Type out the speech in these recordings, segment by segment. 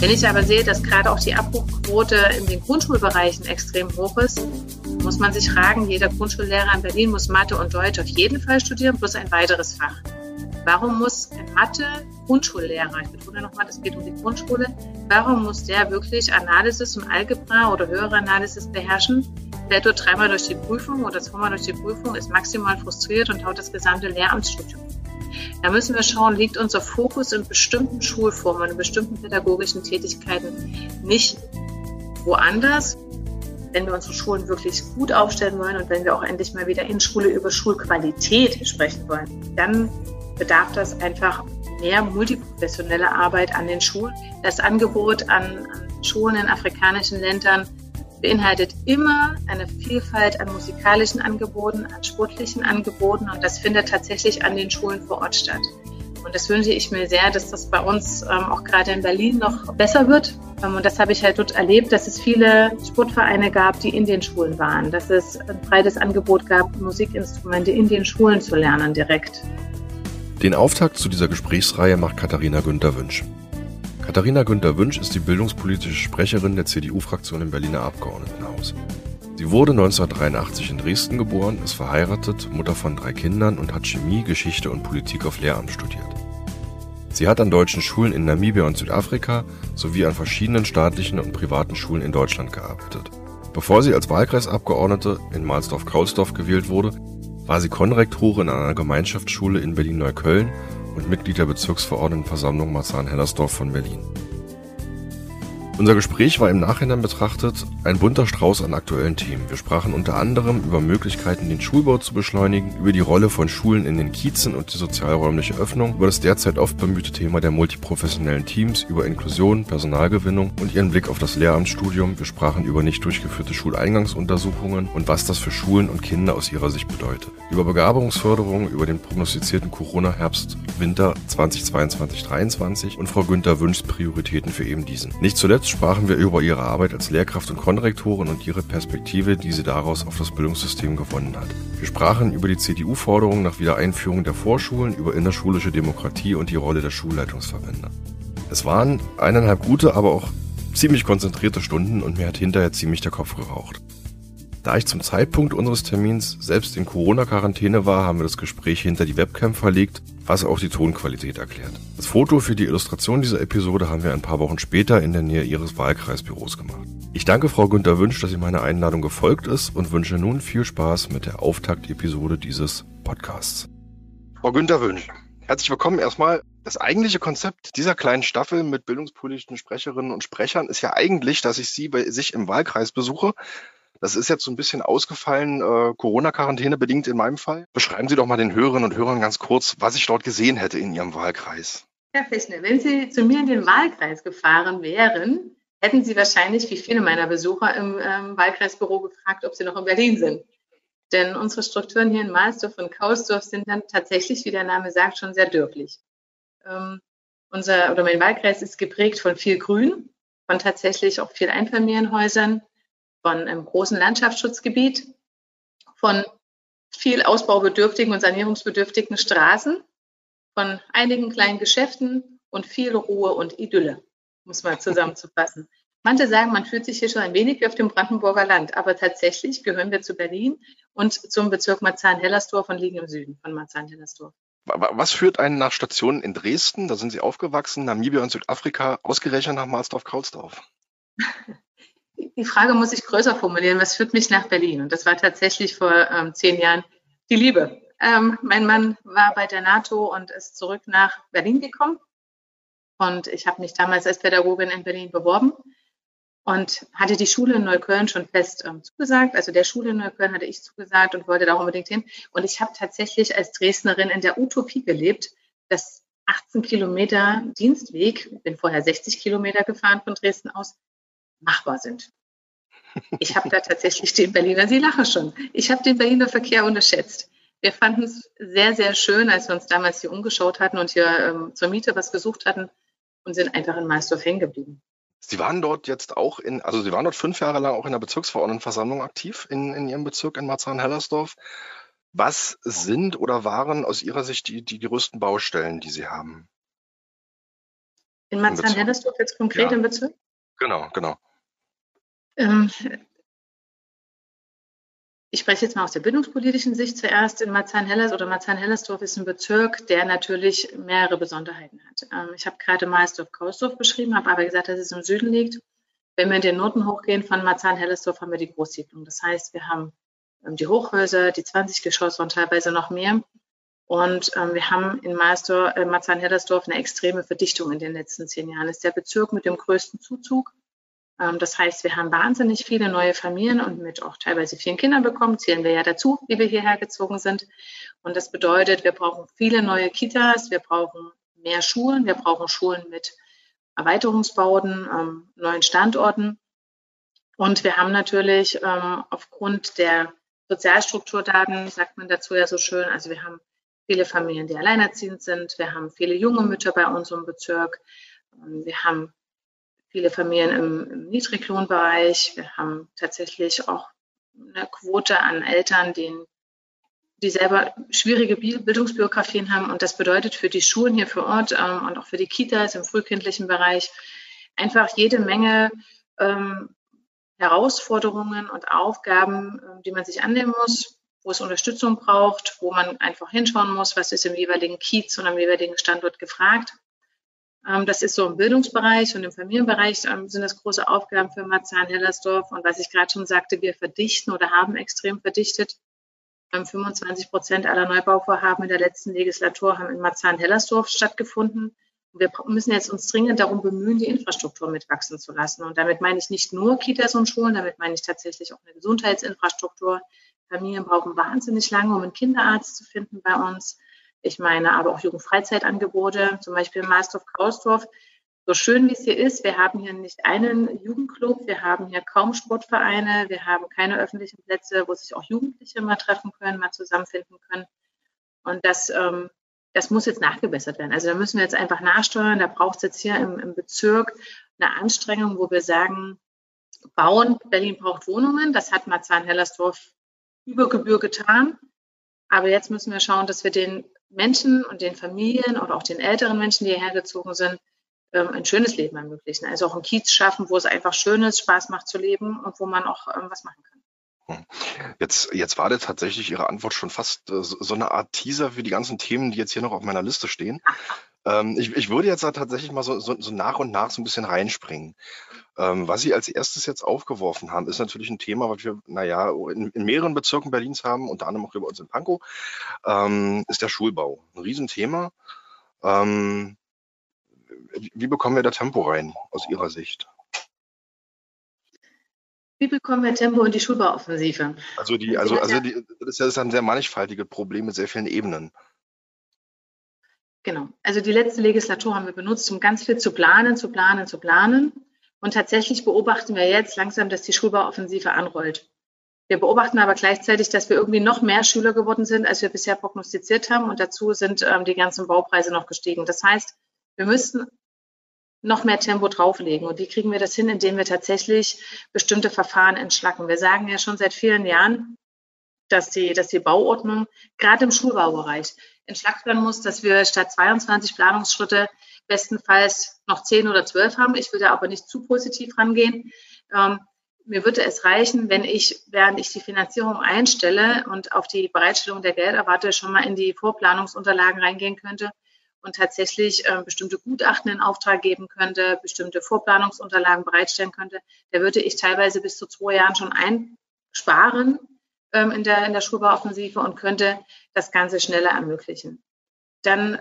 Wenn ich aber sehe, dass gerade auch die Abbruchquote in den Grundschulbereichen extrem hoch ist, muss man sich fragen, jeder Grundschullehrer in Berlin muss Mathe und Deutsch auf jeden Fall studieren, plus ein weiteres Fach. Warum muss ein Mathe-Grundschullehrer, ich betone nochmal, das geht um die Grundschule, warum muss der wirklich Analysis und Algebra oder höhere Analysis beherrschen? Fällt dort dreimal durch die Prüfung oder zweimal durch die Prüfung, ist maximal frustriert und haut das gesamte Lehramtsstudium. Da müssen wir schauen, liegt unser Fokus in bestimmten Schulformen, in bestimmten pädagogischen Tätigkeiten nicht woanders, wenn wir unsere Schulen wirklich gut aufstellen wollen und wenn wir auch endlich mal wieder in Schule über Schulqualität sprechen wollen, dann bedarf das einfach mehr multiprofessionelle Arbeit an den Schulen. Das Angebot an, Schulen in afrikanischen Ländern beinhaltet immer eine Vielfalt an musikalischen Angeboten, an sportlichen Angeboten und das findet tatsächlich an den Schulen vor Ort statt. Und das wünsche ich mir sehr, dass das bei uns ähm, auch gerade in Berlin noch besser wird. Ähm, und das habe ich halt dort erlebt, dass es viele Sportvereine gab, die in den Schulen waren, dass es ein breites Angebot gab, Musikinstrumente in den Schulen zu lernen direkt. Den Auftakt zu dieser Gesprächsreihe macht Katharina Günther Wünsch. Katharina Günther Wünsch ist die bildungspolitische Sprecherin der CDU-Fraktion im Berliner Abgeordnetenhaus. Sie wurde 1983 in Dresden geboren, ist verheiratet, Mutter von drei Kindern und hat Chemie, Geschichte und Politik auf Lehramt studiert. Sie hat an deutschen Schulen in Namibia und Südafrika sowie an verschiedenen staatlichen und privaten Schulen in Deutschland gearbeitet. Bevor sie als Wahlkreisabgeordnete in Mahlsdorf-Kaulsdorf gewählt wurde, war sie Konrektorin an einer Gemeinschaftsschule in Berlin-Neukölln und Mitglied der Bezirksverordnetenversammlung Marzahn-Hellersdorf von Berlin. Unser Gespräch war im Nachhinein betrachtet ein bunter Strauß an aktuellen Themen. Wir sprachen unter anderem über Möglichkeiten, den Schulbau zu beschleunigen, über die Rolle von Schulen in den Kiezen und die sozialräumliche Öffnung, über das derzeit oft bemühte Thema der multiprofessionellen Teams, über Inklusion, Personalgewinnung und ihren Blick auf das Lehramtsstudium. Wir sprachen über nicht durchgeführte Schuleingangsuntersuchungen und was das für Schulen und Kinder aus ihrer Sicht bedeutet. Über Begabungsförderung, über den prognostizierten Corona-Herbst, Winter 2022-23 und Frau Günther wünscht Prioritäten für eben diesen. Nicht zuletzt sprachen wir über ihre Arbeit als Lehrkraft und Konrektorin und ihre Perspektive, die sie daraus auf das Bildungssystem gewonnen hat. Wir sprachen über die CDU-Forderung nach Wiedereinführung der Vorschulen, über innerschulische Demokratie und die Rolle der Schulleitungsverbände. Es waren eineinhalb gute, aber auch ziemlich konzentrierte Stunden und mir hat hinterher ziemlich der Kopf geraucht. Da ich zum Zeitpunkt unseres Termins selbst in Corona-Quarantäne war, haben wir das Gespräch hinter die Webcam verlegt, was auch die Tonqualität erklärt. Das Foto für die Illustration dieser Episode haben wir ein paar Wochen später in der Nähe ihres Wahlkreisbüros gemacht. Ich danke Frau Günter Wünsch, dass sie meiner Einladung gefolgt ist und wünsche nun viel Spaß mit der Auftaktepisode dieses Podcasts. Frau Günter Wünsch, herzlich willkommen erstmal. Das eigentliche Konzept dieser kleinen Staffel mit bildungspolitischen Sprecherinnen und Sprechern ist ja eigentlich, dass ich Sie bei sich im Wahlkreis besuche das ist jetzt so ein bisschen ausgefallen, äh, Corona-Quarantäne bedingt in meinem Fall. Beschreiben Sie doch mal den Hörerinnen und Hörern ganz kurz, was ich dort gesehen hätte in Ihrem Wahlkreis. Herr Fischner, wenn Sie zu mir in den Wahlkreis gefahren wären, hätten Sie wahrscheinlich, wie viele meiner Besucher im ähm, Wahlkreisbüro gefragt, ob Sie noch in Berlin sind. Denn unsere Strukturen hier in Mahlsdorf und Kausdorf sind dann tatsächlich, wie der Name sagt, schon sehr dörflich. Ähm, unser oder mein Wahlkreis ist geprägt von viel Grün, von tatsächlich auch viel Einfamilienhäusern, von einem großen Landschaftsschutzgebiet, von viel ausbaubedürftigen und sanierungsbedürftigen Straßen, von einigen kleinen Geschäften und viel Ruhe und Idylle, muss man zusammenzufassen. Manche sagen, man fühlt sich hier schon ein wenig wie auf dem Brandenburger Land, aber tatsächlich gehören wir zu Berlin und zum Bezirk Marzahn-Hellersdorf und liegen im Süden von Marzahn-Hellersdorf. Was führt einen nach Stationen in Dresden, da sind Sie aufgewachsen, Namibia und Südafrika, ausgerechnet nach Marsdorf-Kaulsdorf? die Frage muss ich größer formulieren. Was führt mich nach Berlin? Und das war tatsächlich vor ähm, zehn Jahren die Liebe. Ähm, mein Mann war bei der NATO und ist zurück nach Berlin gekommen. Und ich habe mich damals als Pädagogin in Berlin beworben und hatte die Schule in Neukölln schon fest ähm, zugesagt. Also der Schule in Neukölln hatte ich zugesagt und wollte da unbedingt hin. Und ich habe tatsächlich als Dresdnerin in der Utopie gelebt, dass 18 Kilometer Dienstweg, bin vorher 60 Kilometer gefahren von Dresden aus, machbar sind. Ich habe da tatsächlich den Berliner, Sie lachen schon, ich habe den Berliner Verkehr unterschätzt. Wir fanden es sehr, sehr schön, als wir uns damals hier umgeschaut hatten und hier ähm, zur Miete was gesucht hatten und sind einfach in Maisdorf hängen geblieben. Sie waren dort jetzt auch in, also Sie waren dort fünf Jahre lang auch in der Bezirksverordnetenversammlung aktiv in, in Ihrem Bezirk in Marzahn-Hellersdorf. Was sind oder waren aus Ihrer Sicht die, die größten Baustellen, die Sie haben? In Marzahn-Hellersdorf jetzt konkret ja. im Bezirk? Genau, genau. Ähm, ich spreche jetzt mal aus der bildungspolitischen Sicht zuerst. In Marzahn-Hellers oder Marzahn-Hellersdorf ist ein Bezirk, der natürlich mehrere Besonderheiten hat. Ähm, ich habe gerade Marsdorf-Kausdorf beschrieben, habe aber gesagt, dass es im Süden liegt. Wenn wir in den Norden hochgehen von Marzahn-Hellersdorf, haben wir die Großsiedlung. Das heißt, wir haben ähm, die Hochhäuser, die 20 Geschosse und teilweise noch mehr. Und ähm, wir haben in äh, Marzahn-Hellersdorf eine extreme Verdichtung in den letzten zehn Jahren. Es ist der Bezirk mit dem größten Zuzug. Ähm, das heißt, wir haben wahnsinnig viele neue Familien und mit auch teilweise vielen Kindern bekommen, zählen wir ja dazu, wie wir hierher gezogen sind. Und das bedeutet, wir brauchen viele neue Kitas, wir brauchen mehr Schulen, wir brauchen Schulen mit Erweiterungsbauten, ähm, neuen Standorten. Und wir haben natürlich ähm, aufgrund der Sozialstrukturdaten, sagt man dazu ja so schön, also wir haben viele Familien, die alleinerziehend sind, wir haben viele junge Mütter bei uns im Bezirk, wir haben viele Familien im, im Niedriglohnbereich. Wir haben tatsächlich auch eine Quote an Eltern, die, die selber schwierige Bildungsbiografien haben. Und das bedeutet für die Schulen hier vor Ort ähm, und auch für die Kitas im frühkindlichen Bereich einfach jede Menge ähm, Herausforderungen und Aufgaben, äh, die man sich annehmen muss, wo es Unterstützung braucht, wo man einfach hinschauen muss, was ist im jeweiligen Kiez und am jeweiligen Standort gefragt. Ähm, das ist so im Bildungsbereich und im Familienbereich ähm, sind das große Aufgaben für Marzahn-Hellersdorf. Und was ich gerade schon sagte, wir verdichten oder haben extrem verdichtet. 25 Prozent aller Neubauvorhaben in der letzten Legislatur haben in Marzahn-Hellersdorf stattgefunden. Wir müssen jetzt uns dringend darum bemühen, die Infrastruktur mitwachsen zu lassen. Und damit meine ich nicht nur Kitas und Schulen, damit meine ich tatsächlich auch eine Gesundheitsinfrastruktur. Familien brauchen wahnsinnig lange, um einen Kinderarzt zu finden bei uns. Ich meine aber auch Jugendfreizeitangebote, zum Beispiel Marsdorf Kausdorf. So schön wie es hier ist, wir haben hier nicht einen Jugendclub, wir haben hier kaum Sportvereine, wir haben keine öffentlichen Plätze, wo sich auch Jugendliche mal treffen können, mal zusammenfinden können. Und das, ähm, das muss jetzt nachgebessert werden. Also da müssen wir jetzt einfach nachsteuern. Da braucht es jetzt hier im, im Bezirk eine Anstrengung, wo wir sagen, bauen, Berlin braucht Wohnungen. Das hat Marzahn-Hellersdorf über Gebühr getan. Aber jetzt müssen wir schauen, dass wir den Menschen und den Familien oder auch den älteren Menschen, die hierher gezogen sind, ähm, ein schönes Leben ermöglichen. Also auch ein Kiez schaffen, wo es einfach schön ist, Spaß macht zu leben und wo man auch ähm, was machen kann. Hm. Jetzt, jetzt war das tatsächlich Ihre Antwort schon fast äh, so eine Art Teaser für die ganzen Themen, die jetzt hier noch auf meiner Liste stehen. Ähm, ich, ich würde jetzt da tatsächlich mal so, so, so nach und nach so ein bisschen reinspringen. Ähm, was Sie als erstes jetzt aufgeworfen haben, ist natürlich ein Thema, was wir, naja, in, in mehreren Bezirken Berlins haben, unter anderem auch hier bei uns in Pankow, ähm, ist der Schulbau. Ein Riesenthema. Ähm, wie bekommen wir da Tempo rein aus Ihrer Sicht? Wie bekommen wir Tempo in die Schulbauoffensive? Also die, also, also die, das ist ja ein sehr mannigfaltiges Problem mit sehr vielen Ebenen. Genau. Also die letzte Legislatur haben wir benutzt, um ganz viel zu planen, zu planen, zu planen. Und tatsächlich beobachten wir jetzt langsam, dass die Schulbauoffensive anrollt. Wir beobachten aber gleichzeitig, dass wir irgendwie noch mehr Schüler geworden sind, als wir bisher prognostiziert haben. Und dazu sind ähm, die ganzen Baupreise noch gestiegen. Das heißt, wir müssten noch mehr Tempo drauflegen. Und wie kriegen wir das hin, indem wir tatsächlich bestimmte Verfahren entschlacken? Wir sagen ja schon seit vielen Jahren, dass die, dass die Bauordnung gerade im Schulbaubereich entschlackt werden muss, dass wir statt 22 Planungsschritte bestenfalls noch 10 oder 12 haben. Ich da aber nicht zu positiv rangehen. Ähm, mir würde es reichen, wenn ich, während ich die Finanzierung einstelle und auf die Bereitstellung der Gelderwarte schon mal in die Vorplanungsunterlagen reingehen könnte und tatsächlich äh, bestimmte Gutachten in Auftrag geben könnte, bestimmte Vorplanungsunterlagen bereitstellen könnte. Da würde ich teilweise bis zu zwei Jahren schon einsparen ähm, in, der, in der Schulbauoffensive und könnte das Ganze schneller ermöglichen. Dann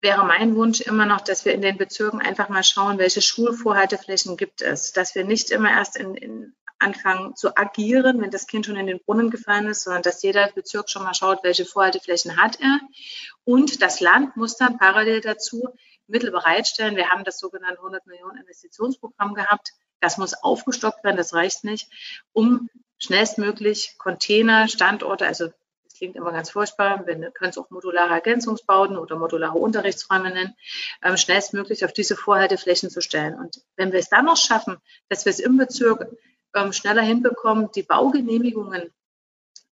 wäre mein Wunsch immer noch, dass wir in den Bezirken einfach mal schauen, welche Schulvorhalteflächen gibt es, dass wir nicht immer erst in, in anfangen zu agieren, wenn das Kind schon in den Brunnen gefallen ist, sondern dass jeder Bezirk schon mal schaut, welche Vorhalteflächen hat er. Und das Land muss dann parallel dazu Mittel bereitstellen. Wir haben das sogenannte 100 Millionen Investitionsprogramm gehabt. Das muss aufgestockt werden, das reicht nicht, um schnellstmöglich Container, Standorte, also klingt immer ganz furchtbar, wir können es auch modulare Ergänzungsbauten oder modulare Unterrichtsräume nennen, ähm, schnellstmöglich auf diese Vorhalteflächen zu stellen. Und wenn wir es dann noch schaffen, dass wir es im Bezirk ähm, schneller hinbekommen, die Baugenehmigungen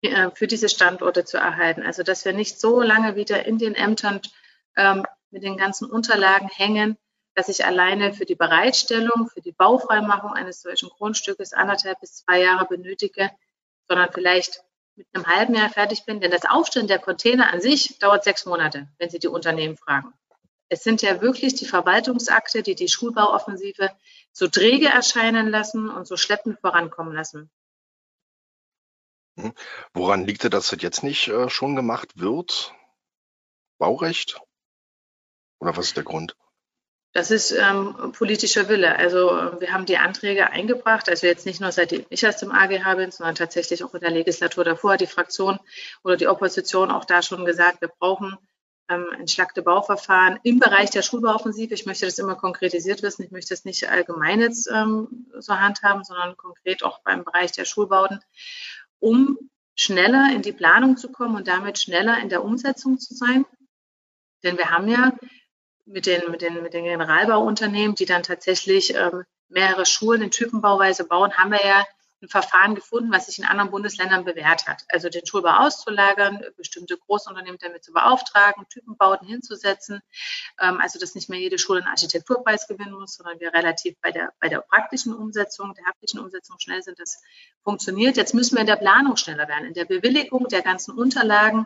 äh, für diese Standorte zu erhalten, also dass wir nicht so lange wieder in den Ämtern ähm, mit den ganzen Unterlagen hängen, dass ich alleine für die Bereitstellung, für die Baufreimachung eines solchen Grundstückes anderthalb bis zwei Jahre benötige, sondern vielleicht mit einem halben Jahr fertig bin. Denn das Aufstellen der Container an sich dauert sechs Monate, wenn Sie die Unternehmen fragen. Es sind ja wirklich die Verwaltungsakte, die die Schulbauoffensive so träge erscheinen lassen und so schleppend vorankommen lassen. Hm. Woran liegt es, dass das jetzt nicht äh, schon gemacht wird? Baurecht? Oder was ist der Grund? Das ist ähm, politischer Wille. Also wir haben die Anträge eingebracht, also jetzt nicht nur seitdem ich erst im AGH bin, sondern tatsächlich auch in der Legislatur davor hat die Fraktion oder die Opposition auch da schon gesagt, wir brauchen ähm, entschlackte Bauverfahren im Bereich der Schulbauoffensive. Ich möchte das immer konkretisiert wissen. Ich möchte das nicht allgemein jetzt ähm, so handhaben, sondern konkret auch beim Bereich der Schulbauten, um schneller in die Planung zu kommen und damit schneller in der Umsetzung zu sein. Denn wir haben ja mit den, mit den, mit den Generalbauunternehmen, die dann tatsächlich ähm, mehrere Schulen in Typenbauweise bauen, haben wir ja ein Verfahren gefunden, was sich in anderen Bundesländern bewährt hat. Also den Schulbau auszulagern, bestimmte Großunternehmen damit zu beauftragen, Typenbauten hinzusetzen. Ähm, also dass nicht mehr jede Schule einen Architekturpreis gewinnen muss, sondern wir relativ bei der, bei der praktischen Umsetzung, der haptischen Umsetzung schnell sind. Das funktioniert. Jetzt müssen wir in der Planung schneller werden, in der Bewilligung der ganzen Unterlagen,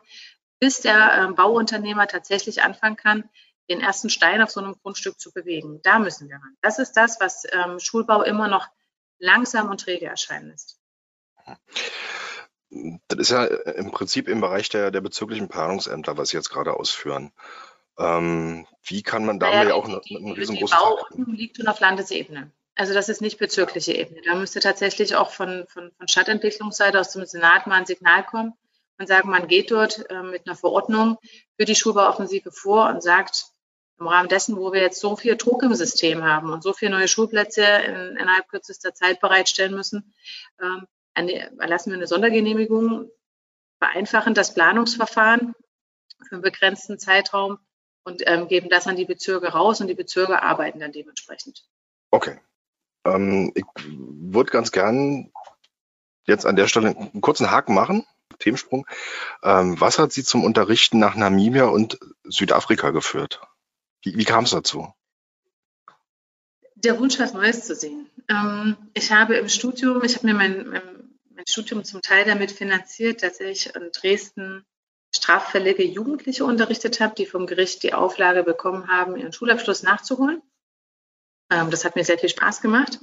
bis der ähm, Bauunternehmer tatsächlich anfangen kann, den ersten Stein auf so einem Grundstück zu bewegen. Da müssen wir ran. Das ist das, was ähm, Schulbau immer noch langsam und träge erscheinen lässt. Das ist ja im Prinzip im Bereich der, der bezirklichen Planungsämter, was Sie jetzt gerade ausführen. Ähm, wie kann man da naja, ja auch die, einen riesengroßen Die Bauordnung liegt schon auf Landesebene. Also das ist nicht bezirkliche Ebene. Da müsste tatsächlich auch von, von, von Stadtentwicklungsseite aus dem Senat mal ein Signal kommen und sagen, man geht dort äh, mit einer Verordnung für die Schulbauoffensive vor und sagt, im Rahmen dessen, wo wir jetzt so viel Druck im System haben und so viele neue Schulplätze in, innerhalb kürzester Zeit bereitstellen müssen, ähm, erlassen wir eine Sondergenehmigung, vereinfachen das Planungsverfahren für einen begrenzten Zeitraum und ähm, geben das an die Bezirke raus und die Bezirke arbeiten dann dementsprechend. Okay. Ähm, ich würde ganz gern jetzt an der Stelle einen kurzen Haken machen. Themensprung. Ähm, was hat Sie zum Unterrichten nach Namibia und Südafrika geführt? Wie, wie kam es dazu? Der Wunsch, was Neues zu sehen. Ähm, ich habe im Studium, ich habe mir mein, mein, mein, Studium zum Teil damit finanziert, dass ich in Dresden straffällige Jugendliche unterrichtet habe, die vom Gericht die Auflage bekommen haben, ihren Schulabschluss nachzuholen. Ähm, das hat mir sehr viel Spaß gemacht.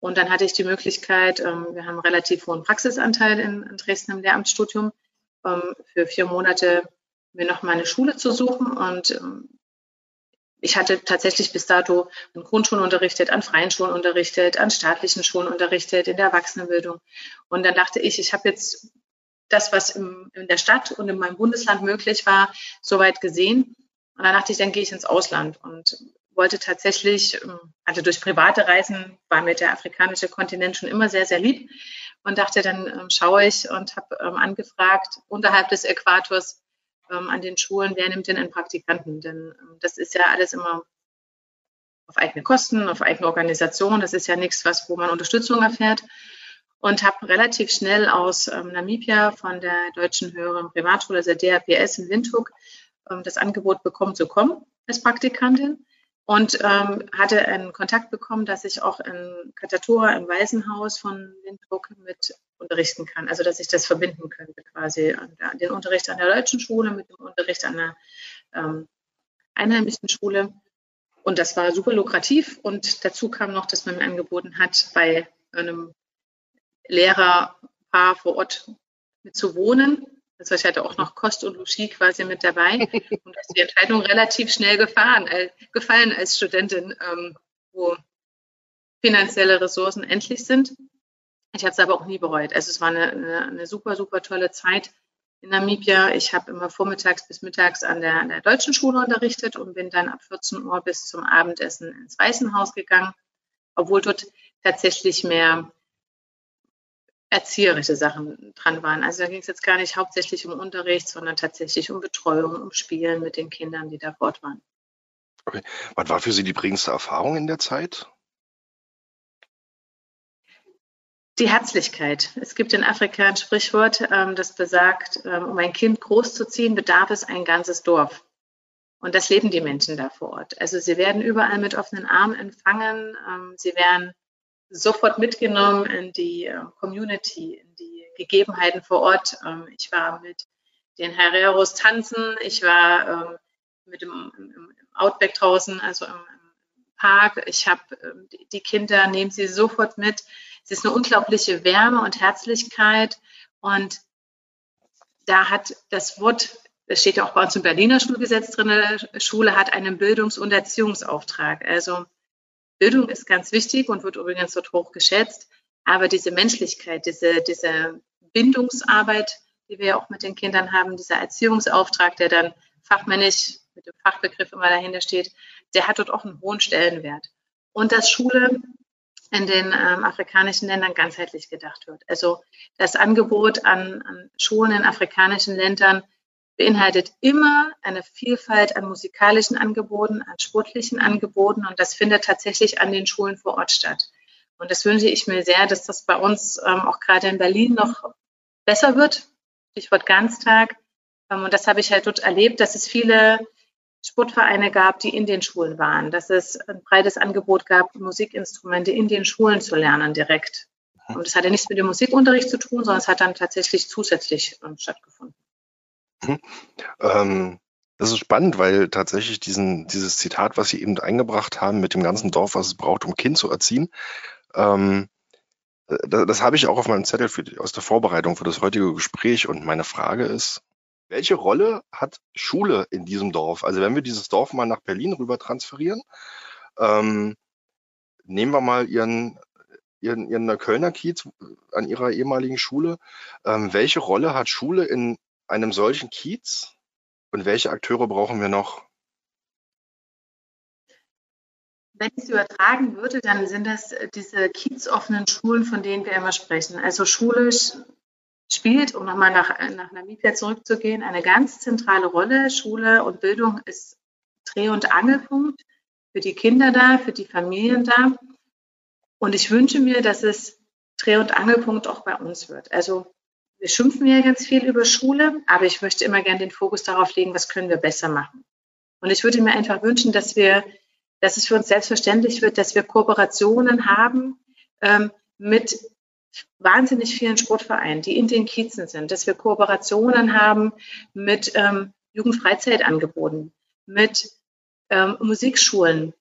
Und dann hatte ich die Möglichkeit, ähm, wir haben einen relativ hohen Praxisanteil in, Dresden im Lehramtsstudium, ähm, für vier Monate mir noch mal eine Schule zu suchen. Und ich hatte tatsächlich bis dato an Grundschulen unterrichtet, an freien Schulen unterrichtet, an staatlichen Schulen unterrichtet, in der Erwachsenenbildung. Und dann dachte ich, ich habe jetzt das, was im, in der Stadt und in meinem Bundesland möglich war, soweit gesehen. Und dann dachte ich, dann gehe ich ins Ausland und wollte tatsächlich, also durch private Reisen war mir der afrikanische Kontinent schon immer sehr, sehr lieb und dachte, dann ähm, schaue ich und habe ähm, angefragt, unterhalb des Äquators ähm, an den Schulen, wer nimmt denn einen Praktikanten? Denn ähm, das ist ja alles immer auf eigene Kosten, auf eigene Organisation. Das ist ja nichts, was, wo man Unterstützung erfährt. Und habe relativ schnell aus ähm, Namibia von der Deutschen Höheren Privatschule, also der DHPS in Windhoek, ähm, das Angebot bekommen zu kommen als Praktikantin und ähm, hatte einen Kontakt bekommen, dass ich auch in Katatura im Waisenhaus von Windhoek mit unterrichten kann. Also dass ich das verbinden könnte, quasi den Unterricht an der deutschen Schule mit dem Unterricht an der ähm, einheimischen Schule. Und das war super lukrativ. Und dazu kam noch, dass man mir angeboten hat, bei einem Lehrerpaar vor Ort mit zu wohnen. Also ich hatte auch noch Kost und Logis quasi mit dabei. Und da ist die Entscheidung relativ schnell gefahren, äh, gefallen als Studentin, ähm, wo finanzielle Ressourcen endlich sind. Ich habe es aber auch nie bereut. Also es war eine, eine, eine super, super tolle Zeit in Namibia. Ich habe immer vormittags bis mittags an der, an der deutschen Schule unterrichtet und bin dann ab 14 Uhr bis zum Abendessen ins Waisenhaus gegangen, obwohl dort tatsächlich mehr erzieherische Sachen dran waren. Also da ging es jetzt gar nicht hauptsächlich um Unterricht, sondern tatsächlich um Betreuung, um Spielen mit den Kindern, die da fort waren. Okay. Was war für Sie die prägendste Erfahrung in der Zeit? Die Herzlichkeit. Es gibt in Afrika ein Sprichwort, ähm, das besagt, ähm, um ein Kind großzuziehen, bedarf es ein ganzes Dorf. Und das leben die Menschen da vor Ort. Also sie werden überall mit offenen Armen empfangen. Ähm, sie werden sofort mitgenommen in die Community, in die Gegebenheiten vor Ort. Ich war mit den Herreros tanzen, ich war mit dem Outback draußen, also im, Park. Ich habe die Kinder, nehmen sie sofort mit. Es ist eine unglaubliche Wärme und Herzlichkeit. Und da hat das Wort, das steht ja auch bei uns im Berliner Schulgesetz drin, Schule hat einen Bildungs- und Erziehungsauftrag. Also Bildung ist ganz wichtig und wird übrigens dort hoch geschätzt. Aber diese Menschlichkeit, diese, diese Bindungsarbeit, die wir auch mit den Kindern haben, dieser Erziehungsauftrag, der dann fachmännisch mit dem Fachbegriff immer dahinter steht, der hat dort auch einen hohen Stellenwert. Und dass Schule in den ähm, afrikanischen Ländern ganzheitlich gedacht wird. Also das Angebot an, an Schulen in afrikanischen Ländern beinhaltet immer eine Vielfalt an musikalischen Angeboten, an sportlichen Angeboten und das findet tatsächlich an den Schulen vor Ort statt. Und das wünsche ich mir sehr, dass das bei uns ähm, auch gerade in Berlin noch besser wird. Stichwort Ganztag. Ähm, und das habe ich halt dort erlebt, dass es viele Sportvereine gab, die in den Schulen waren, dass es ein breites Angebot gab, Musikinstrumente in den Schulen zu lernen direkt. Und das hat ja nichts mit dem Musikunterricht zu tun, sondern es hat dann tatsächlich zusätzlich ähm, stattgefunden. Mhm. Ähm, das ist spannend, weil tatsächlich diesen, dieses Zitat, was Sie eben eingebracht haben, mit dem ganzen Dorf, was es braucht, um Kind zu erziehen, ähm, äh, das, das habe ich auch auf meinem Zettel für, aus der Vorbereitung für das heutige Gespräch. Und meine Frage ist, welche Rolle hat Schule in diesem Dorf? Also wenn wir dieses Dorf mal nach Berlin rüber transferieren, ähm, nehmen wir mal Ihren, Ihren, Ihren Kölner Kiez an Ihrer ehemaligen Schule. Ähm, welche Rolle hat Schule in einem solchen Kiez und welche Akteure brauchen wir noch? Wenn ich es übertragen würde, dann sind das äh, diese kiezoffenen Schulen, von denen wir immer sprechen. Also schulisch spielt, um nochmal nach, nach Namibia zurückzugehen, eine ganz zentrale Rolle. Schule und Bildung ist Dreh- und Angelpunkt für die Kinder da, für die Familien da. Und ich wünsche mir, dass es Dreh- und Angelpunkt auch bei uns wird. Also wir schimpfen ja ganz viel über Schule, aber ich möchte immer gerne den Fokus darauf legen, was können wir besser machen. Und ich würde mir einfach wünschen, dass wir, dass es für uns selbstverständlich wird, dass wir Kooperationen haben ähm, mit wahnsinnig vielen Sportvereinen, die in den Kiezen sind, dass wir Kooperationen haben mit ähm, Jugendfreizeitangeboten, mit ähm, Musikschulen,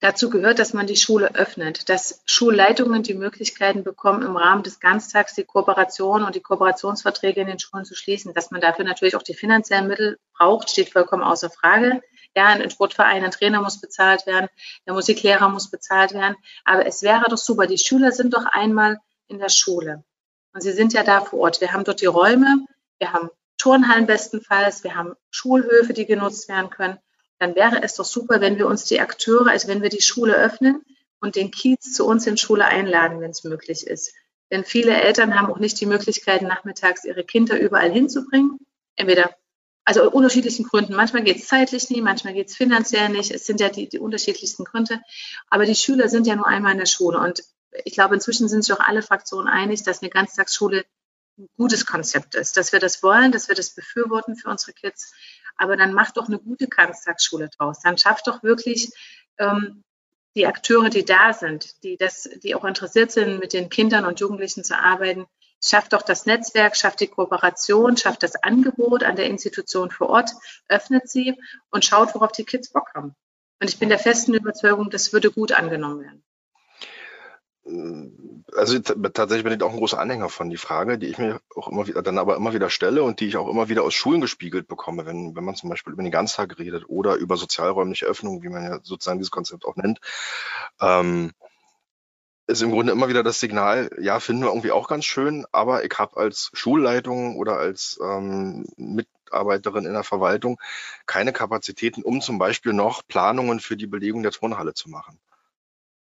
Dazu gehört, dass man die Schule öffnet, dass Schulleitungen die Möglichkeiten bekommen, im Rahmen des Ganztags die Kooperation und die Kooperationsverträge in den Schulen zu schließen. Dass man dafür natürlich auch die finanziellen Mittel braucht, steht vollkommen außer Frage. Ja, ein Sportverein, ein Trainer muss bezahlt werden, der Musiklehrer muss bezahlt werden. Aber es wäre doch super, die Schüler sind doch einmal in der Schule. Und sie sind ja da vor Ort. Wir haben dort die Räume, wir haben Turnhallen bestenfalls, wir haben Schulhöfe, die genutzt werden können dann wäre es doch super, wenn wir uns die Akteure, also wenn wir die Schule öffnen und den Kiez zu uns in Schule einladen, wenn es möglich ist. Denn viele Eltern haben auch nicht die Möglichkeit, nachmittags ihre Kinder überall hinzubringen. Entweder, also aus unterschiedlichen Gründen. Manchmal geht es zeitlich nicht, manchmal geht es finanziell nicht. Es sind ja die, die unterschiedlichsten Gründe. Aber die Schüler sind ja nur einmal in der Schule. Und ich glaube, inzwischen sind sich auch alle Fraktionen einig, dass eine Ganztagsschule ein gutes Konzept ist, dass wir das wollen, dass wir das befürworten für unsere Kids aber dann macht doch eine gute Ganztagsschule draus. Dann schafft doch wirklich ähm, die Akteure, die da sind, die das, die auch interessiert sind, mit den Kindern und Jugendlichen zu arbeiten, schafft doch das Netzwerk, schafft die Kooperation, schafft das Angebot an der Institution vor Ort, öffnet sie und schaut, worauf die Kids Bock haben. Und ich bin der festen Überzeugung, das würde gut angenommen werden also tatsächlich bin ich auch ein großer Anhänger von die Frage, die ich mir auch immer wieder, dann aber immer wieder stelle und die ich auch immer wieder aus Schulen gespiegelt bekomme, wenn, wenn man zum Beispiel über den Ganztag redet oder über sozialräumliche Öffnung, wie man ja sozusagen dieses Konzept auch nennt, ähm, ist im Grunde immer wieder das Signal, ja, finden wir irgendwie auch ganz schön, aber ich habe als Schulleitung oder als ähm, Mitarbeiterin in der Verwaltung keine Kapazitäten, um zum Beispiel noch Planungen für die Belegung der Turnhalle zu machen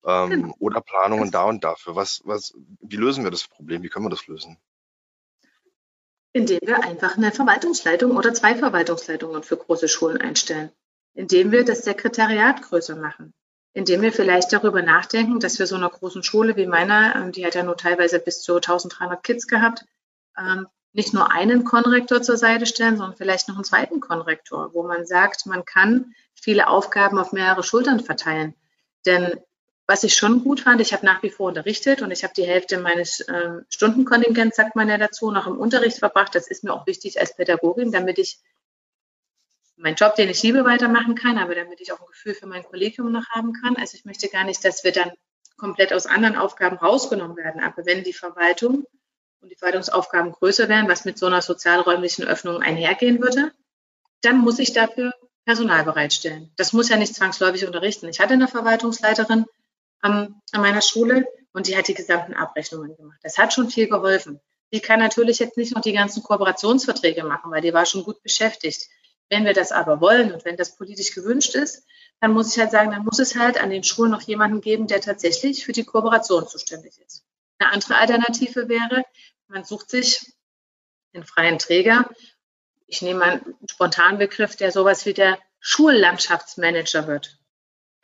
ähm, genau. oder Planungen da und dafür. Was, was, wie lösen wir das Problem? Wie können wir das lösen? Indem wir einfach eine Verwaltungsleitung oder zwei Verwaltungsleitungen für große Schulen einstellen. Indem wir das Sekretariat größer machen. Indem wir vielleicht darüber nachdenken, dass wir so einer großen Schule wie meiner, ähm, die hat ja nur teilweise bis zu 1300 Kids gehabt, ähm, nicht nur einen Konrektor zur Seite stellen, sondern vielleicht noch einen zweiten Konrektor, wo man sagt, man kann viele Aufgaben auf mehrere Schultern verteilen. Denn was ich schon gut fand, ich habe nach wie vor unterrichtet und ich habe die Hälfte meines äh, Stundenkontingents, sagt man ja dazu, noch im Unterricht verbracht. Das ist mir auch wichtig als Pädagogin, damit ich meinen Job, den ich liebe, weitermachen kann, aber damit ich auch ein Gefühl für mein Kollegium noch haben kann. Also ich möchte gar nicht, dass wir dann komplett aus anderen Aufgaben rausgenommen werden. Aber wenn die Verwaltung und die Verwaltungsaufgaben größer wären, was mit so einer sozialräumlichen Öffnung einhergehen würde, dann muss ich dafür Personal bereitstellen. Das muss ja nicht zwangsläufig unterrichten. Ich hatte eine Verwaltungsleiterin, ähm, an meiner Schule und die hat die gesamten Abrechnungen gemacht. Das hat schon viel geholfen. Die kann natürlich jetzt nicht noch die ganzen Kooperationsverträge machen, weil die war schon gut beschäftigt. Wenn wir das aber wollen und wenn das politisch gewünscht ist, dann muss ich halt sagen, dann muss es halt an den Schulen noch jemanden geben, der tatsächlich für die Kooperation zuständig ist. Eine andere Alternative wäre, man sucht sich den freien Träger. Ich nehme einen spontanen Begriff, der sowas wie der Schullandschaftsmanager wird.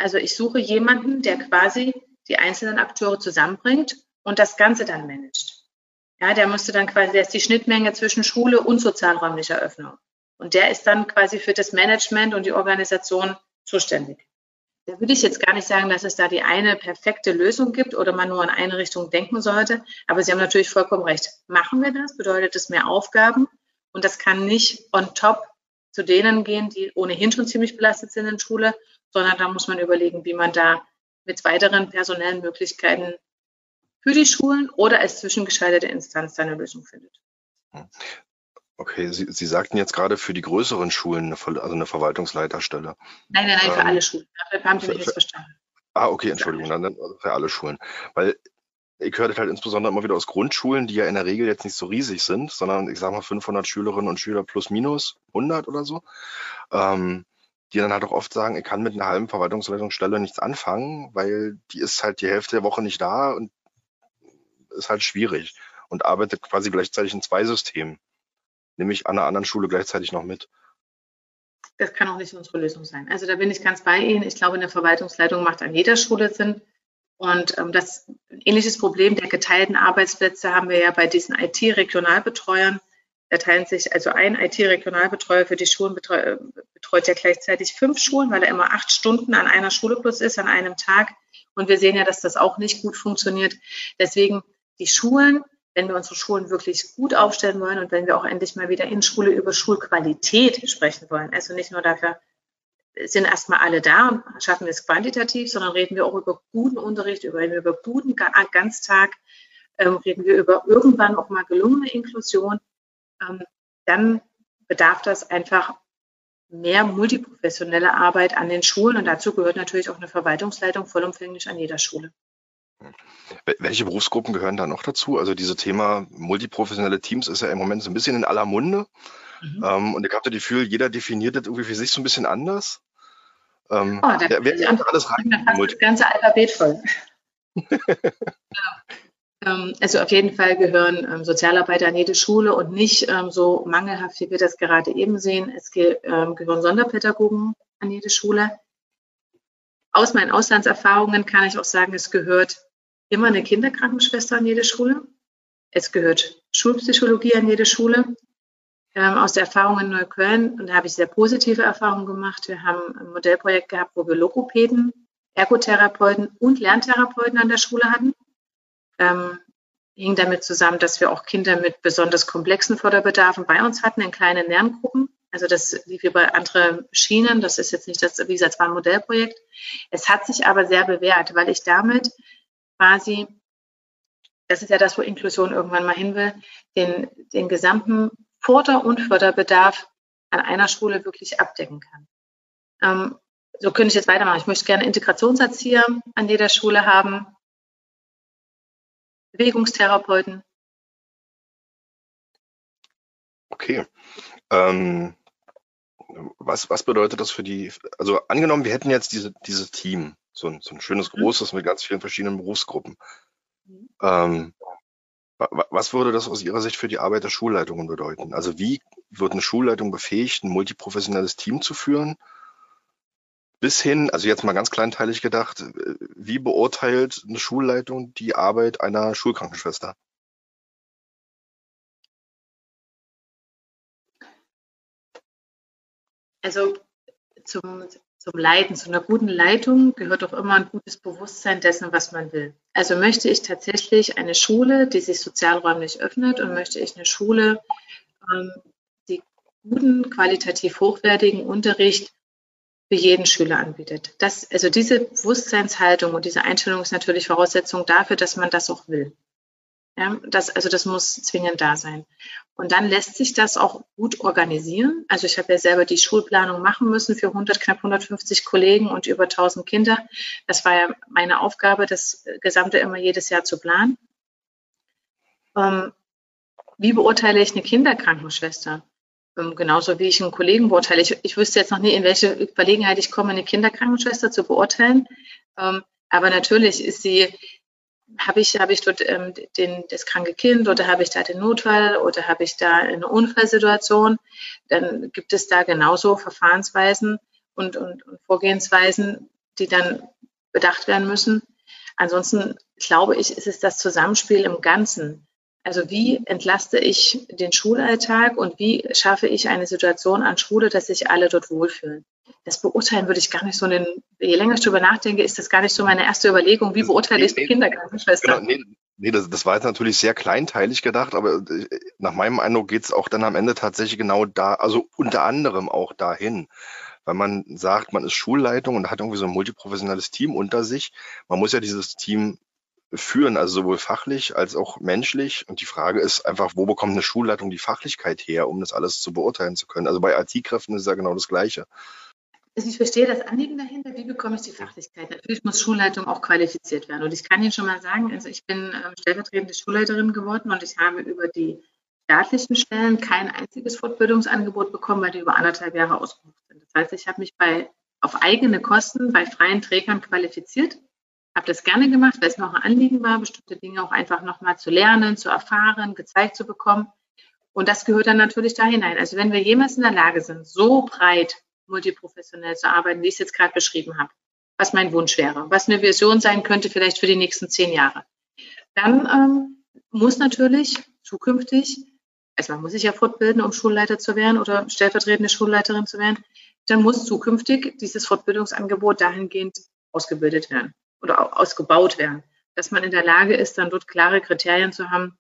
Also ich suche jemanden, der quasi die einzelnen Akteure zusammenbringt und das Ganze dann managt. Ja, der müsste dann quasi, der ist die Schnittmenge zwischen Schule und sozialräumlicher Öffnung. Und der ist dann quasi für das Management und die Organisation zuständig. Da würde ich jetzt gar nicht sagen, dass es da die eine perfekte Lösung gibt oder man nur in eine Richtung denken sollte. Aber Sie haben natürlich vollkommen recht. Machen wir das, bedeutet es mehr Aufgaben. Und das kann nicht on top zu denen gehen, die ohnehin schon ziemlich belastet sind in Schule, sondern da muss man überlegen, wie man da mit weiteren personellen Möglichkeiten für die Schulen oder als zwischengeschaltete Instanz eine Lösung findet. Okay, Sie, Sie sagten jetzt gerade für die größeren Schulen, eine, also eine Verwaltungsleiterstelle. Nein, nein, nein, ähm, für alle Schulen. Dafür haben Sie mich jetzt verstanden. Ah, okay, Entschuldigung, dann also für alle Schulen. Weil ich höre das halt insbesondere immer wieder aus Grundschulen, die ja in der Regel jetzt nicht so riesig sind, sondern ich sage mal 500 Schülerinnen und Schüler plus minus 100 oder so. Ähm, die dann halt auch oft sagen, ich kann mit einer halben Verwaltungsleitungsstelle nichts anfangen, weil die ist halt die Hälfte der Woche nicht da und ist halt schwierig und arbeitet quasi gleichzeitig in zwei Systemen, nämlich an einer anderen Schule gleichzeitig noch mit. Das kann auch nicht unsere Lösung sein. Also da bin ich ganz bei Ihnen. Ich glaube, eine Verwaltungsleitung macht an jeder Schule Sinn. Und ähm, das ähnliches Problem der geteilten Arbeitsplätze haben wir ja bei diesen IT-Regionalbetreuern. Da teilen sich also ein IT-Regionalbetreuer für die Schulen betreut, betreut ja gleichzeitig fünf Schulen, weil er immer acht Stunden an einer Schule plus ist, an einem Tag. Und wir sehen ja, dass das auch nicht gut funktioniert. Deswegen die Schulen, wenn wir unsere Schulen wirklich gut aufstellen wollen und wenn wir auch endlich mal wieder in Schule über Schulqualität sprechen wollen, also nicht nur dafür sind erstmal alle da und schaffen wir es quantitativ, sondern reden wir auch über guten Unterricht, über, über guten Ganztag, ähm, reden wir über irgendwann auch mal gelungene Inklusion dann bedarf das einfach mehr multiprofessionelle Arbeit an den Schulen und dazu gehört natürlich auch eine Verwaltungsleitung vollumfänglich an jeder Schule. Welche Berufsgruppen gehören da noch dazu? Also dieses Thema multiprofessionelle Teams ist ja im Moment so ein bisschen in aller Munde. Mhm. Ähm, und ich habe das Gefühl, jeder definiert das irgendwie für sich so ein bisschen anders. Ähm, oh, da wer, wer alles rein? Das ganze Alphabet voll. Ähm, also auf jeden Fall gehören ähm, Sozialarbeiter an jede Schule und nicht ähm, so mangelhaft, wie wir das gerade eben sehen. Es gehören Sonderpädagogen an jede Schule. Aus meinen Auslandserfahrungen kann ich auch sagen, es gehört immer eine Kinderkrankenschwester an jede Schule. Es gehört Schulpsychologie an jede Schule. aus der Erfahrung in Neukölln, und da habe ich sehr positive Erfahrungen gemacht. Wir haben ein Modellprojekt gehabt, wo wir Logopäden, Ergotherapeuten und Lerntherapeuten an der Schule hatten ähm, hing damit zusammen, dass wir auch Kinder mit besonders komplexen Förderbedarfen bei uns hatten in kleinen Lerngruppen. Also das lief über andere Schienen. Das ist jetzt nicht das, wie gesagt, es war ein Modellprojekt. Es hat sich aber sehr bewährt, weil ich damit quasi, das ist ja das, wo Inklusion irgendwann mal hin will, den, den gesamten Vorder- und Förderbedarf an einer Schule wirklich abdecken kann. Ähm, so könnte ich jetzt weitermachen. Ich möchte gerne Integrationserzieher an jeder Schule haben. Bewegungstherapeuten. Okay. Ähm, was, was bedeutet das für die, also angenommen, wir hätten jetzt diese, dieses Team, so ein, so ein schönes, mhm. großes mit ganz vielen verschiedenen Berufsgruppen. Mhm. Ähm, was würde das aus Ihrer Sicht für die Arbeit der Schulleitungen bedeuten? Also wie wird eine Schulleitung befähigt, ein multiprofessionelles Team zu führen? bis hin, also jetzt mal ganz kleinteilig gedacht, äh, wie beurteilt eine Schulleitung die Arbeit einer Schulkrankenschwester? Also zum, zum Leiten, zu einer guten Leitung gehört auch immer ein gutes Bewusstsein dessen, was man will. Also möchte ich tatsächlich eine Schule, die sich sozialräumlich öffnet und möchte ich eine Schule, ähm, die guten, qualitativ hochwertigen Unterricht für jeden Schüler anbietet. Das, also diese Bewusstseinshaltung und diese Einstellung ist natürlich Voraussetzung dafür, dass man das auch will. Ja, das, also das muss zwingend da sein. Und dann lässt sich das auch gut organisieren. Also ich habe ja selber die Schulplanung machen müssen für 100, knapp 150 Kollegen und über 1000 Kinder. Das war ja meine Aufgabe, das Gesamte immer jedes Jahr zu planen. Ähm, wie beurteile ich eine Kinderkrankenschwester? Ähm, genauso wie ich einen Kollegen beurteile. Ich, ich wüsste jetzt noch nie, in welche Verlegenheit ich komme, eine Kinderkrankenschwester zu beurteilen. Ähm, aber natürlich ist sie habe ich, habe ich dort ähm, den, das kranke Kind oder habe ich da den Notfall oder habe ich da eine Unfallsituation, dann gibt es da genauso Verfahrensweisen und, und, und Vorgehensweisen, die dann bedacht werden müssen. Ansonsten glaube ich, ist es das Zusammenspiel im Ganzen. Also wie entlaste ich den Schulalltag und wie schaffe ich eine Situation an Schule, dass sich alle dort wohlfühlen? das beurteilen würde ich gar nicht so, einen, je länger ich darüber nachdenke, ist das gar nicht so meine erste Überlegung, wie beurteile nee, ich die nee, Kindergartenschwester? Genau, nee, nee das, das war jetzt natürlich sehr kleinteilig gedacht, aber äh, nach meinem Eindruck geht es auch dann am Ende tatsächlich genau da, also unter anderem auch dahin. Weil man sagt, man ist Schulleitung und hat irgendwie so ein multiprofessionelles Team unter sich. Man muss ja dieses Team führen, also sowohl fachlich als auch menschlich. Und die Frage ist einfach, wo bekommt eine Schulleitung die Fachlichkeit her, um das alles zu beurteilen zu können? Also bei IT-Kräften ist ja genau das Gleiche. Also ich verstehe das Anliegen dahinter, wie bekomme ich die Fachlichkeit? Natürlich muss Schulleitung auch qualifiziert werden. Und ich kann Ihnen schon mal sagen, also ich bin ähm, stellvertretende Schulleiterin geworden und ich habe über die staatlichen Stellen kein einziges Fortbildungsangebot bekommen, weil die über anderthalb Jahre ausgebucht sind. Das heißt, ich habe mich bei, auf eigene Kosten bei freien Trägern qualifiziert, habe das gerne gemacht, weil es mir auch ein Anliegen war, bestimmte Dinge auch einfach nochmal zu lernen, zu erfahren, gezeigt zu bekommen. Und das gehört dann natürlich da hinein. Also wenn wir jemals in der Lage sind, so breit multiprofessionell zu arbeiten, wie ich es jetzt gerade beschrieben habe, was mein Wunsch wäre, was eine Vision sein könnte vielleicht für die nächsten zehn Jahre. Dann ähm, muss natürlich zukünftig, also man muss sich ja fortbilden, um Schulleiter zu werden oder stellvertretende Schulleiterin zu werden, dann muss zukünftig dieses Fortbildungsangebot dahingehend ausgebildet werden oder ausgebaut werden, dass man in der Lage ist, dann dort klare Kriterien zu haben,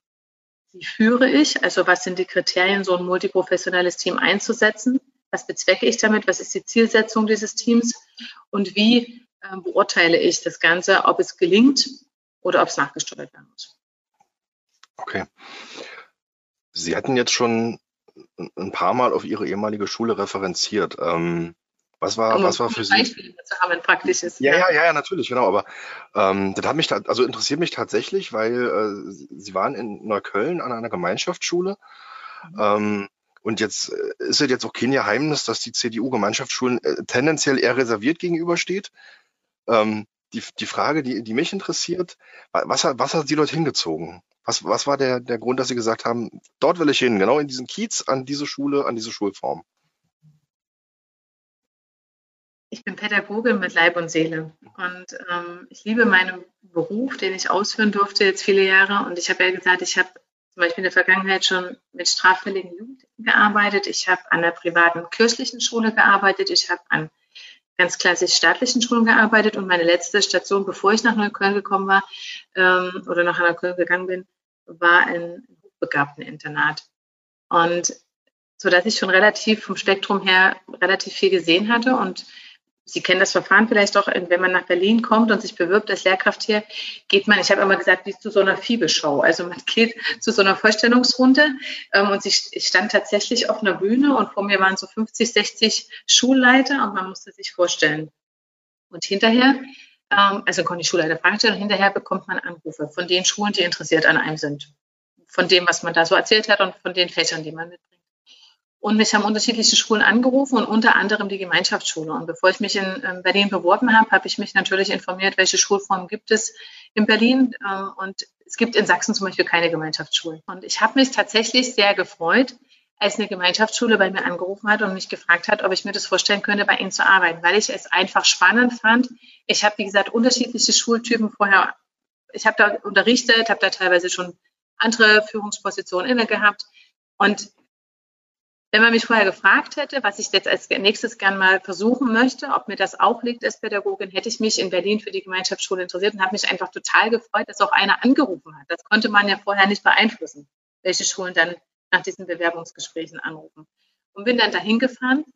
wie führe ich, also was sind die Kriterien, so ein multiprofessionelles Team einzusetzen, was bezwecke ich damit? Was ist die Zielsetzung dieses Teams? Und wie äh, beurteile ich das Ganze, ob es gelingt oder ob es nachgesteuert werden muss? Okay. Sie hatten jetzt schon ein paar Mal auf Ihre ehemalige Schule referenziert. Ähm, was war, um was war für Sie? Beispiele zu haben, ein praktisches. Ja, ja, ja, ja, natürlich, genau. Aber ähm, das hat mich, also interessiert mich tatsächlich, weil äh, Sie waren in Neukölln an einer Gemeinschaftsschule. Mhm. Ähm, und jetzt äh, ist es jetzt auch kein Geheimnis, dass die CDU-Gemeinschaftsschulen äh, tendenziell eher reserviert gegenübersteht. Ähm, die, die Frage, die, die mich interessiert, was, hat, was hat Sie dort hingezogen? Was, was war der, der Grund, dass Sie gesagt haben, dort will ich hin, genau in diesen Kiez, an diese Schule, an diese Schulform? Ich bin Pädagogin mit Leib und Seele und ähm, ich liebe meinen Beruf, den ich ausführen durfte jetzt viele Jahre. Und ich habe ja gesagt, ich habe zum Beispiel in der Vergangenheit schon mit straffälligen Jugendlichen gearbeitet. Ich habe an der privaten kirchlichen Schule gearbeitet. Ich habe an ganz klassisch staatlichen Schulen gearbeitet und meine letzte Station, bevor ich nach Neukölln gekommen war ähm, oder nach Neukölln gegangen bin, war ein hochbegabten Internat. Und so dass ich schon relativ vom Spektrum her relativ viel gesehen hatte und Sie kennen das Verfahren vielleicht auch, wenn man nach Berlin kommt und sich bewirbt als Lehrkraft hier, geht man, ich habe immer gesagt, wie zu so einer Fiebeshow. Also man geht zu so einer Vorstellungsrunde ähm, und ich, ich stand tatsächlich auf einer Bühne und vor mir waren so 50, 60 Schulleiter und man musste sich vorstellen. Und hinterher, ähm, also konnte die Schulleiter Fragen stellen und hinterher bekommt man Anrufe von den Schulen, die interessiert an einem sind. Von dem, was man da so erzählt hat und von den Fächern, die man mitbringt. Und mich haben unterschiedliche Schulen angerufen und unter anderem die Gemeinschaftsschule. Und bevor ich mich in ähm, Berlin beworben habe, habe ich mich natürlich informiert, welche Schulformen gibt es in Berlin. Ähm, und es gibt in Sachsen zum Beispiel keine Gemeinschaftsschulen. Und ich habe mich tatsächlich sehr gefreut, als eine Gemeinschaftsschule bei mir angerufen hat und mich gefragt hat, ob ich mir das vorstellen könnte, bei ihnen zu arbeiten, weil ich es einfach spannend fand. Ich habe, wie gesagt, unterschiedliche Schultypen vorher, ich habe da unterrichtet, habe da teilweise schon andere Führungspositionen inne gehabt. Und Wenn man mich vorher gefragt hätte, was ich jetzt als nächstes gern mal versuchen möchte, ob mir das auch liegt als Pädagogin, hätte ich mich in Berlin für die Gemeinschaftsschule interessiert und habe mich einfach total gefreut, dass auch einer angerufen hat. Das konnte man ja vorher nicht beeinflussen, welche Schulen dann nach diesen Bewerbungsgesprächen anrufen. Und bin dann dahin gefahren.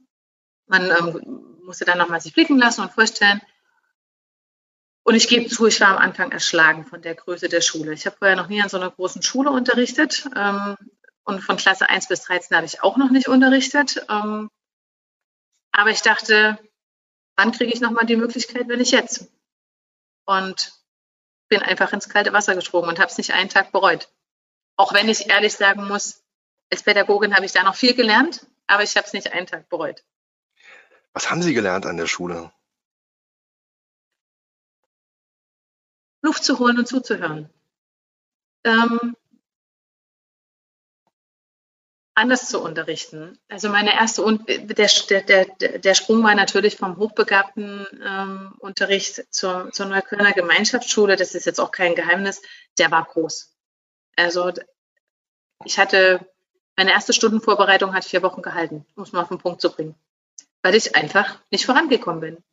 Man ähm, musste dann nochmal sich blicken lassen und vorstellen. Und ich gebe zu, ich war am Anfang erschlagen von der Größe der Schule. Ich habe vorher noch nie an so einer großen Schule unterrichtet. Und von Klasse 1 bis 13 habe ich auch noch nicht unterrichtet. Ähm, aber ich dachte, wann kriege ich nochmal die Möglichkeit, wenn ich jetzt? Und bin einfach ins kalte Wasser gesprungen und habe es nicht einen Tag bereut. Auch wenn ich ehrlich sagen muss, als Pädagogin habe ich da noch viel gelernt, aber ich habe es nicht einen Tag bereut. Was haben Sie gelernt an der Schule? Luft zu holen und zuzuhören. Ähm, anders zu unterrichten. Also meine erste, der, der, der Sprung war natürlich vom hochbegabten ähm, Unterricht zur, zur Neuköllner Gemeinschaftsschule, das ist jetzt auch kein Geheimnis, der war groß. Also ich hatte, meine erste Stundenvorbereitung hat vier Wochen gehalten, um es mal auf den Punkt zu bringen, weil ich einfach nicht vorangekommen bin.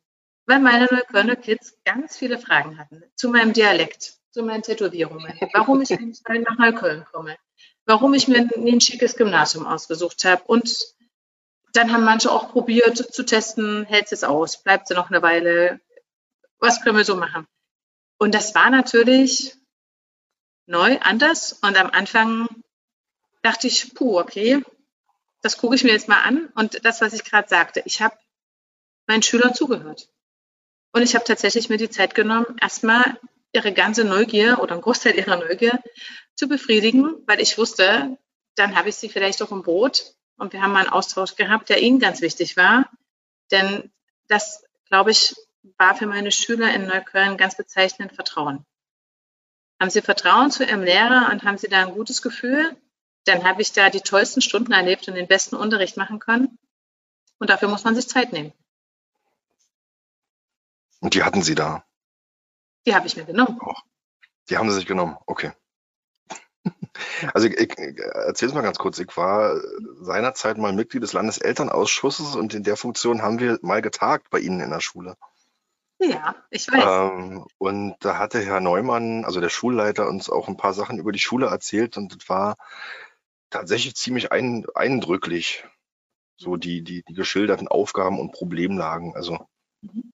Weil meine Neuköllner Kids ganz viele Fragen hatten zu meinem Dialekt, zu meinen Tätowierungen, warum ich eigentlich nach Neukölln komme, warum ich mir ein schickes Gymnasium ausgesucht habe. Und dann haben manche auch probiert zu testen, hält es aus, bleibt sie noch eine Weile, was können wir so machen? Und das war natürlich neu, anders. Und am Anfang dachte ich, puh, okay, das gucke ich mir jetzt mal an. Und das, was ich gerade sagte, ich habe meinen Schülern zugehört. Und ich habe tatsächlich mir die Zeit genommen, erstmal ihre ganze Neugier oder einen Großteil ihrer Neugier zu befriedigen, weil ich wusste, dann habe ich sie vielleicht auch im Boot. Und wir haben mal einen Austausch gehabt, der ihnen ganz wichtig war. Denn das, glaube ich, war für meine Schüler in Neukölln ganz bezeichnend Vertrauen. Haben sie Vertrauen zu ihrem Lehrer und haben sie da ein gutes Gefühl, dann habe ich da die tollsten Stunden erlebt und den besten Unterricht machen können. Und dafür muss man sich Zeit nehmen. Und die hatten Sie da? Die habe ich mir genommen. Auch. Die haben Sie sich genommen, okay. Also ich, ich erzähle es mal ganz kurz. Ich war seinerzeit mal Mitglied des Landeselternausschusses und in der Funktion haben wir mal getagt bei Ihnen in der Schule. Ja, ich weiß. Ähm, und da hatte Herr Neumann, also der Schulleiter, uns auch ein paar Sachen über die Schule erzählt und das war tatsächlich ziemlich ein, eindrücklich. So die, die, die geschilderten Aufgaben und Problemlagen. Also mhm.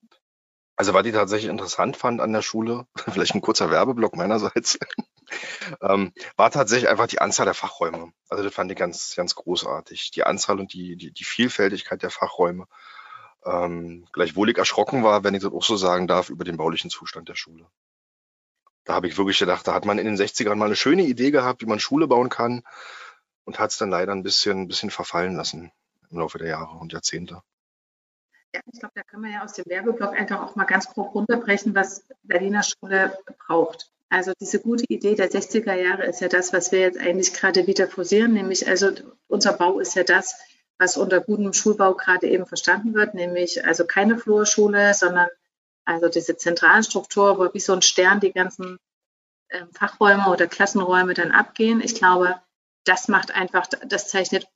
Also was ich tatsächlich interessant fand an der Schule, vielleicht ein kurzer Werbeblock meinerseits, ähm, war tatsächlich einfach die Anzahl der Fachräume. Also das fand ich ganz, ganz großartig. Die Anzahl und die, die, die Vielfältigkeit der Fachräume. Ähm, gleichwohl ich erschrocken war, wenn ich das auch so sagen darf, über den baulichen Zustand der Schule. Da habe ich wirklich gedacht, da hat man in den 60ern mal eine schöne Idee gehabt, wie man Schule bauen kann und hat es dann leider ein bisschen, ein bisschen verfallen lassen im Laufe der Jahre und Jahrzehnte. Ja, ich glaube, da können wir ja aus dem Werbeblock einfach auch mal ganz grob runterbrechen, was Berliner Schule braucht. Also diese gute Idee der 60er Jahre ist ja das, was wir jetzt eigentlich gerade wieder forcieren, nämlich also unser Bau ist ja das, was unter gutem Schulbau gerade eben verstanden wird, nämlich also keine Flurschule, sondern also diese zentralen Struktur, wo wie so ein Stern die ganzen äh, Fachräume oder Klassenräume dann abgehen. Ich glaube, das macht einfach, das zeichnet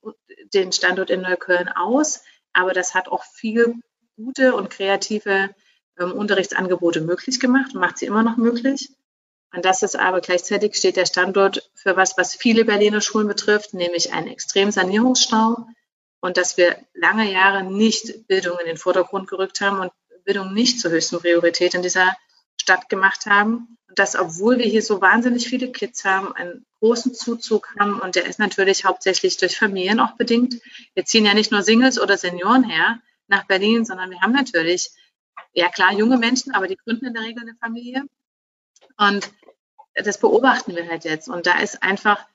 den Standort in Neukölln aus aber das hat auch viel gute und kreative ähm, Unterrichtsangebote möglich gemacht und macht sie immer noch möglich. Und das ist aber gleichzeitig steht der Standort für was, was viele Berliner Schulen betrifft, nämlich einen extremen Sanierungsstau und dass wir lange Jahre nicht Bildung in den Vordergrund gerückt haben und Bildung nicht zur höchsten Priorität in dieser Stadt gemacht haben. Und das, obwohl wir hier so wahnsinnig viele Kids haben, einen großen Zuzug haben und der ist natürlich hauptsächlich durch Familien auch bedingt. Wir ziehen ja nicht nur Singles oder Senioren her nach Berlin, sondern wir haben natürlich, ja klar, junge Menschen, aber die gründen in der Regel eine Familie. Und das beobachten wir halt jetzt. Und da ist einfach,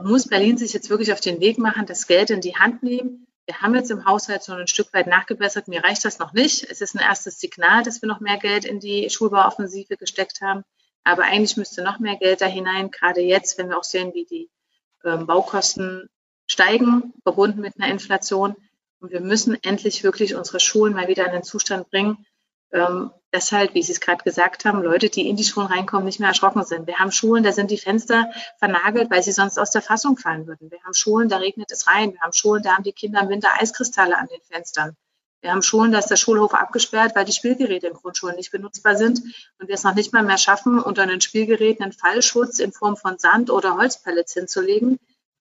muss Berlin sich jetzt wirklich auf den Weg machen, das Geld in die Hand nehmen, wir haben jetzt im Haushalt so ein Stück weit nachgebessert. Mir reicht das noch nicht. Es ist ein erstes Signal, dass wir noch mehr Geld in die Schulbauoffensive gesteckt haben. Aber eigentlich müsste noch mehr Geld da hinein, gerade jetzt, wenn wir auch sehen, wie die ähm, Baukosten steigen, verbunden mit einer Inflation. Und wir müssen endlich wirklich unsere Schulen mal wieder in den Zustand bringen, ähm, dass halt, wie Sie es gerade gesagt haben, Leute, die in die Schulen reinkommen, nicht mehr erschrocken sind. Wir haben Schulen, da sind die Fenster vernagelt, weil sie sonst aus der Fassung fallen würden. Wir haben Schulen, da regnet es rein. Wir haben Schulen, da haben die Kinder im Winter Eiskristalle an den Fenstern. Wir haben Schulen, da ist der Schulhof abgesperrt, weil die Spielgeräte in Grundschulen nicht benutzbar sind und wir es noch nicht mal mehr schaffen, unter den Spielgeräten einen Fallschutz in Form von Sand oder Holzpellets hinzulegen,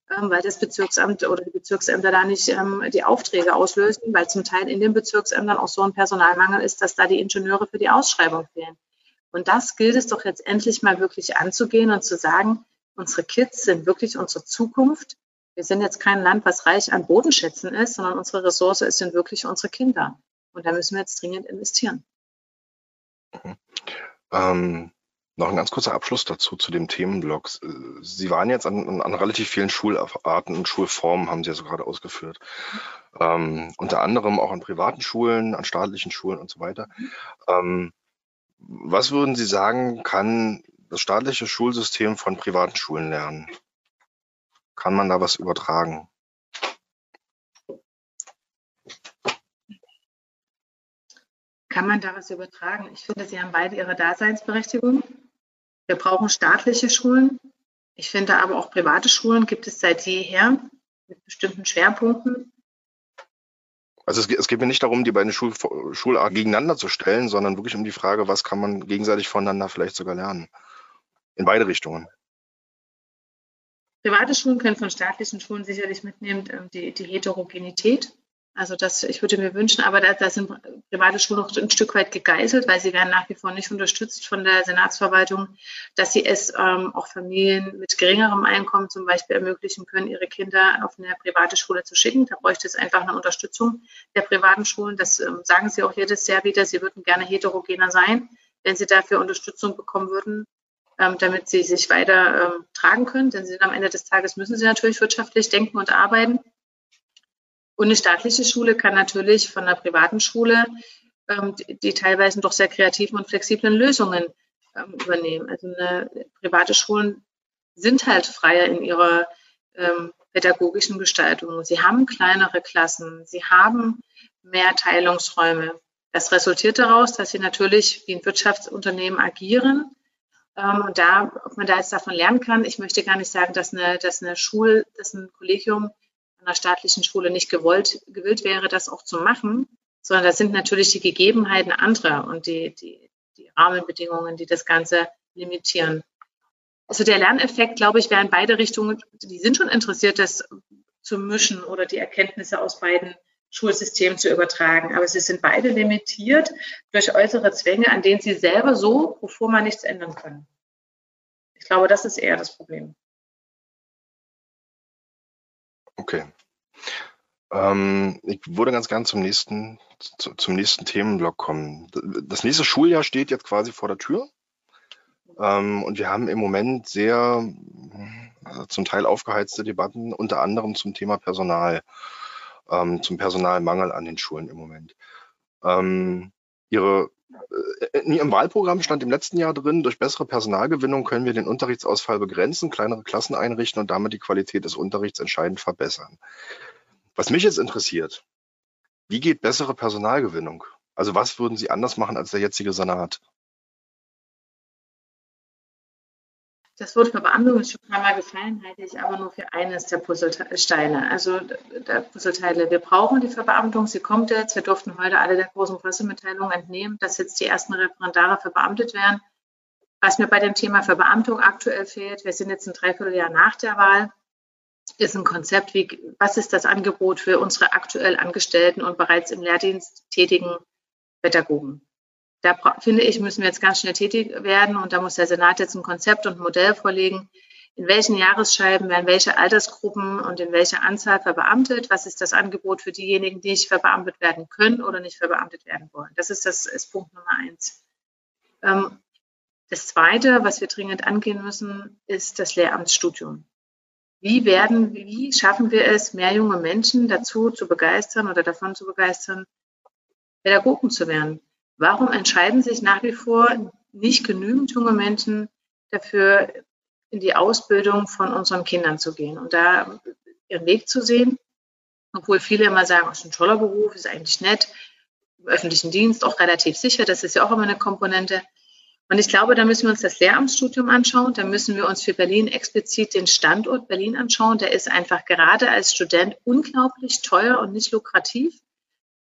weil das Bezirksamt oder die Bezirksämter da nicht ähm, die Aufträge auslösen, weil zum Teil in den Bezirksämtern auch so ein Personalmangel ist, dass da die Ingenieure für die Ausschreibung fehlen. Und das gilt es doch jetzt endlich mal wirklich anzugehen und zu sagen, unsere Kids sind wirklich unsere Zukunft. Wir sind jetzt kein Land, was reich an Bodenschätzen ist, sondern unsere Ressource sind wirklich unsere Kinder. Und da müssen wir jetzt dringend investieren. Mhm. Ähm, noch ein ganz kurzer Abschluss dazu zu dem Themenblock. Sie waren jetzt an, an relativ vielen Schularten und Schulformen, haben Sie ja so gerade ausgeführt. Ähm, unter anderem auch an privaten Schulen, an staatlichen Schulen und so weiter. Ähm, was würden Sie sagen, kann das staatliche Schulsystem von privaten Schulen lernen? Kann man da was übertragen? Kann man da was übertragen? Ich finde, sie haben beide ihre Daseinsberechtigung. Wir brauchen staatliche Schulen. Ich finde aber auch private Schulen gibt es seit jeher mit bestimmten Schwerpunkten. Also es, es geht mir nicht darum, die beiden Schul Schularten gegeneinander zu stellen, sondern wirklich um die Frage, was kann man gegenseitig voneinander vielleicht sogar lernen. In beide Richtungen. Private Schulen können von staatlichen Schulen sicherlich mitnehmen ähm, die, die Heterogenität. Also das, ich würde mir wünschen, aber da, da sind private Schulen noch ein Stück weit gegeißelt, weil sie werden nach wie vor nicht unterstützt von der Senatsverwaltung, dass sie es ähm, auch Familien mit geringerem Einkommen zum Beispiel ermöglichen können, ihre Kinder auf eine private Schule zu schicken. Da bräuchte es einfach eine Unterstützung der privaten Schulen. Das ähm, sagen sie auch jedes Jahr wieder. Sie würden gerne heterogener sein, wenn sie dafür Unterstützung bekommen würden, ähm, damit sie sich weiter ähm, tragen können. Denn sie, am Ende des Tages müssen sie natürlich wirtschaftlich denken und arbeiten. Und eine staatliche Schule kann natürlich von einer privaten Schule ähm, die, die, teilweise doch sehr kreativen und flexiblen Lösungen ähm, übernehmen. Also eine, private Schulen sind halt freier in ihrer ähm, pädagogischen Gestaltung. Sie haben kleinere Klassen, sie haben mehr Teilungsräume. Das resultiert daraus, dass sie natürlich wie ein Wirtschaftsunternehmen agieren. Ähm, und da, ob man da jetzt davon lernen kann, ich möchte gar nicht sagen, dass eine, dass eine Schule, dass ein Kollegium einer staatlichen Schule nicht gewollt, gewillt wäre, das auch zu machen, sondern das sind natürlich die Gegebenheiten anderer und die, die, die Rahmenbedingungen, die das Ganze limitieren. Also der Lerneffekt, glaube ich, wäre in beide Richtungen, die sind schon interessiert, das zu mischen oder die Erkenntnisse aus beiden Schulsystemen zu übertragen. Aber sie sind beide limitiert durch äußere Zwänge, an denen sie selber so wovor man nichts ändern können. Ich glaube, das ist eher das Problem. Okay. Ähm, ich würde ganz gern zum nächsten, zu, zum nächsten Themenblock kommen. Das nächste Schuljahr steht jetzt quasi vor der Tür. Ähm, und wir haben im Moment sehr also zum Teil aufgeheizte Debatten, unter anderem zum Thema Personal, ähm, zum Personalmangel an den Schulen im Moment. Ähm, ihre, in Ihrem Wahlprogramm stand im letzten Jahr drin, durch bessere Personalgewinnung können wir den Unterrichtsausfall begrenzen, kleinere Klassen einrichten und damit die Qualität des Unterrichts entscheidend verbessern. Was mich jetzt interessiert, wie geht bessere Personalgewinnung? Also was würden Sie anders machen als der jetzige Senat? Das Wort Verbeamtung ist schon ein paar Mal gefallen, halte ich aber nur für eines der Puzzlesteine, also der Puzzleteile. Wir brauchen die Verbeamtung, sie kommt jetzt. Wir durften heute alle der großen Pressemitteilung entnehmen, dass jetzt die ersten Referendare verbeamtet werden. Was mir bei dem Thema Verbeamtung aktuell fehlt, wir sind jetzt ein Dreivierteljahr nach der Wahl, ist ein Konzept, wie, was ist das Angebot für unsere aktuell Angestellten und bereits im Lehrdienst tätigen Pädagogen. Da finde ich, müssen wir jetzt ganz schnell tätig werden und da muss der Senat jetzt ein Konzept und ein Modell vorlegen. In welchen Jahresscheiben werden welche Altersgruppen und in welcher Anzahl verbeamtet? Was ist das Angebot für diejenigen, die nicht verbeamtet werden können oder nicht verbeamtet werden wollen? Das ist das ist Punkt Nummer eins. Ähm, das zweite, was wir dringend angehen müssen, ist das Lehramtsstudium. Wie werden, wie schaffen wir es, mehr junge Menschen dazu zu begeistern oder davon zu begeistern, Pädagogen zu werden? Warum entscheiden sich nach wie vor nicht genügend junge Menschen dafür, in die Ausbildung von unseren Kindern zu gehen und da ihren Weg zu sehen? Obwohl viele immer sagen, es ist ein toller Beruf, ist eigentlich nett. im öffentlichen Dienst auch relativ sicher. Das ist ja auch immer eine Komponente. Und ich glaube, da müssen wir uns das Lehramtsstudium anschauen. Da müssen wir uns für Berlin explizit den Standort Berlin anschauen. Der ist einfach gerade als Student unglaublich teuer und nicht lukrativ.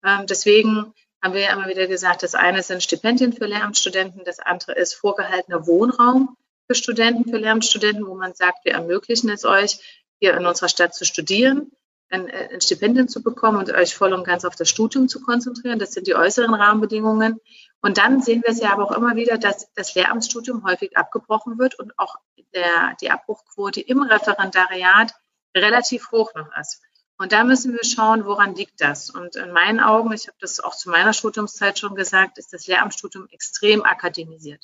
Ähm, deswegen haben wir ja immer wieder gesagt, das eine sind Stipendien für Lehramtsstudenten, das andere ist vorgehaltener Wohnraum für Studenten, für Lehramtsstudenten, wo man sagt, wir ermöglichen es euch, hier in unserer Stadt zu studieren, ein, äh, ein Stipendium zu bekommen und euch voll und ganz auf das Studium zu konzentrieren. Das sind die äußeren Rahmenbedingungen. Und dann sehen wir es ja aber auch immer wieder, dass das Lehramtsstudium häufig abgebrochen wird und auch der, die Abbruchquote im Referendariat relativ hoch noch ist. Und da müssen wir schauen, woran liegt das? Und in meinen Augen, ich habe das auch zu meiner Studiumszeit schon gesagt, ist das Lehramtsstudium extrem akademisiert.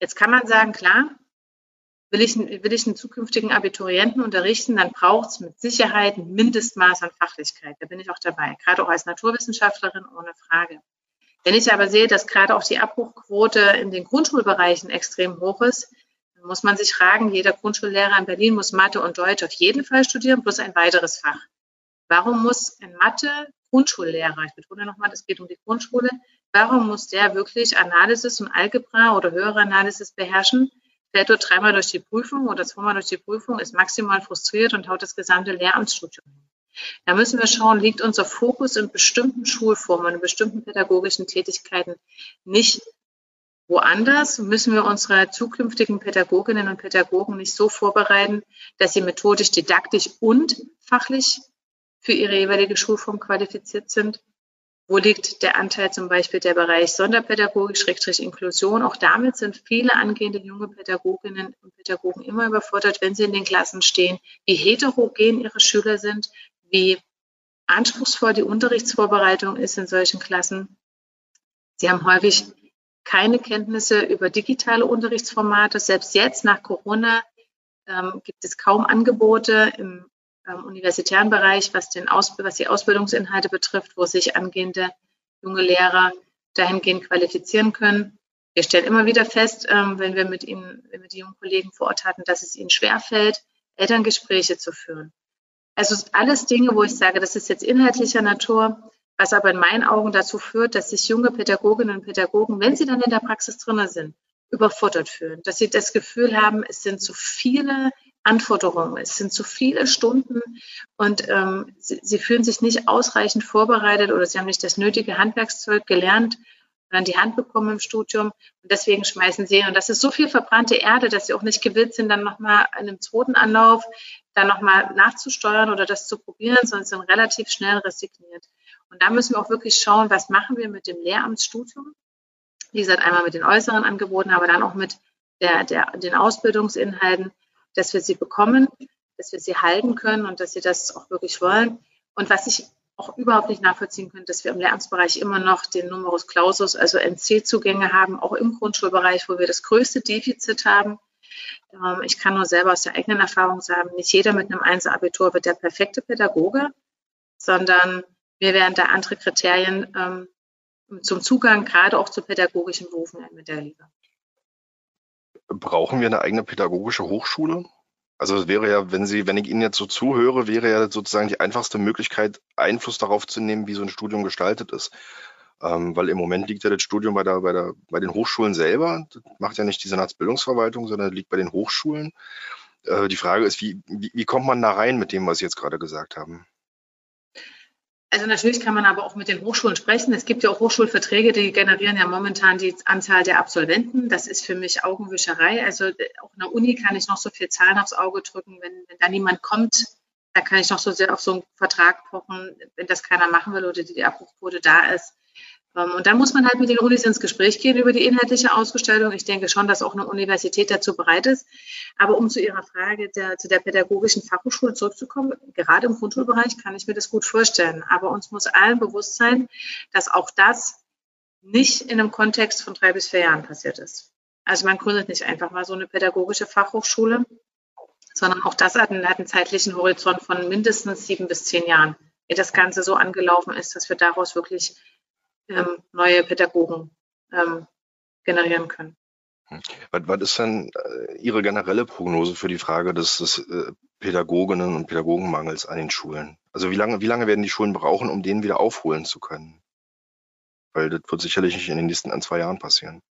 Jetzt kann man sagen, klar, will ich, will ich einen zukünftigen Abiturienten unterrichten, dann braucht es mit Sicherheit ein Mindestmaß an Fachlichkeit. Da bin ich auch dabei, gerade auch als Naturwissenschaftlerin ohne Frage. Wenn ich aber sehe, dass gerade auch die Abbruchquote in den Grundschulbereichen extrem hoch ist, muss man sich fragen, jeder Grundschullehrer in Berlin muss Mathe und Deutsch auf jeden Fall studieren, plus ein weiteres Fach. Warum muss ein Mathe Grundschullehrer, ich betone nochmal, es geht um die Grundschule, warum muss der wirklich Analysis und Algebra oder höhere Analysis beherrschen, fällt dort dreimal durch die Prüfung oder zweimal durch die Prüfung, ist maximal frustriert und haut das gesamte Lehramtsstudium. Da müssen wir schauen, liegt unser Fokus in bestimmten Schulformen, in bestimmten pädagogischen Tätigkeiten nicht woanders? Müssen wir unsere zukünftigen Pädagoginnen und Pädagogen nicht so vorbereiten, dass sie methodisch, didaktisch und fachlich für ihre jeweilige Schulform qualifiziert sind? Wo liegt der Anteil zum Beispiel der Bereich Sonderpädagogik, Schrägstrich Inklusion? Auch damit sind viele angehende junge Pädagoginnen und Pädagogen immer überfordert, wenn sie in den Klassen stehen, wie heterogen ihre Schüler sind, wie anspruchsvoll die Unterrichtsvorbereitung ist in solchen Klassen. Sie haben häufig keine Kenntnisse über digitale Unterrichtsformate. Selbst jetzt nach Corona ähm, gibt es kaum Angebote im ähm, universitären Bereich, was, den Aus was die Ausbildungsinhalte betrifft, wo sich angehende junge Lehrer dahingehend qualifizieren können. Wir stellen immer wieder fest, ähm, wenn wir mit ihnen, wenn wir die jungen Kollegen vor Ort hatten, dass es ihnen schwerfällt, Elterngespräche zu führen. Also alles Dinge, wo ich sage, das ist jetzt inhaltlicher Natur, was aber in meinen Augen dazu führt, dass sich junge Pädagoginnen und Pädagogen, wenn sie dann in der Praxis drinnen sind, überfordert fühlen, dass sie das Gefühl haben, es sind zu viele Anforderungen. Es sind zu viele Stunden und ähm, sie, sie, fühlen sich nicht ausreichend vorbereitet oder sie haben nicht das nötige Handwerkszeug gelernt und an die Hand bekommen im Studium. Und deswegen schmeißen sie. Und das ist so viel verbrannte Erde, dass sie auch nicht gewillt sind, dann nochmal in einem zweiten Anlauf dann nochmal nachzusteuern oder das zu probieren, sondern sind relativ schnell resigniert. Und da müssen wir auch wirklich schauen, was machen wir mit dem Lehramtsstudium. Wie gesagt, einmal mit den äußeren Angeboten, aber dann auch mit der, der, den Ausbildungsinhalten dass wir sie bekommen, dass wir sie halten können und dass sie das auch wirklich wollen. Und was ich auch überhaupt nicht nachvollziehen könnte, dass wir im Lehramtsbereich immer noch den Numerus Clausus, also NC-Zugänge haben, auch im Grundschulbereich, wo wir das größte Defizit haben. Ähm, ich kann nur selber aus der eigenen Erfahrung sagen, nicht jeder mit einem Einser-Abitur wird der perfekte Pädagoge, sondern mir werden da andere Kriterien ähm, zum Zugang, gerade auch zu pädagogischen Berufen, mit der brauchen wir eine eigene pädagogische Hochschule? Also es wäre ja, wenn Sie, wenn ich Ihnen jetzt so zuhöre, wäre ja sozusagen die einfachste Möglichkeit, Einfluss darauf zu nehmen, wie so ein Studium gestaltet ist. Ähm, weil im Moment liegt ja das Studium bei, der, bei, der, bei den Hochschulen selber. Das macht ja nicht die Senatsbildungsverwaltung, sondern liegt bei den Hochschulen. Äh, die Frage ist, wie, wie, wie kommt man da rein mit dem, was Sie jetzt gerade gesagt haben? Also natürlich kann man aber auch mit den Hochschulen sprechen. Es gibt ja auch Hochschulverträge, die generieren ja momentan die Anzahl der Absolventen. Das ist für mich Augenwischerei. Also äh, auch in der Uni kann ich noch so viel Zahlen aufs Auge drücken. Wenn, wenn da niemand kommt, da kann ich noch so sehr auf so einen Vertrag pochen, wenn das keiner machen will oder die, die Abbruchquote da ist. Ähm, und dann muss man halt mit den Unis ins Gespräch gehen über die inhaltliche Ausgestaltung. Ich denke schon, dass auch eine Universität dazu bereit ist. Aber um zu Ihrer Frage der, zu der pädagogischen Fachhochschule zurückzukommen, gerade im Grundschulbereich kann ich mir das gut vorstellen. Aber uns muss allen bewusst sein, dass auch das nicht in einem Kontext von drei bis vier Jahren passiert ist. Also man gründet nicht einfach mal so eine pädagogische Fachhochschule, sondern auch das hat einen, hat einen zeitlichen Horizont von mindestens sieben bis zehn Jahren, wie das Ganze so angelaufen ist, dass wir daraus wirklich ähm, neue Pädagogen ähm, generieren können. Was, was ist denn äh, Ihre generelle Prognose für die Frage des, des äh, Pädagoginnen und Pädagogenmangels an den Schulen? Also wie lange, wie lange werden die Schulen brauchen, um den wieder aufholen zu können? Weil das wird sicherlich nicht in den nächsten ein, zwei Jahren passieren.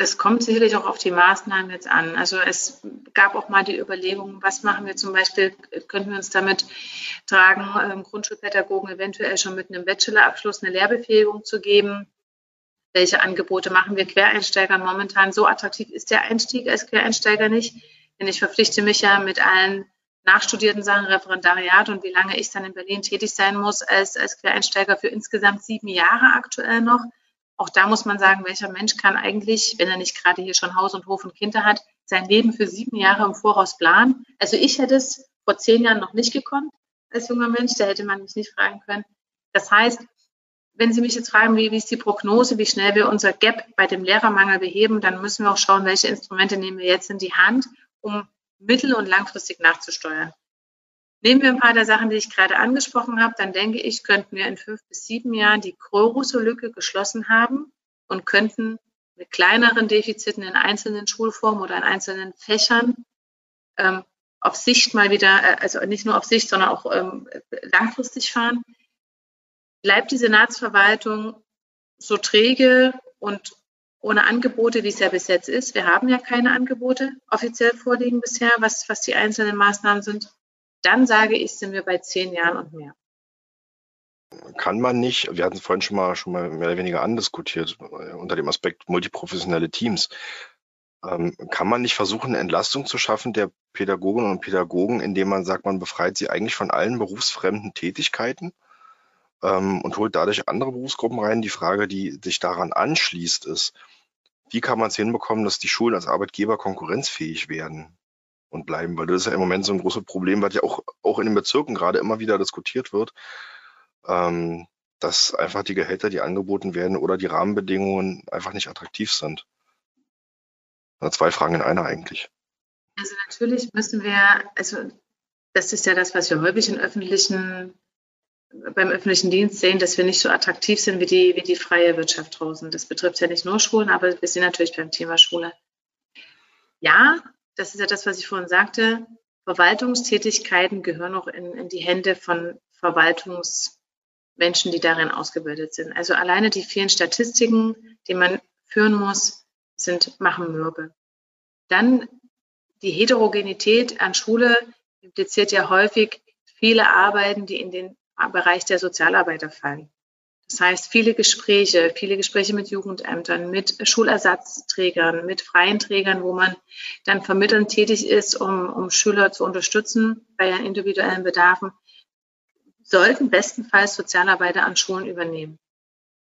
Das kommt sicherlich auch auf die Maßnahmen jetzt an. Also es gab auch mal die Überlegung, was machen wir zum Beispiel, könnten wir uns damit tragen, ähm, Grundschulpädagogen eventuell schon mit einem Bachelorabschluss eine Lehrbefähigung zu geben. Welche Angebote machen wir Quereinsteigern momentan? So attraktiv ist der Einstieg als Quereinsteiger nicht. Denn ich verpflichte mich ja mit allen nachstudierten Sachen, Referendariat und wie lange ich dann in Berlin tätig sein muss als, als Quereinsteiger für insgesamt sieben Jahre aktuell noch. Auch da muss man sagen, welcher Mensch kann eigentlich, wenn er nicht gerade hier schon Haus und Hof und Kinder hat, sein Leben für sieben Jahre im Voraus planen. Also ich hätte es vor zehn Jahren noch nicht gekonnt als junger Mensch, da hätte man mich nicht fragen können. Das heißt, wenn Sie mich jetzt fragen, wie, wie ist die Prognose, wie schnell wir unser Gap bei dem Lehrermangel beheben, dann müssen wir auch schauen, welche Instrumente nehmen wir jetzt in die Hand, um mittel- und langfristig nachzusteuern. Nehmen wir ein paar der Sachen, die ich gerade angesprochen habe, dann denke ich, könnten wir in fünf bis sieben Jahren die Große-Lücke geschlossen haben und könnten mit kleineren Defiziten in einzelnen Schulformen oder in einzelnen Fächern ähm, auf Sicht mal wieder, äh, also nicht nur auf Sicht, sondern auch ähm, langfristig fahren. Bleibt die Senatsverwaltung so träge und ohne Angebote, wie es ja bis jetzt ist. Wir haben ja keine Angebote offiziell vorliegen bisher, was, was die einzelnen Maßnahmen sind dann sage ich, sind wir bei zehn Jahren und mehr. Kann man nicht, wir hatten es vorhin schon mal, schon mal mehr oder weniger andiskutiert, äh, unter dem Aspekt multiprofessionelle Teams. Ähm, kann man nicht versuchen, eine Entlastung zu schaffen der Pädagoginnen und Pädagogen, indem man sagt, man befreit sie eigentlich von allen berufsfremden Tätigkeiten ähm, und holt dadurch andere Berufsgruppen rein? Die Frage, die sich daran anschließt, ist, wie kann man es hinbekommen, dass die Schulen als Arbeitgeber konkurrenzfähig werden? Und bleiben, weil das ist ja im Moment so ein großes Problem, was ja auch, auch in den Bezirken gerade immer wieder diskutiert wird, ähm, dass einfach die Gehälter, die angeboten werden oder die Rahmenbedingungen einfach nicht attraktiv sind. Zwei Fragen in einer eigentlich. Also natürlich müssen wir, also das ist ja das, was wir häufig in öffentlichen, beim öffentlichen Dienst sehen, dass wir nicht so attraktiv sind wie die, wie die freie Wirtschaft draußen. Das betrifft ja nicht nur Schulen, aber wir sind natürlich beim Thema Schule. Ja, das ist ja das, was ich vorhin sagte, Verwaltungstätigkeiten gehören auch in, in die Hände von Verwaltungsmenschen, die darin ausgebildet sind. Also alleine die vielen Statistiken, die man führen muss, sind, machen mürbe. Dann die Heterogenität an Schule impliziert ja häufig viele Arbeiten, die in den Bereich der Sozialarbeiter fallen. Das heißt, viele Gespräche, viele Gespräche mit Jugendämtern, mit Schulersatzträgern, mit freien Trägern, wo man dann vermittelnd tätig ist, um, um Schüler zu unterstützen bei ihren individuellen Bedarfen, sollten bestenfalls Sozialarbeiter an Schulen übernehmen.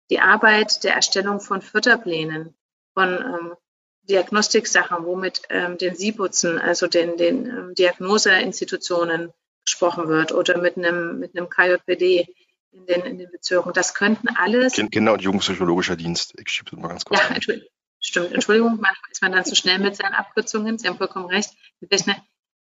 Die Arbeit der Erstellung von Förderplänen, von ähm, Diagnostiksachen, womit ähm, den SIBUZen, also den, den ähm, Diagnoseinstitutionen gesprochen wird oder mit einem, mit einem KJPD, in den, in den Bezirken. Das könnten alles. Kinder- und Jugendpsychologischer Dienst. Ich schiebe das mal ganz kurz. Ja, Entschuldigung. Stimmt, Entschuldigung, manchmal ist man dann zu schnell mit seinen Abkürzungen. Sie haben vollkommen recht.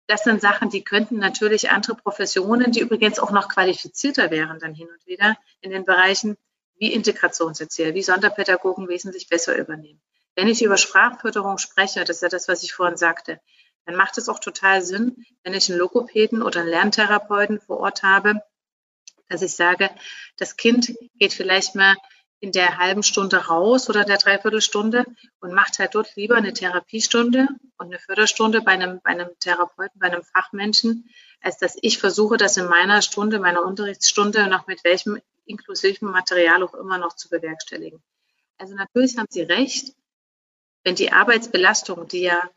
Das sind Sachen, die könnten natürlich andere Professionen, die übrigens auch noch qualifizierter wären, dann hin und wieder in den Bereichen wie Integrationserzieher, wie Sonderpädagogen wesentlich besser übernehmen. Wenn ich über Sprachförderung spreche, das ist ja das, was ich vorhin sagte, dann macht es auch total Sinn, wenn ich einen Logopäden oder einen Lerntherapeuten vor Ort habe, dass ich sage, das Kind geht vielleicht mal in der halben Stunde raus oder der Dreiviertelstunde und macht halt dort lieber eine Therapiestunde und eine Förderstunde bei einem, bei einem Therapeuten, bei einem Fachmenschen, als dass ich versuche, das in meiner Stunde, meiner Unterrichtsstunde noch mit welchem inklusiven Material auch immer noch zu bewerkstelligen. Also natürlich haben Sie recht, wenn die Arbeitsbelastung, die ja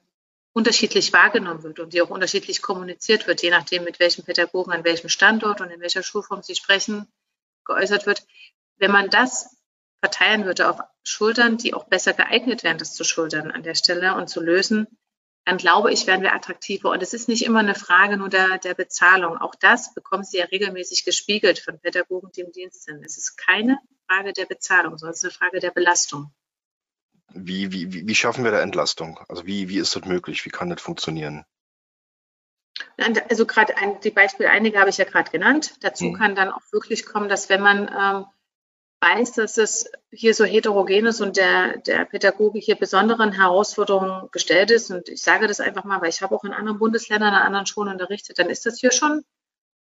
unterschiedlich wahrgenommen wird und die auch unterschiedlich kommuniziert wird, je nachdem, mit welchem Pädagogen an welchem Standort und in welcher Schulform sie sprechen, geäußert wird. Wenn man das verteilen würde auf Schultern, die auch besser geeignet wären, das zu schultern an der Stelle und zu lösen, dann glaube ich, werden wir attraktiver. Und es ist nicht immer eine Frage nur der, der Bezahlung. Auch das bekommen Sie ja regelmäßig gespiegelt von Pädagogen, die im Dienst sind. Es ist keine Frage der Bezahlung, sondern es ist eine Frage der Belastung. Wie, wie, wie schaffen wir da Entlastung? Also wie, wie ist das möglich? Wie kann das funktionieren? Also gerade ein, die Beispiele, einige habe ich ja gerade genannt. Dazu hm. kann dann auch wirklich kommen, dass wenn man ähm, weiß, dass es hier so heterogen ist und der, der Pädagoge hier besonderen Herausforderungen gestellt ist, und ich sage das einfach mal, weil ich habe auch in anderen Bundesländern, an anderen Schulen unterrichtet, dann ist das hier schon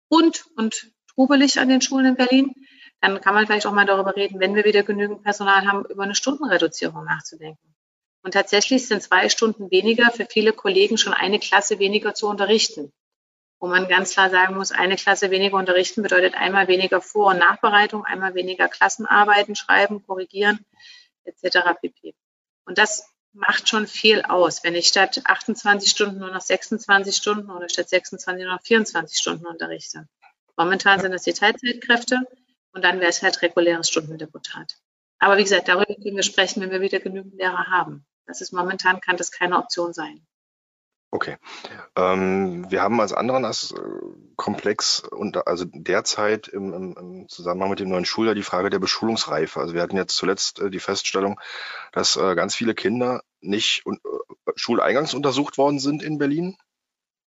bunt und trubelig an den Schulen in Berlin dann kann man vielleicht auch mal darüber reden, wenn wir wieder genügend Personal haben, über eine Stundenreduzierung nachzudenken. Und tatsächlich sind zwei Stunden weniger für viele Kollegen schon eine Klasse weniger zu unterrichten. Wo man ganz klar sagen muss, eine Klasse weniger unterrichten bedeutet einmal weniger Vor- und Nachbereitung, einmal weniger Klassenarbeiten schreiben, korrigieren, etc. pp. Und das macht schon viel aus, wenn ich statt 28 Stunden nur noch 26 Stunden oder statt 26 nur noch 24 Stunden unterrichte. Momentan sind das die Teilzeitkräfte und dann wäre es halt reguläres Stundendeputat. Aber wie gesagt, darüber können wir sprechen, wenn wir wieder genügend Lehrer haben. Das ist momentan, kann das keine Option sein. Okay. Ähm, wir haben als anderen als, äh, Komplex und also derzeit im, im, im, Zusammenhang mit dem neuen Schuljahr die Frage der Beschulungsreife. Also wir hatten jetzt zuletzt äh, die Feststellung, dass äh, ganz viele Kinder nicht un äh, schuleingangs untersucht worden sind in Berlin.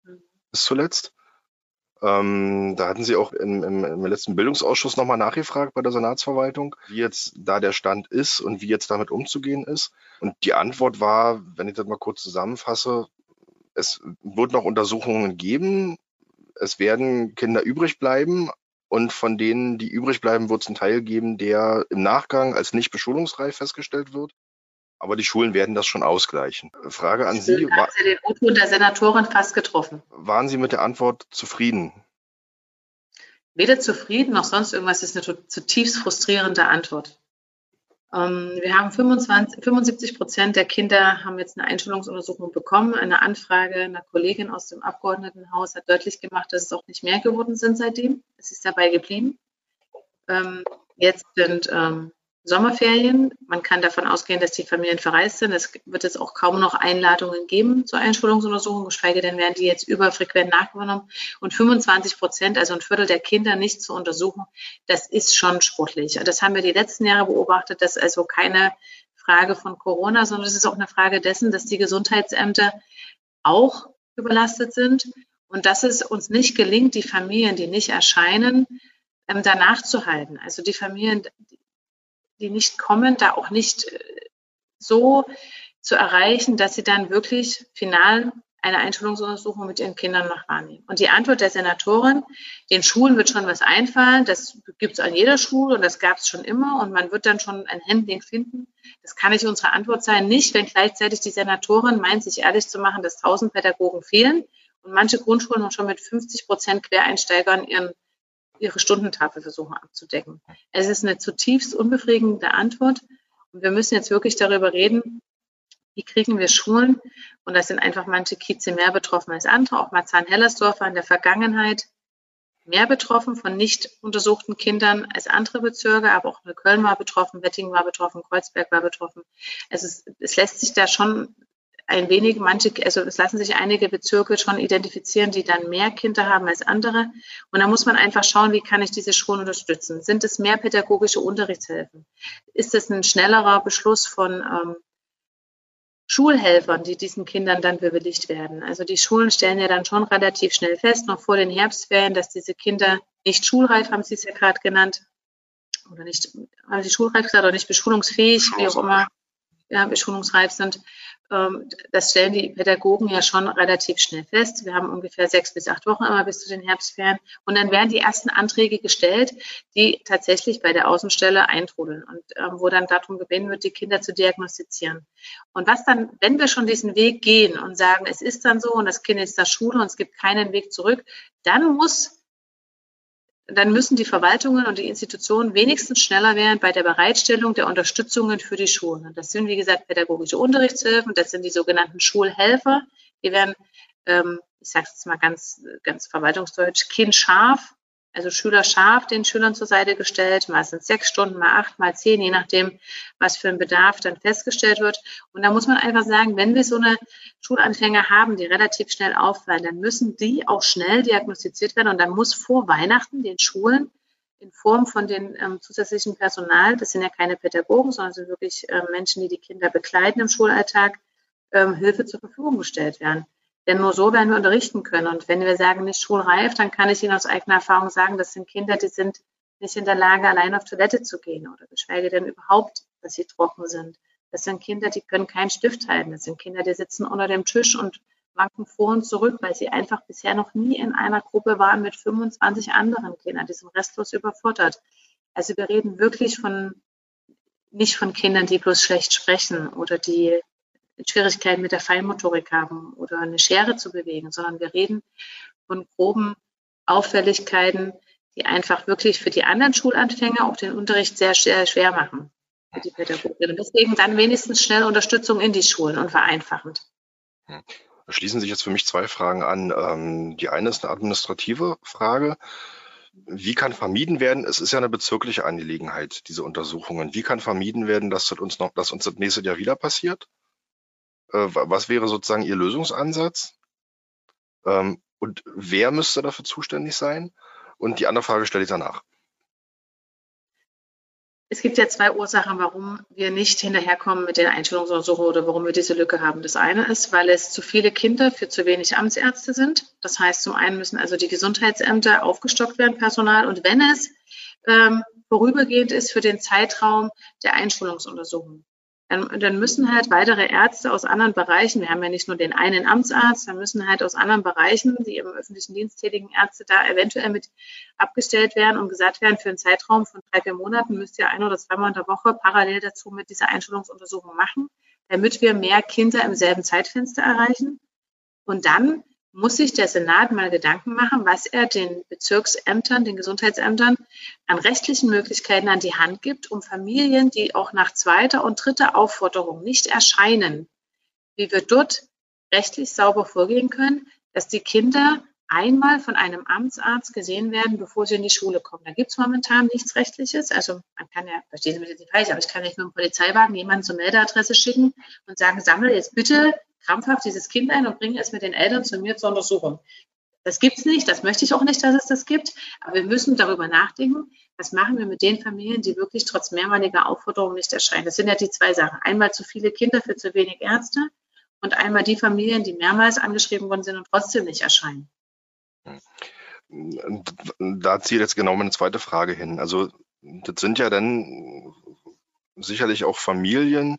Mhm. Bis zuletzt. Ähm, da hatten Sie auch im, im, im letzten Bildungsausschuss nochmal nachgefragt bei der Senatsverwaltung, wie jetzt da der Stand ist und wie jetzt damit umzugehen ist. Und die Antwort war, wenn ich das mal kurz zusammenfasse, es wird noch Untersuchungen geben. Es werden Kinder übrig bleiben. Und von denen, die übrig bleiben, wird es einen Teil geben, der im Nachgang als nicht beschulungsreif festgestellt wird. Aber die Schulen werden das schon ausgleichen. Frage an Sie. War, Sie den o der Senatorin fast getroffen. Waren Sie mit der Antwort zufrieden? Weder zufrieden noch sonst irgendwas das ist eine zutiefst frustrierende Antwort. Ähm, wir haben 25, 75 Prozent der Kinder haben jetzt eine Einstellungsuntersuchung bekommen. Eine Anfrage einer Kollegin aus dem Abgeordnetenhaus hat deutlich gemacht, dass es auch nicht mehr geworden sind seitdem. Es ist dabei geblieben. Ähm, jetzt sind ähm, Sommerferien. Man kann davon ausgehen, dass die Familien verreist sind. Es wird jetzt auch kaum noch Einladungen geben zur Einschulungsuntersuchung, geschweige denn werden die jetzt überfrequent nachgenommen. Und 25 Prozent, also ein Viertel der Kinder nicht zu untersuchen, das ist schon sportlich. Das haben wir die letzten Jahre beobachtet. Das ist also keine Frage von Corona, sondern es ist auch eine Frage dessen, dass die Gesundheitsämter auch überlastet sind und dass es uns nicht gelingt, die Familien, die nicht erscheinen, ähm, danach zu halten. Also die Familien, die nicht kommen, da auch nicht äh, so zu erreichen, dass sie dann wirklich final eine Einschulungsuntersuchung mit ihren Kindern noch wahrnehmen. Und die Antwort der Senatorin, den Schulen wird schon was einfallen, das gibt es an jeder Schule und das gab es schon immer und man wird dann schon ein Handling finden. Das kann nicht unsere Antwort sein, nicht, wenn gleichzeitig die Senatorin meint, sich ehrlich zu machen, dass 1000 Pädagogen fehlen und manche Grundschulen schon mit 50 Prozent Quereinsteigern ihren ihre Stundentafel versuchen abzudecken. Es ist eine zutiefst unbefriedigende Antwort. Und wir müssen jetzt wirklich darüber reden, wie kriegen wir Schulen, und da sind einfach manche Kieze mehr betroffen als andere, auch Marzahn-Hellersdorf war in der Vergangenheit mehr betroffen von nicht untersuchten Kindern als andere Bezirke, aber auch Köln war betroffen, Wettingen war betroffen, Kreuzberg war betroffen. Also es, es lässt sich da schon ein wenig, manche, also es lassen sich einige Bezirke schon identifizieren, die dann mehr Kinder haben als andere. Und da muss man einfach schauen, wie kann ich diese Schulen unterstützen? Sind es mehr pädagogische Unterrichtshilfen? Ist es ein schnellerer Beschluss von ähm, Schulhelfern, die diesen Kindern dann bewilligt werden? Also die Schulen stellen ja dann schon relativ schnell fest, noch vor den Herbstferien, dass diese Kinder nicht schulreif, haben Sie es ja gerade genannt, oder nicht, haben Sie schulreif gesagt, oder nicht beschulungsfähig, wie auch immer, ja, beschulungsreif sind. Ähm, das stellen die Pädagogen ja schon relativ schnell fest. Wir haben ungefähr sechs bis acht Wochen immer bis zu den Herbstferien. Und dann werden die ersten Anträge gestellt, die tatsächlich bei der Außenstelle eintrudeln und ähm, wo dann darum gebeten wird, die Kinder zu diagnostizieren. Und was dann, wenn wir schon diesen Weg gehen und sagen, es ist dann so und das Kind ist in der Schule und es gibt keinen Weg zurück, dann muss dann müssen die Verwaltungen und die Institutionen wenigstens schneller werden bei der Bereitstellung der Unterstützungen für die Schulen. das sind, wie gesagt, pädagogische Unterrichtshilfen, das sind die sogenannten Schulhelfer. Die werden, ähm, ich sage es jetzt mal ganz, ganz verwaltungsdeutsch, kindscharf also Schüler scharf den Schülern zur Seite gestellt, sind sechs Stunden, mal acht, mal zehn, je nachdem, was für ein Bedarf dann festgestellt wird. Und da muss man einfach sagen, wenn wir so eine Schulanfänger haben, die relativ schnell auffallen, dann müssen die auch schnell diagnostiziert werden und dann muss vor Weihnachten den Schulen in Form von den ähm, zusätzlichen Personal, das sind ja keine Pädagogen, sondern sind wirklich äh, Menschen, die die Kinder begleiten im Schulalltag, ähm, Hilfe zur Verfügung gestellt werden. Denn nur so werden wir unterrichten können. Und wenn wir sagen, nicht schulreif, dann kann ich Ihnen aus eigener Erfahrung sagen, das sind Kinder, die sind nicht in der Lage, allein auf Toilette zu gehen oder geschweige denn überhaupt, dass sie trocken sind. Das sind Kinder, die können keinen Stift halten. Das sind Kinder, die sitzen unter dem Tisch und wanken vor und zurück, weil sie einfach bisher noch nie in einer Gruppe waren mit 25 anderen Kindern. Die sind restlos überfordert. Also wir reden wirklich von, nicht von Kindern, die bloß schlecht sprechen oder die Schwierigkeiten mit der Feinmotorik haben oder eine Schere zu bewegen, sondern wir reden von groben Auffälligkeiten, die einfach wirklich für die anderen Schulanfänger auch den Unterricht sehr, sehr schwer machen für die Pädagogin. Deswegen dann wenigstens schnell Unterstützung in die Schulen und vereinfachend. Da schließen sich jetzt für mich zwei Fragen an. Ähm, die eine ist eine administrative Frage. Wie kann vermieden werden, es ist ja eine bezirkliche Angelegenheit, diese Untersuchungen. Wie kann vermieden werden, dass das uns noch, dass uns das nächste Jahr wieder passiert? Äh, was wäre sozusagen Ihr Lösungsansatz? Ähm, und wer müsste dafür zuständig sein? Und die andere Frage stelle ich danach. Es gibt ja zwei Ursachen, warum wir nicht hinterherkommen mit den Einstellungsuntersuchungen oder warum wir diese Lücke haben. Das eine ist, weil es zu viele Kinder für zu wenig Amtsärzte sind. Das heißt, zum einen müssen also die Gesundheitsämter aufgestockt werden, Personal. Und wenn es ähm, vorübergehend ist für den Zeitraum der Einschulungsuntersuchung, dann, müssen halt weitere Ärzte aus anderen Bereichen, wir haben ja nicht nur den einen Amtsarzt, dann müssen halt aus anderen Bereichen, die im öffentlichen Dienst tätigen Ärzte da eventuell mit abgestellt werden und gesagt werden, für einen Zeitraum von drei, vier Monaten müsst ihr ein oder zweimal in der Woche parallel dazu mit dieser Einschulungsuntersuchung machen, damit wir mehr Kinder im selben Zeitfenster erreichen. Und dann muss sich der Senat mal Gedanken machen, was er den Bezirksämtern, den Gesundheitsämtern an rechtlichen Möglichkeiten an die Hand gibt, um Familien, die auch nach zweiter und dritter Aufforderung nicht erscheinen, wie wir dort rechtlich sauber vorgehen können, dass die Kinder einmal von einem Amtsarzt gesehen werden, bevor sie in die Schule kommen. Da gibt es momentan nichts Rechtliches. Also man kann ja, verstehen Sie mich jetzt nicht falsch, aber ich kann nicht mit dem Polizeiwagen jemanden zur Meldeadresse schicken und sagen, sammle jetzt bitte krampfhaft dieses Kind ein und bringe es mit den Eltern zu mir zur Untersuchung. Das gibt es nicht, das möchte ich auch nicht, dass es das gibt, aber wir müssen darüber nachdenken, was machen wir mit den Familien, die wirklich trotz mehrmaliger Aufforderung nicht erscheinen. Das sind ja die zwei Sachen. Einmal zu viele Kinder für zu wenig Ärzte und einmal die Familien, die mehrmals angeschrieben worden sind und trotzdem nicht erscheinen. Da zieht jetzt genau meine zweite Frage hin. Also das sind ja dann sicherlich auch Familien,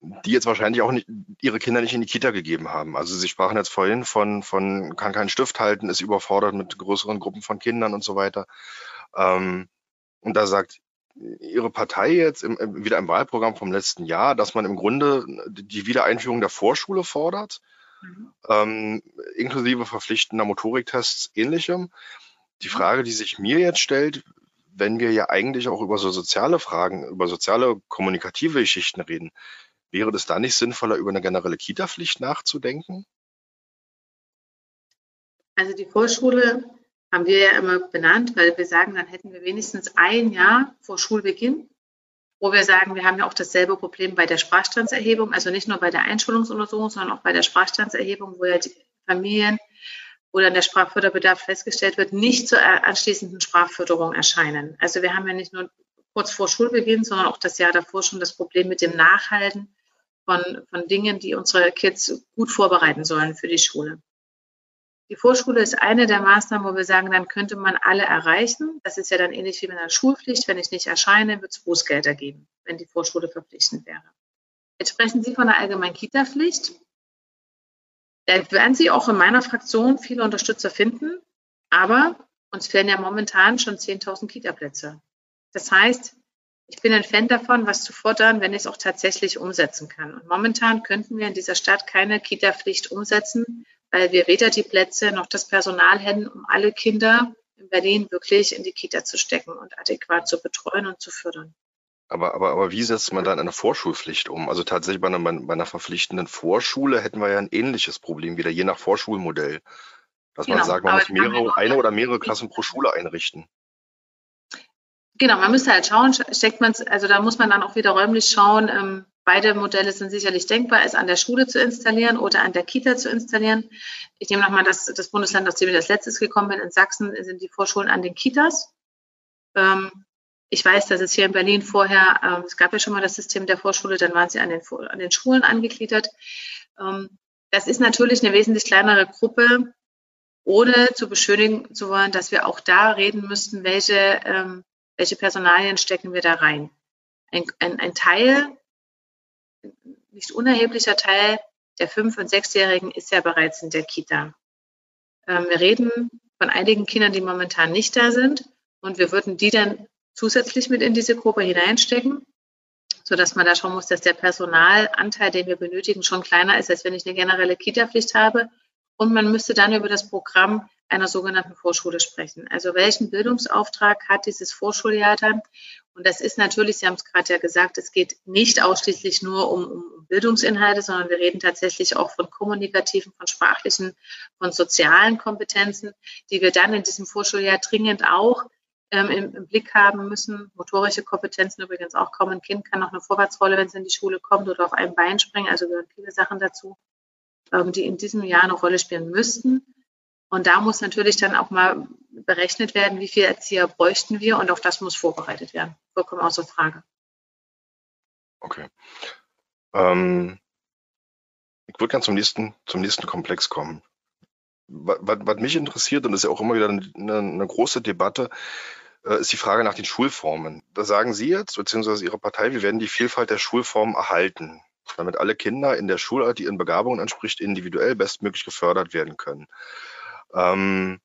die jetzt wahrscheinlich auch nicht, ihre Kinder nicht in die Kita gegeben haben. Also Sie sprachen jetzt vorhin von, von kann keinen Stift halten, ist überfordert mit größeren Gruppen von Kindern und so weiter. Ähm, und da sagt Ihre Partei jetzt im, wieder im Wahlprogramm vom letzten Jahr, dass man im Grunde die Wiedereinführung der Vorschule fordert, mhm. ähm, inklusive verpflichtender Motoriktests, ähnlichem. Die Frage, die sich mir jetzt stellt, wenn wir ja eigentlich auch über so soziale Fragen, über soziale kommunikative Geschichten reden, Wäre es da nicht sinnvoller, über eine generelle Kita-Pflicht nachzudenken? Also die Vorschule haben wir ja immer benannt, weil wir sagen, dann hätten wir wenigstens ein Jahr vor Schulbeginn, wo wir sagen, wir haben ja auch dasselbe Problem bei der Sprachstandserhebung, also nicht nur bei der Einschulungsuntersuchung, sondern auch bei der Sprachstandserhebung, wo ja die Familien, wo dann der Sprachförderbedarf festgestellt wird, nicht zur anschließenden Sprachförderung erscheinen. Also wir haben ja nicht nur kurz vor Schulbeginn, sondern auch das Jahr davor schon das Problem mit dem Nachhalten von, von Dingen, die unsere Kids gut vorbereiten sollen für die Schule. Die Vorschule ist eine der Maßnahmen, wo wir sagen, dann könnte man alle erreichen. Das ist ja dann ähnlich wie mit einer Schulpflicht. Wenn ich nicht erscheine, wird es Bußgelder geben, wenn die Vorschule verpflichtend wäre. Jetzt sprechen Sie von der allgemeinen Kita-Pflicht. Da werden Sie auch in meiner Fraktion viele Unterstützer finden. Aber uns fehlen ja momentan schon 10.000 Kita-Plätze. Das heißt, ich bin ein Fan davon, was zu fordern, wenn ich es auch tatsächlich umsetzen kann. Und momentan könnten wir in dieser Stadt keine Kita-Pflicht umsetzen, weil wir weder die Plätze noch das Personal hätten, um alle Kinder in Berlin wirklich in die Kita zu stecken und adäquat zu betreuen und zu fördern. Aber, aber, aber wie setzt man dann eine Vorschulpflicht um? Also tatsächlich bei einer, bei einer verpflichtenden Vorschule hätten wir ja ein ähnliches Problem wieder, je nach Vorschulmodell. Dass genau, man sagt, man muss mehrere, eine oder mehrere Klassen pro Schule einrichten. Genau, man müsste halt schauen, steckt man also da muss man dann auch wieder räumlich schauen. Ähm, beide Modelle sind sicherlich denkbar, es an der Schule zu installieren oder an der Kita zu installieren. Ich nehme nochmal das, das Bundesland, aus dem ich als letztes gekommen bin. In Sachsen sind die Vorschulen an den Kitas. Ähm, ich weiß, dass es hier in Berlin vorher, ähm, es gab ja schon mal das System der Vorschule, dann waren sie an den, an den Schulen angegliedert. Ähm, das ist natürlich eine wesentlich kleinere Gruppe, ohne zu beschönigen zu wollen, dass wir auch da reden müssten, welche ähm, welche Personalien stecken wir da rein? Ein, ein, ein Teil, nicht unerheblicher Teil der Fünf- und Sechsjährigen ist ja bereits in der Kita. Ähm, wir reden von einigen Kindern, die momentan nicht da sind. Und wir würden die dann zusätzlich mit in diese Gruppe hineinstecken, sodass man da schauen muss, dass der Personalanteil, den wir benötigen, schon kleiner ist, als wenn ich eine generelle Kita-Pflicht habe. Und man müsste dann über das Programm einer sogenannten Vorschule sprechen. Also welchen Bildungsauftrag hat dieses Vorschuljahr dann? Und das ist natürlich, Sie haben es gerade ja gesagt, es geht nicht ausschließlich nur um, um Bildungsinhalte, sondern wir reden tatsächlich auch von kommunikativen, von sprachlichen, von sozialen Kompetenzen, die wir dann in diesem Vorschuljahr dringend auch ähm, im, im, Blick haben müssen. Motorische Kompetenzen übrigens auch kaum. Ein Kind kann noch eine Vorwärtsrolle, wenn es in die Schule kommt oder auf einem Bein springen. Also gehören viele Sachen dazu, ähm, die in diesem Jahr eine Rolle spielen müssten. Und da muss natürlich dann auch mal berechnet werden, wie viele Erzieher bräuchten wir und auch das muss vorbereitet werden. Vollkommen außer Frage. Okay. Ähm, ich würde gerne zum nächsten, zum nächsten Komplex kommen. Was, was, mich interessiert, und das ist ja auch immer wieder eine, eine große Debatte, äh, ist die Frage nach den Schulformen. Da sagen Sie jetzt, beziehungsweise Ihre Partei, wir werden die Vielfalt der Schulformen erhalten, damit alle Kinder in der Schulart, die ihren Begabungen entspricht, individuell bestmöglich gefördert werden können. Ähm,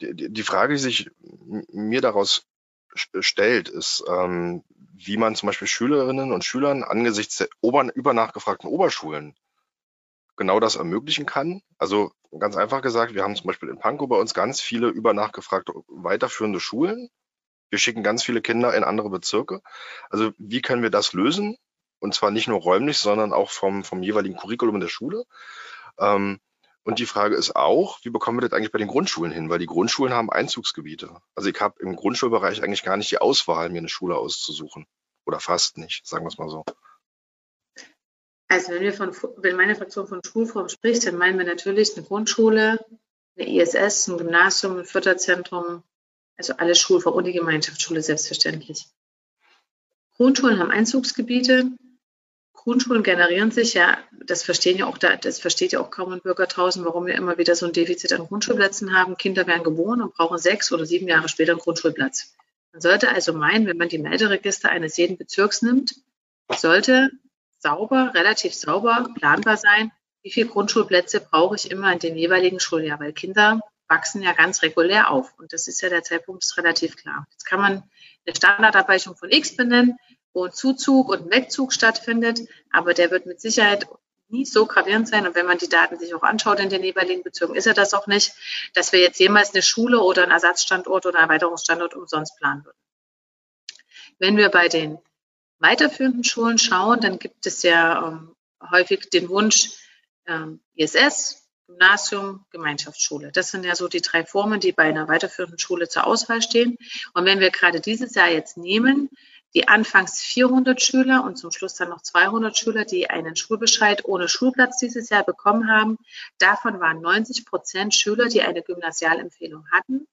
die, die, Frage, die sich mir daraus stellt, ist, ähm, wie man zum Beispiel Schülerinnen und Schülern angesichts der ober, übernachgefragten Oberschulen genau das ermöglichen kann. Also ganz einfach gesagt, wir haben zum Beispiel in Pankow bei uns ganz viele übernachgefragte weiterführende Schulen. Wir schicken ganz viele Kinder in andere Bezirke. Also wie können wir das lösen? Und zwar nicht nur räumlich, sondern auch vom, vom jeweiligen Curriculum der Schule. Ähm, und die Frage ist auch, wie bekommen wir das eigentlich bei den Grundschulen hin? Weil die Grundschulen haben Einzugsgebiete. Also ich habe im Grundschulbereich eigentlich gar nicht die Auswahl, mir eine Schule auszusuchen. Oder fast nicht, sagen wir es mal so. Also wenn wir von, wenn meine Fraktion von Schulform spricht, dann meinen wir natürlich eine Grundschule, eine ISS, ein Gymnasium, ein Förderzentrum, also alle Schulformen und die Gemeinschaftsschule selbstverständlich. Grundschulen haben Einzugsgebiete, Grundschulen generieren sich ja, das verstehen ja auch, das versteht ja auch kaum ein Bürger draußen, warum wir immer wieder so ein Defizit an Grundschulplätzen haben. Kinder werden geboren und brauchen sechs oder sieben Jahre später einen Grundschulplatz. Man sollte also meinen, wenn man die Melderegister eines jeden Bezirks nimmt, sollte sauber, relativ sauber planbar sein, wie viele Grundschulplätze brauche ich immer in dem jeweiligen Schuljahr, weil Kinder wachsen ja ganz regulär auf. Und das ist ja der Zeitpunkt ist relativ klar. Jetzt kann man eine Standardabweichung von X benennen wo ein Zuzug und ein Wegzug stattfindet. Aber der wird mit Sicherheit nie so gravierend sein. Und wenn man die Daten sich auch anschaut in den jeweiligen Bezirken, ist er das auch nicht, dass wir jetzt jemals eine Schule oder einen Ersatzstandort oder einen Erweiterungsstandort umsonst planen würden. Wenn wir bei den weiterführenden Schulen schauen, dann gibt es ja ähm, häufig den Wunsch ähm, ISS, Gymnasium, Gemeinschaftsschule. Das sind ja so die drei Formen, die bei einer weiterführenden Schule zur Auswahl stehen. Und wenn wir gerade dieses Jahr jetzt nehmen, die anfangs 400 Schüler und zum Schluss dann noch 200 Schüler, die einen Schulbescheid ohne Schulplatz dieses Jahr bekommen haben. Davon waren 90 Prozent Schüler, die eine Gymnasialempfehlung hatten,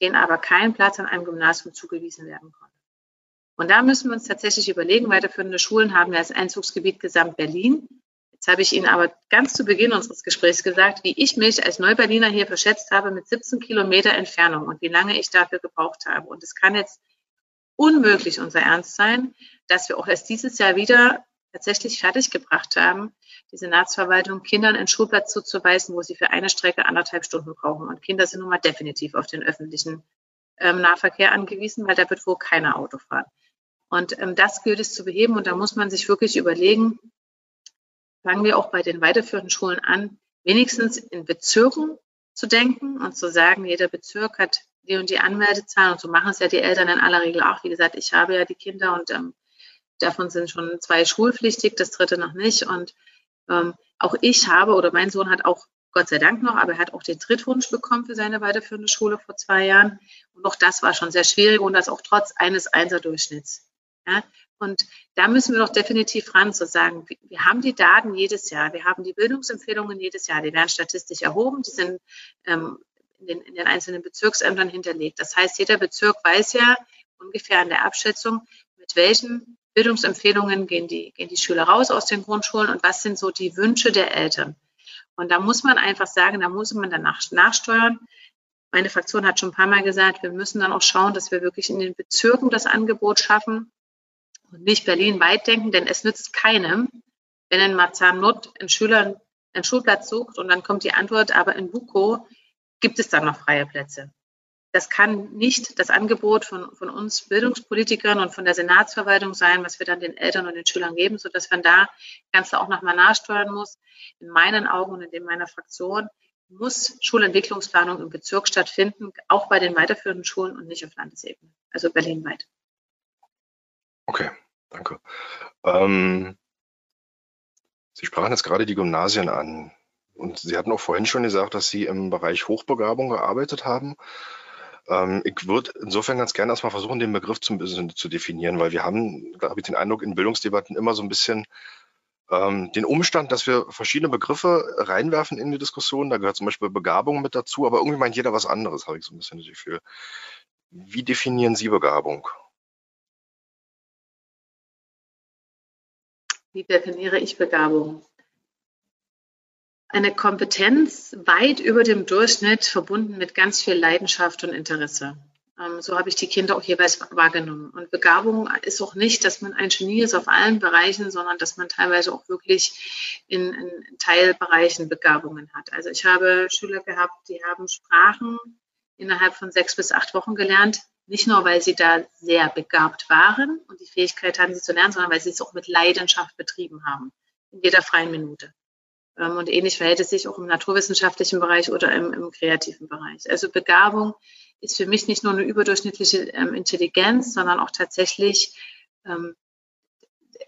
denen aber kein Platz an einem Gymnasium zugewiesen werden konnte. Und da müssen wir uns tatsächlich überlegen, weiterführende Schulen haben wir als Einzugsgebiet Gesamt Berlin. Jetzt habe ich Ihnen aber ganz zu Beginn unseres Gesprächs gesagt, wie ich mich als Neuberliner hier verschätzt habe mit 17 Kilometer Entfernung und wie lange ich dafür gebraucht habe. Und es kann jetzt unmöglich unser Ernst sein, dass wir auch erst dieses Jahr wieder tatsächlich fertiggebracht haben, diese Nahtsverwaltung Kindern einen Schulplatz zuzuweisen, wo sie für eine Strecke anderthalb Stunden brauchen. Und Kinder sind nun mal definitiv auf den öffentlichen ähm, Nahverkehr angewiesen, weil da wird wohl keiner Auto fahren. Und ähm, das gilt es zu beheben. Und da muss man sich wirklich überlegen, fangen wir auch bei den weiterführenden Schulen an, wenigstens in Bezirken zu denken und zu sagen, jeder Bezirk hat die und die Anmeldezahlen und so machen es ja die Eltern in aller Regel auch. Wie gesagt, ich habe ja die Kinder und ähm, davon sind schon zwei schulpflichtig, das dritte noch nicht. Und ähm, auch ich habe oder mein Sohn hat auch Gott sei Dank noch, aber er hat auch den Drittwunsch bekommen für seine weiterführende Schule vor zwei Jahren. Und auch das war schon sehr schwierig und das auch trotz eines Einser-Durchschnitts. Ja? Und da müssen wir doch definitiv ran zu sagen, wir haben die Daten jedes Jahr, wir haben die Bildungsempfehlungen jedes Jahr, die werden statistisch erhoben, die sind ähm, in den, in den einzelnen Bezirksämtern hinterlegt. Das heißt, jeder Bezirk weiß ja ungefähr an der Abschätzung, mit welchen Bildungsempfehlungen gehen die, gehen die Schüler raus aus den Grundschulen und was sind so die Wünsche der Eltern. Und da muss man einfach sagen, da muss man danach nachsteuern. Meine Fraktion hat schon ein paar Mal gesagt, wir müssen dann auch schauen, dass wir wirklich in den Bezirken das Angebot schaffen und nicht Berlin weit denken, denn es nützt keinem, wenn in Marzahn-Nord ein Schüler einen Schulplatz sucht und dann kommt die Antwort, aber in Buko gibt es dann noch freie Plätze. das kann nicht das Angebot von, von uns Bildungspolitikern und von der Senatsverwaltung sein, was wir dann den Eltern und den Schülern geben, sodass man da ganz auch nochmal nachsteuern muss. In meinen Augen und in meiner Fraktion muss Schulentwicklungsplanung im Bezirk stattfinden, auch bei den weiterführenden Schulen und nicht auf Landesebene, also berlinweit. Okay, danke. Ähm, Sie sprachen jetzt gerade die Gymnasien an. Und Sie hatten auch vorhin schon gesagt, dass Sie im Bereich Hochbegabung gearbeitet haben. Ähm, ich würde insofern ganz gerne erstmal versuchen, den Begriff zu, zu definieren, weil wir haben, habe ich den Eindruck, in Bildungsdebatten immer so ein bisschen ähm, den Umstand, dass wir verschiedene Begriffe reinwerfen in die Diskussion. Da gehört zum Beispiel Begabung mit dazu, aber irgendwie meint jeder was anderes, habe ich so ein bisschen das Gefühl. Wie definieren Sie Begabung? Wie definiere ich Begabung? Eine Kompetenz weit über dem Durchschnitt verbunden mit ganz viel Leidenschaft und Interesse. Ähm, so habe ich die Kinder auch jeweils wahrgenommen. Und Begabung ist auch nicht, dass man ein Genie ist auf allen Bereichen, sondern dass man teilweise auch wirklich in, in Teilbereichen Begabungen hat. Also ich habe Schüler gehabt, die haben Sprachen innerhalb von sechs bis acht Wochen gelernt. Nicht nur, weil sie da sehr begabt waren und die Fähigkeit hatten, sie zu lernen, sondern weil sie es auch mit Leidenschaft betrieben haben. In jeder freien Minute. Ähm, und ähnlich verhält es sich auch im naturwissenschaftlichen Bereich oder im, im kreativen Bereich. Also Begabung ist für mich nicht nur eine überdurchschnittliche ähm, Intelligenz, sondern auch tatsächlich ähm,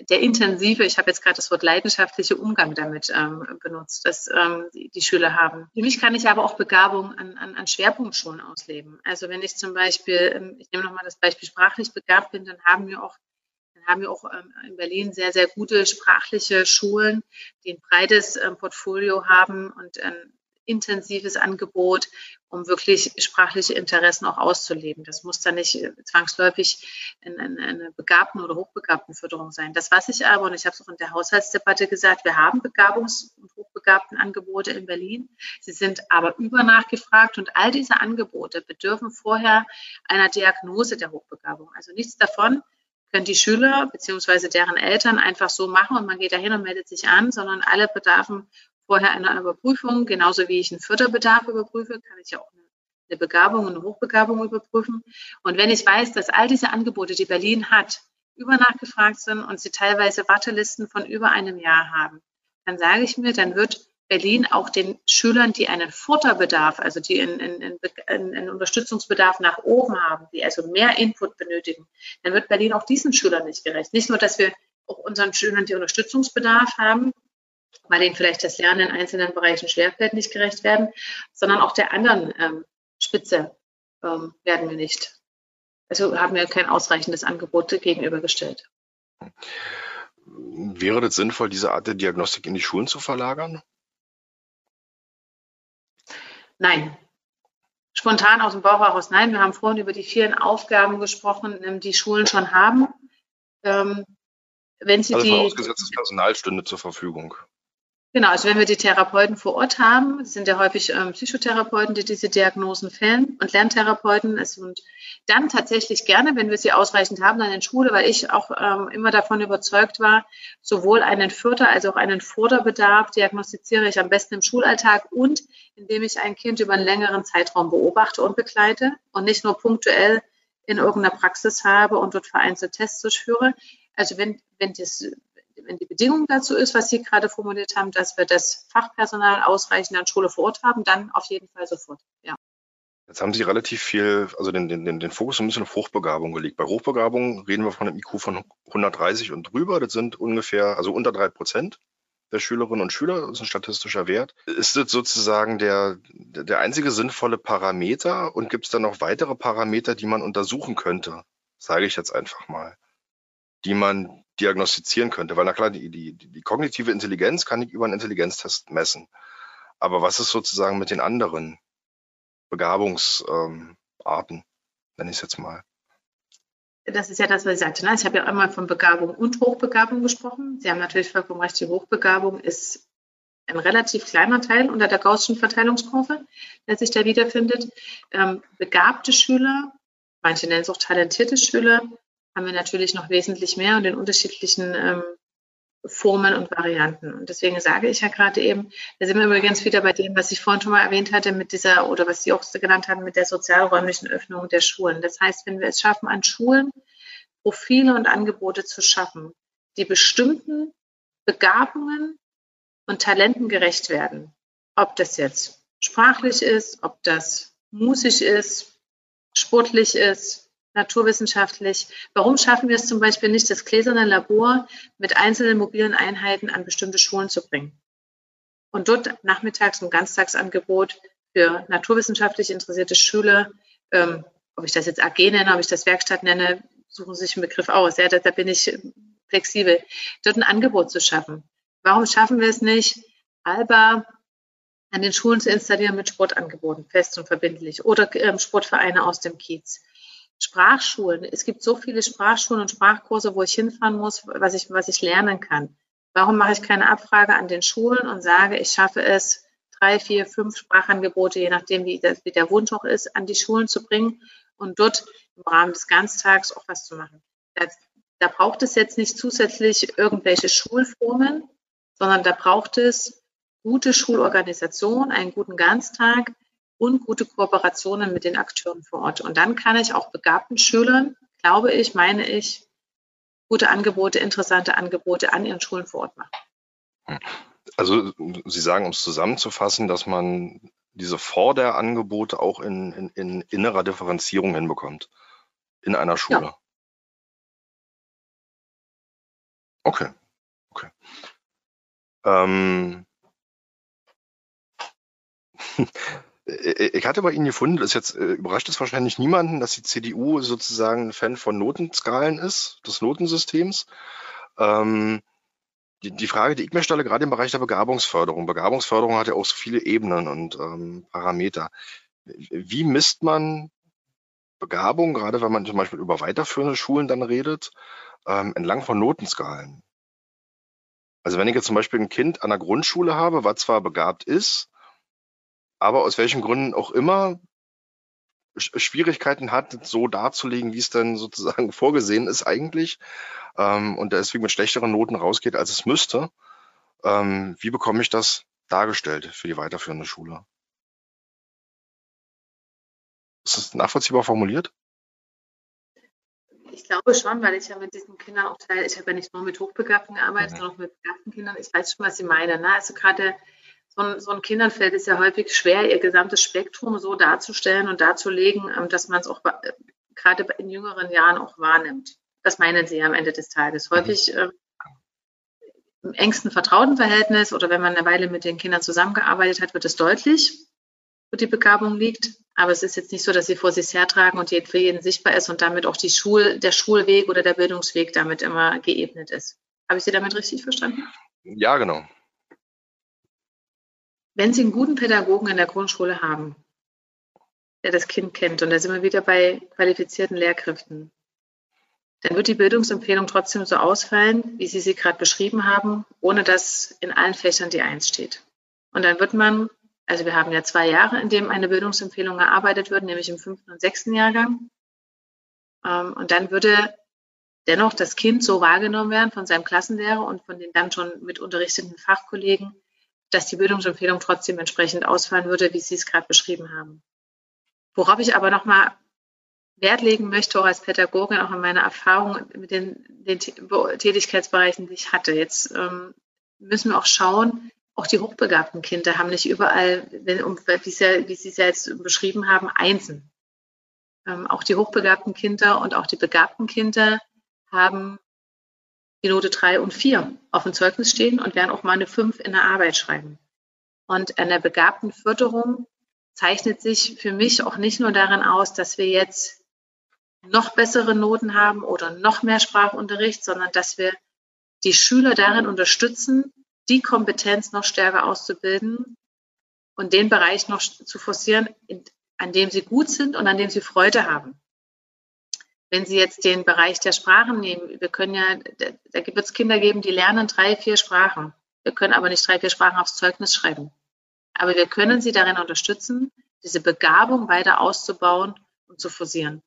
der intensive, ich habe jetzt gerade das Wort leidenschaftliche Umgang damit ähm, benutzt, dass ähm, die, die, Schüler haben. Für mich kann ich aber auch Begabung an, an, an Schwerpunktschulen ausleben. Also wenn ich zum Beispiel, ähm, ich nehme nochmal das Beispiel sprachlich begabt bin, dann haben wir auch haben wir auch ähm, in Berlin sehr, sehr gute sprachliche Schulen, die ein breites ähm, Portfolio haben und ein intensives Angebot, um wirklich sprachliche Interessen auch auszuleben. Das muss dann nicht äh, zwangsläufig eine begabten oder hochbegabten Förderung sein. Das, was ich aber, und ich habe es auch in der Haushaltsdebatte gesagt, wir haben Begabungs- und hochbegabten Angebote in Berlin. Sie sind aber übernachgefragt und all diese Angebote bedürfen vorher einer Diagnose der Hochbegabung. Also nichts davon können die Schüler bzw. deren Eltern einfach so machen und man geht dahin und meldet sich an, sondern alle bedarfen vorher einer Überprüfung. Genauso wie ich einen Förderbedarf überprüfe, kann ich ja auch eine Begabung eine Hochbegabung überprüfen. Und wenn ich weiß, dass all diese Angebote, die Berlin hat, übernachgefragt sind und sie teilweise Wartelisten von über einem Jahr haben, dann sage ich mir, dann wird Berlin auch den Schülern, die einen Futterbedarf, also die einen, einen, einen, Unterstützungsbedarf nach oben haben, die also mehr Input benötigen, dann wird Berlin auch diesen Schülern nicht gerecht. Nicht nur, dass wir auch unseren Schülern, die Unterstützungsbedarf haben, weil ihnen vielleicht das Lernen in einzelnen Bereichen schwerfällt, nicht gerecht werden, sondern auch der anderen ähm, Spitze ähm, werden wir nicht. Also haben wir kein ausreichendes Angebot gegenübergestellt. Wäre es sinnvoll, diese Art der Diagnostik in die Schulen zu verlagern? Nein. Spontan aus dem Bauch heraus nein. Wir haben vorhin über die vielen Aufgaben gesprochen, ähm, die Schulen schon haben. Ähm, wenn Sie also die, vorausgesetztes Personal stünde zur Verfügung. Genau, also wenn wir die Therapeuten vor Ort haben, sind ja häufig ähm, Psychotherapeuten, die diese Diagnosen fällen und Lerntherapeuten. Es, und dann tatsächlich gerne, wenn wir sie ausreichend haben, dann in Schule, weil ich auch ähm, immer davon überzeugt war, sowohl einen Förder- als auch einen Förderbedarf diagnostiziere ich am besten im Schulalltag und indem ich ein Kind über einen längeren Zeitraum beobachte und begleite und nicht nur punktuell in irgendeiner Praxis habe und dort vereinzelt Tests durchführe. Also wenn, wenn das wenn die Bedingung dazu ist, was Sie gerade formuliert haben, dass wir das Fachpersonal ausreichend an Schule vor Ort haben, dann auf jeden Fall sofort. Ja. Jetzt haben Sie relativ viel, also den, den, den Fokus ein bisschen auf Hochbegabung gelegt. Bei Hochbegabung reden wir von einem IQ von 130 und drüber. Das sind ungefähr, also unter drei Prozent der Schülerinnen und Schüler. Das ist ein statistischer Wert. Ist das sozusagen der, der einzige sinnvolle Parameter und gibt es dann noch weitere Parameter, die man untersuchen könnte? Sage ich jetzt einfach mal. Die man diagnostizieren könnte. Weil na klar, die, die, die kognitive Intelligenz kann ich über einen Intelligenztest messen. Aber was ist sozusagen mit den anderen Begabungsarten, ähm, nenne ich es jetzt mal? Das ist ja das, was ich sagte. Ne? Ich habe ja einmal von Begabung und Hochbegabung gesprochen. Sie haben natürlich vollkommen recht, die Hochbegabung ist ein relativ kleiner Teil unter der Gaußschen Verteilungskurve, der sich da wiederfindet. Ähm, begabte Schüler, manche nennen es auch talentierte Schüler, haben wir natürlich noch wesentlich mehr und in unterschiedlichen ähm, Formen und Varianten. Und deswegen sage ich ja gerade eben, da sind wir übrigens wieder bei dem, was ich vorhin schon mal erwähnt hatte, mit dieser, oder was Sie auch genannt haben, mit der sozialräumlichen Öffnung der Schulen. Das heißt, wenn wir es schaffen, an Schulen Profile und Angebote zu schaffen, die bestimmten Begabungen und Talenten gerecht werden, ob das jetzt sprachlich ist, ob das musisch ist, sportlich ist, naturwissenschaftlich. Warum schaffen wir es zum Beispiel nicht, das gläserne Labor mit einzelnen mobilen Einheiten an bestimmte Schulen zu bringen? Und dort nachmittags ein Ganztagsangebot für naturwissenschaftlich interessierte Schüler, ähm, ob ich das jetzt AG nenne, ob ich das Werkstatt nenne, suchen Sie sich einen Begriff aus. Ja, da, da bin ich flexibel, dort ein Angebot zu schaffen. Warum schaffen wir es nicht, Alba an den Schulen zu installieren mit Sportangeboten, fest und verbindlich, oder ähm, Sportvereine aus dem Kiez? Sprachschulen. Es gibt so viele Sprachschulen und Sprachkurse, wo ich hinfahren muss, was ich, was ich lernen kann. Warum mache ich keine Abfrage an den Schulen und sage, ich schaffe es, drei, vier, fünf Sprachangebote, je nachdem, wie, das, wie der Wunsch auch ist, an die Schulen zu bringen und dort im Rahmen des Ganztags auch was zu machen. Da, da braucht es jetzt nicht zusätzlich irgendwelche Schulformen, sondern da braucht es gute Schulorganisation, einen guten Ganztag, und gute Kooperationen mit den Akteuren vor Ort. Und dann kann ich auch begabten Schülern, glaube ich, meine ich, gute Angebote, interessante Angebote an ihren Schulen vor Ort machen. Also Sie sagen, um es zusammenzufassen, dass man diese Vorderangebote auch in, in, in innerer Differenzierung hinbekommt in einer Schule. Ja. Okay, okay. Ähm, Äh, ich hatte bei Ihnen gefunden, das jetzt äh, überrascht es wahrscheinlich niemanden, dass die CDU sozusagen ein Fan von Notenskalen ist, des Notensystems. Ähm, die, die, Frage, die ich mir stelle, gerade im Bereich der Begabungsförderung. Begabungsförderung hat ja auch so viele Ebenen und ähm, Parameter. Wie misst man Begabung, gerade wenn man zum Beispiel über weiterführende Schulen dann redet, ähm, entlang von Notenskalen? Also wenn ich jetzt zum Beispiel ein Kind an der Grundschule habe, was zwar begabt ist, aber aus welchen Gründen auch immer Schwierigkeiten hat, so darzulegen, wie es dann sozusagen vorgesehen ist eigentlich ähm, und deswegen mit schlechteren Noten rausgeht, als es müsste. Ähm, wie bekomme ich das dargestellt für die weiterführende Schule? Ist das nachvollziehbar formuliert? Ich glaube schon, weil ich ja mit diesen Kindern auch teil, ich habe ja nicht nur mit Hochbegabten gearbeitet, mhm. sondern auch mit begabten Kindern. Ich weiß schon, was Sie meinen. Ne? Also gerade so ein, so ein Kindern fällt es ja häufig schwer, ihr gesamtes Spektrum so darzustellen und darzulegen, ähm, dass man es auch äh, gerade in jüngeren Jahren auch wahrnimmt. Das meinen Sie am Ende des Tages. Häufig äh, im engsten Vertrautenverhältnis oder wenn man eine Weile mit den Kindern zusammengearbeitet hat, wird es deutlich, wo die Begabung liegt. Aber es ist jetzt nicht so, dass sie vor sich hertragen und für jeden sichtbar ist und damit auch die Schul, der Schulweg oder der Bildungsweg damit immer geebnet ist. Habe ich Sie damit richtig verstanden? Ja, genau. Wenn Sie einen guten Pädagogen in der Grundschule haben, der das Kind kennt, und da sind wir wieder bei qualifizierten Lehrkräften, dann wird die Bildungsempfehlung trotzdem so ausfallen, wie Sie sie gerade beschrieben haben, ohne dass in allen Fächern die Eins steht. Und dann wird man, also wir haben ja zwei Jahre, in dem eine Bildungsempfehlung erarbeitet wird, nämlich im fünften und sechsten Jahrgang. Ähm, und dann würde dennoch das Kind so wahrgenommen werden von seinem Klassenlehrer und von den dann schon mit unterrichteten Fachkollegen, dass die Bildungsempfehlung trotzdem entsprechend ausfallen würde, wie Sie es gerade beschrieben haben. Worauf ich aber nochmal Wert legen möchte, auch als Pädagogin, auch in meiner Erfahrung mit den, den Tätigkeitsbereichen, die ich hatte. Jetzt ähm, müssen wir auch schauen, auch die hochbegabten Kinder haben nicht überall, wenn, um, wie, Sie, wie Sie es ja jetzt beschrieben haben, Einsen. Ähm, auch die hochbegabten Kinder und auch die begabten Kinder haben die Note 3 und 4 auf dem Zeugnis stehen und werden auch mal eine 5 in der Arbeit schreiben. Und an der begabten Förderung zeichnet sich für mich auch nicht nur darin aus, dass wir jetzt noch bessere Noten haben oder noch mehr Sprachunterricht, sondern dass wir die Schüler darin unterstützen, die Kompetenz noch stärker auszubilden und den Bereich noch zu forcieren, an dem sie gut sind und an dem sie Freude haben. Wenn Sie jetzt den Bereich der Sprachen nehmen, wir können ja, da, wird es Kinder geben, die lernen drei, vier Sprachen. Wir können aber nicht drei, vier Sprachen aufs Zeugnis schreiben. Aber wir können sie darin unterstützen, diese Begabung weiter auszubauen und zu forcieren.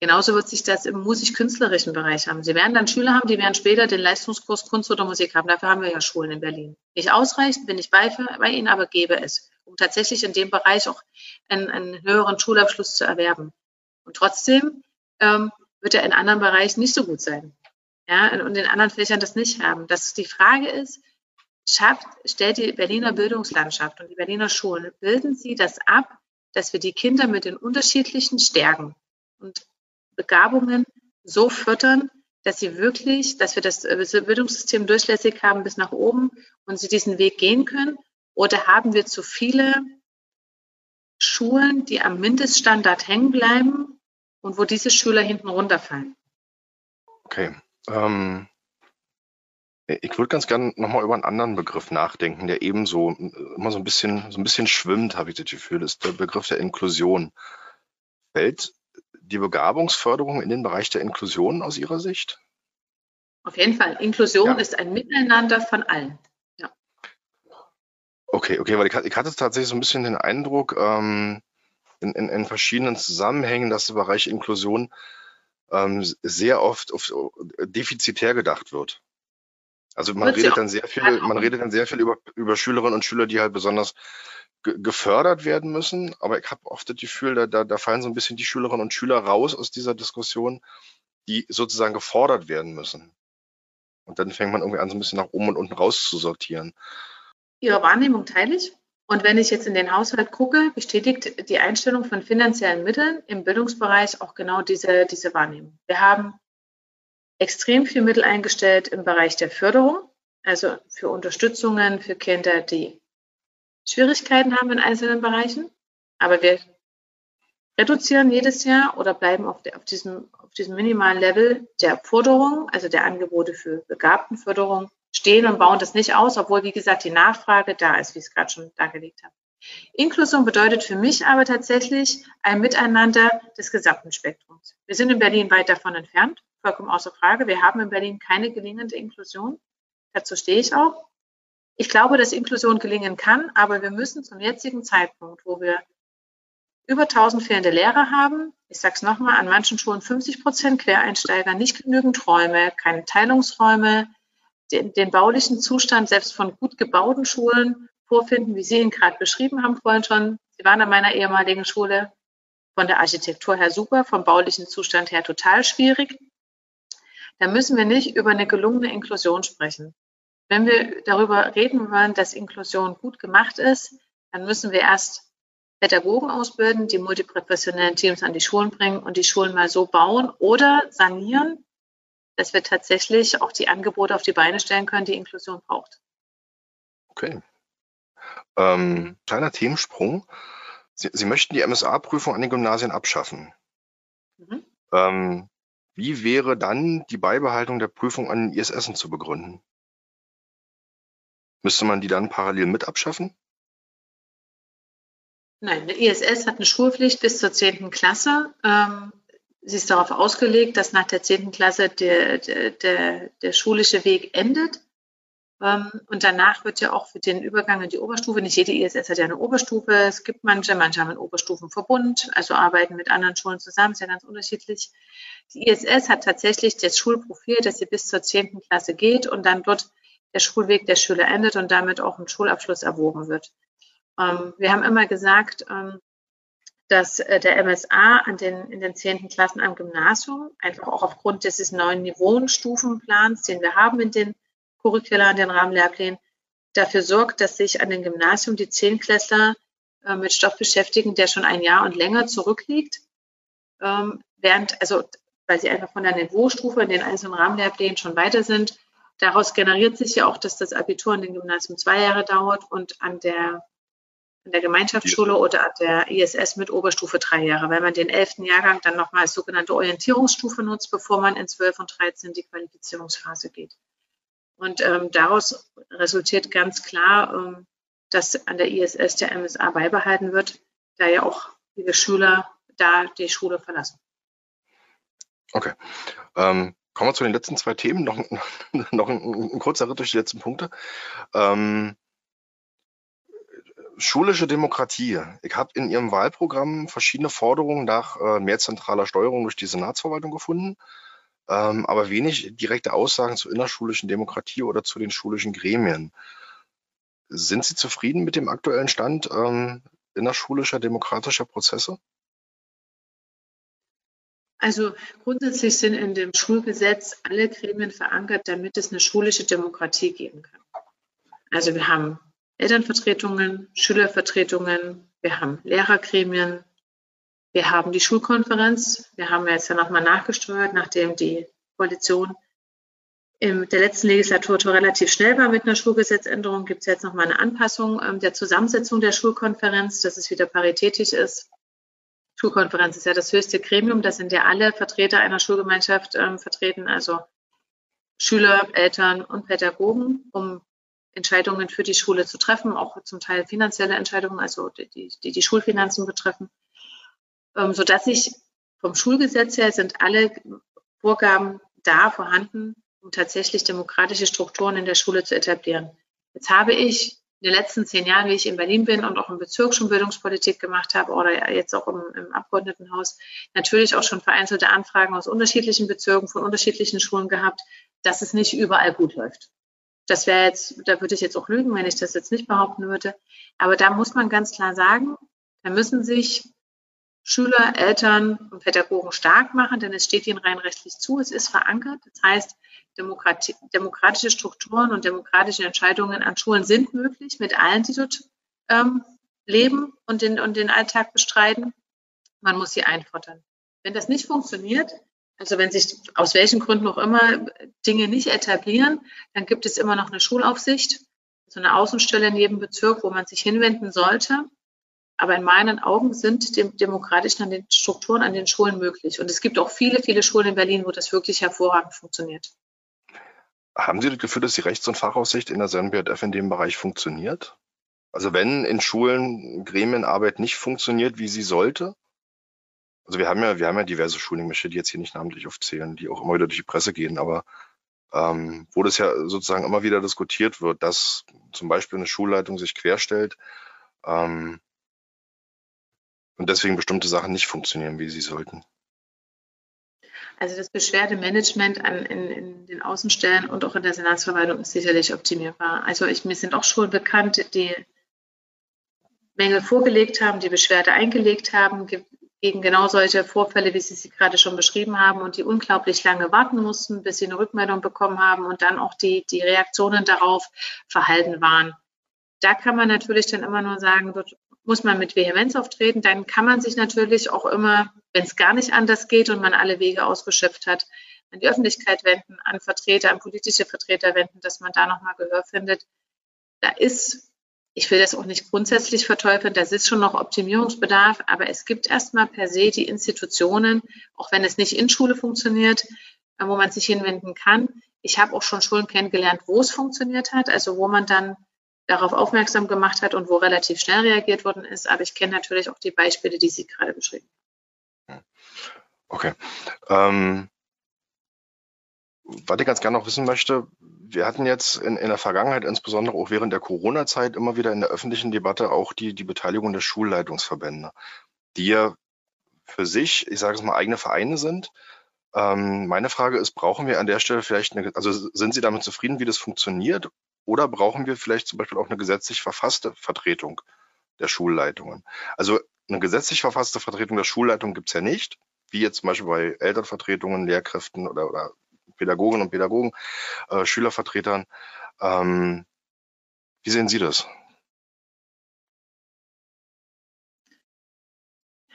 Genauso wird sich das im musisch-künstlerischen Bereich haben. Sie werden dann Schüler haben, die werden später den Leistungskurs Kunst oder Musik haben. Dafür haben wir ja Schulen in Berlin. Nicht ausreichend, bin ich bei, bei Ihnen, aber gebe es, um tatsächlich in dem Bereich auch einen, einen höheren Schulabschluss zu erwerben. Und trotzdem ähm, wird er in anderen Bereichen nicht so gut sein. Ja, und in anderen Fächern das nicht haben. Das die Frage ist, schafft, stellt die Berliner Bildungslandschaft und die Berliner Schulen, bilden sie das ab, dass wir die Kinder mit den unterschiedlichen Stärken und Begabungen so fördern, dass sie wirklich, dass wir das Bildungssystem durchlässig haben bis nach oben und sie diesen Weg gehen können? Oder haben wir zu viele Schulen, die am Mindeststandard hängen bleiben und wo diese Schüler hinten runterfallen? Okay. Ähm, ich würde ganz gerne nochmal über einen anderen Begriff nachdenken, der ebenso immer so ein bisschen, so ein bisschen schwimmt, habe ich das Gefühl, ist der Begriff der Inklusion. Fällt die Begabungsförderung in den Bereich der Inklusion aus Ihrer Sicht? Auf jeden Fall. Inklusion ja. ist ein Miteinander von allen. Ja. Okay, okay, weil ich, ich hatte tatsächlich so ein bisschen den Eindruck, ähm, in, in, in, verschiedenen Zusammenhängen, dass der Bereich Inklusion ähm, sehr oft auf, defizitär gedacht wird. Also man redet dann sehr viel, man redet dann sehr viel über, über Schülerinnen und Schüler, die halt besonders gefördert werden müssen. Aber ich habe oft das Gefühl, da, da, da fallen so ein bisschen die Schülerinnen und Schüler raus aus dieser Diskussion, die sozusagen gefordert werden müssen. Und dann fängt man irgendwie an, so ein bisschen nach oben und unten raus zu sortieren. Ihre Wahrnehmung teile ich. Und wenn ich jetzt in den Haushalt gucke, bestätigt die Einstellung von finanziellen Mitteln im Bildungsbereich auch genau diese, diese Wahrnehmung. Wir haben extrem viel Mittel eingestellt im Bereich der Förderung, also für Unterstützungen für Kinder, die Schwierigkeiten haben in einzelnen Bereichen, aber wir reduzieren jedes Jahr oder bleiben auf, der, auf, diesem, auf diesem minimalen Level der Forderung, also der Angebote für Begabtenförderung, stehen und bauen das nicht aus, obwohl, wie gesagt, die Nachfrage da ist, wie ich es gerade schon dargelegt habe. Inklusion bedeutet für mich aber tatsächlich ein Miteinander des gesamten Spektrums. Wir sind in Berlin weit davon entfernt, vollkommen außer Frage. Wir haben in Berlin keine gelingende Inklusion. Dazu stehe ich auch. Ich glaube, dass Inklusion gelingen kann, aber wir müssen zum jetzigen Zeitpunkt, wo wir über 1000 fehlende Lehrer haben, ich sage es nochmal, an manchen Schulen 50 Prozent Quereinsteiger, nicht genügend Räume, keine Teilungsräume, den, den baulichen Zustand selbst von gut gebauten Schulen vorfinden, wie Sie ihn gerade beschrieben haben vorhin schon. Sie waren an meiner ehemaligen Schule von der Architektur her super, vom baulichen Zustand her total schwierig. Da müssen wir nicht über eine gelungene Inklusion sprechen. Wenn wir darüber reden wollen, dass Inklusion gut gemacht ist, dann müssen wir erst Pädagogen ausbilden, die multiprofessionellen Teams an die Schulen bringen und die Schulen mal so bauen oder sanieren, dass wir tatsächlich auch die Angebote auf die Beine stellen können, die Inklusion braucht. Okay. Ähm, kleiner Themensprung. Sie, Sie möchten die MSA-Prüfung an den Gymnasien abschaffen. Mhm. Ähm, wie wäre dann die Beibehaltung der Prüfung an den ISS zu begründen? Müsste man die dann parallel mit abschaffen? Nein, der ISS hat eine Schulpflicht bis zur 10. Klasse. Ähm, sie ist darauf ausgelegt, dass nach der 10. Klasse der, der, der, der schulische Weg endet. Ähm, und danach wird ja auch für den Übergang in die Oberstufe, nicht jede ISS hat ja eine Oberstufe, es gibt manche, manche haben einen Oberstufenverbund, also arbeiten mit anderen Schulen zusammen, ist ja ganz unterschiedlich. Die ISS hat tatsächlich das Schulprofil, dass sie bis zur 10. Klasse geht und dann dort der Schulweg der Schüler endet und damit auch ein Schulabschluss erwogen wird. Ähm, wir haben immer gesagt, ähm, dass äh, der MSA an den, in den zehnten Klassen am Gymnasium, einfach auch aufgrund dieses neuen Niveauenstufenplans, den wir haben in den Curricula, in den Rahmenlehrplänen, dafür sorgt, dass sich an den Gymnasium die Zehnklässler äh, mit Stoff beschäftigen, der schon ein Jahr und länger zurückliegt. Ähm, während, also, weil sie einfach von der Niveaustufe in den einzelnen Rahmenlehrplänen schon weiter sind, Daraus generiert sich ja auch, dass das Abitur an dem Gymnasium zwei Jahre dauert und an der, an der Gemeinschaftsschule oder an der ISS mit Oberstufe drei Jahre, weil man den elften Jahrgang dann nochmal als sogenannte Orientierungsstufe nutzt, bevor man in 12 und 13 die Qualifizierungsphase geht. Und ähm, daraus resultiert ganz klar, ähm, dass an der ISS der MSA beibehalten wird, da ja auch viele Schüler da die Schule verlassen. Okay. Ähm, Kommen wir zu den letzten zwei Themen. Noch, noch ein, ein, kurzer Ritt durch die letzten Punkte. Ähm, schulische Demokratie. Ich habe in Ihrem Wahlprogramm verschiedene Forderungen nach äh, mehr zentraler Steuerung durch die Senatsverwaltung gefunden, ähm, aber wenig direkte Aussagen zur innerschulischen Demokratie oder zu den schulischen Gremien. Sind Sie zufrieden mit dem aktuellen Stand ähm, innerschulischer demokratischer Prozesse? Also grundsätzlich sind in dem Schulgesetz alle Gremien verankert, damit es eine schulische Demokratie geben kann. Also wir haben Elternvertretungen, Schülervertretungen, wir haben Lehrergremien, wir haben die Schulkonferenz. Wir haben jetzt ja nochmal nachgesteuert, nachdem die Koalition in der letzten Legislatur relativ schnell war mit einer Schulgesetzänderung, gibt es jetzt nochmal eine Anpassung ähm, der Zusammensetzung der Schulkonferenz, dass es wieder paritätisch ist. Schulkonferenz ist ja das höchste Gremium, da sind ja alle Vertreter einer Schulgemeinschaft ähm, vertreten, also Schüler, Eltern und Pädagogen, um Entscheidungen für die Schule zu treffen, auch zum Teil finanzielle Entscheidungen, also die die, die Schulfinanzen betreffen, ähm, sodass sich vom Schulgesetz her sind alle Vorgaben da vorhanden, um tatsächlich demokratische Strukturen in der Schule zu etablieren. Jetzt habe ich in den letzten zehn Jahren, wie ich in Berlin bin und auch im Bezirk schon Bildungspolitik gemacht habe oder jetzt auch im, im Abgeordnetenhaus, natürlich auch schon vereinzelte Anfragen aus unterschiedlichen Bezirken von unterschiedlichen Schulen gehabt, dass es nicht überall gut läuft. Das wäre jetzt, da würde ich jetzt auch lügen, wenn ich das jetzt nicht behaupten würde. Aber da muss man ganz klar sagen, da müssen sich Schüler, Eltern und Pädagogen stark machen, denn es steht ihnen rein rechtlich zu, es ist verankert. Das heißt, demokratische Strukturen und demokratische Entscheidungen an Schulen sind möglich mit allen, die dort ähm, leben und den, und den Alltag bestreiten. Man muss sie einfordern. Wenn das nicht funktioniert, also wenn sich aus welchen Gründen auch immer Dinge nicht etablieren, dann gibt es immer noch eine Schulaufsicht, so eine Außenstelle in jedem Bezirk, wo man sich hinwenden sollte. Aber in meinen Augen sind dem demokratischen an den Strukturen an den Schulen möglich. Und es gibt auch viele, viele Schulen in Berlin, wo das wirklich hervorragend funktioniert. Haben Sie das Gefühl, dass die Rechts- und Fachaussicht in der SNBF in dem Bereich funktioniert? Also wenn in Schulen Gremienarbeit nicht funktioniert, wie sie sollte, also wir haben ja, wir haben ja diverse Schulen, ich möchte die jetzt hier nicht namentlich aufzählen, die auch immer wieder durch die Presse gehen, aber ähm, wo das ja sozusagen immer wieder diskutiert wird, dass zum Beispiel eine Schulleitung sich querstellt ähm, und deswegen bestimmte Sachen nicht funktionieren, wie sie sollten. Also das Beschwerdemanagement an, in, in, den Außenstellen und auch in der Senatsverwaltung ist sicherlich optimierbar. Also ich, mir sind auch Schulen bekannt, die Mängel vorgelegt haben, die Beschwerde eingelegt haben, gegen genau solche Vorfälle, wie Sie sie gerade schon beschrieben haben und die unglaublich lange warten mussten, bis sie eine Rückmeldung bekommen haben und dann auch die, die Reaktionen darauf verhalten waren. Da kann man natürlich dann immer nur sagen, dort muss man mit Vehemenz auftreten. Dann kann man sich natürlich auch immer, wenn es gar nicht anders geht und man alle Wege ausgeschöpft hat, an die Öffentlichkeit wenden, an Vertreter, an politische Vertreter wenden, dass man da nochmal Gehör findet. Da ist ich will das auch nicht grundsätzlich verteufeln, das ist schon noch Optimierungsbedarf, aber es gibt erstmal per se die Institutionen, auch wenn es nicht in Schule funktioniert, äh, wo man sich hinwenden kann. Ich habe auch schon Schulen kennengelernt, wo es funktioniert hat, also wo man dann darauf aufmerksam gemacht hat und wo relativ schnell reagiert worden ist. Aber ich kenne natürlich auch die Beispiele, die Sie gerade beschrieben haben. Okay. Ähm, was ich ganz gerne noch wissen möchte, wir hatten jetzt in, in der Vergangenheit, insbesondere auch während der Corona-Zeit, immer wieder in der öffentlichen Debatte auch die, die Beteiligung der Schulleitungsverbände, die ja für sich, ich sage es mal, eigene Vereine sind. Ähm, meine Frage ist, brauchen wir an der Stelle vielleicht eine, also sind Sie damit zufrieden, wie das funktioniert? Oder brauchen wir vielleicht zum Beispiel auch eine gesetzlich verfasste Vertretung der Schulleitungen? Also eine gesetzlich verfasste Vertretung der Schulleitung gibt es ja nicht, wie jetzt zum Beispiel bei Elternvertretungen, Lehrkräften oder, oder Pädagoginnen und Pädagogen, äh, Schülervertretern. Ähm, wie sehen Sie das?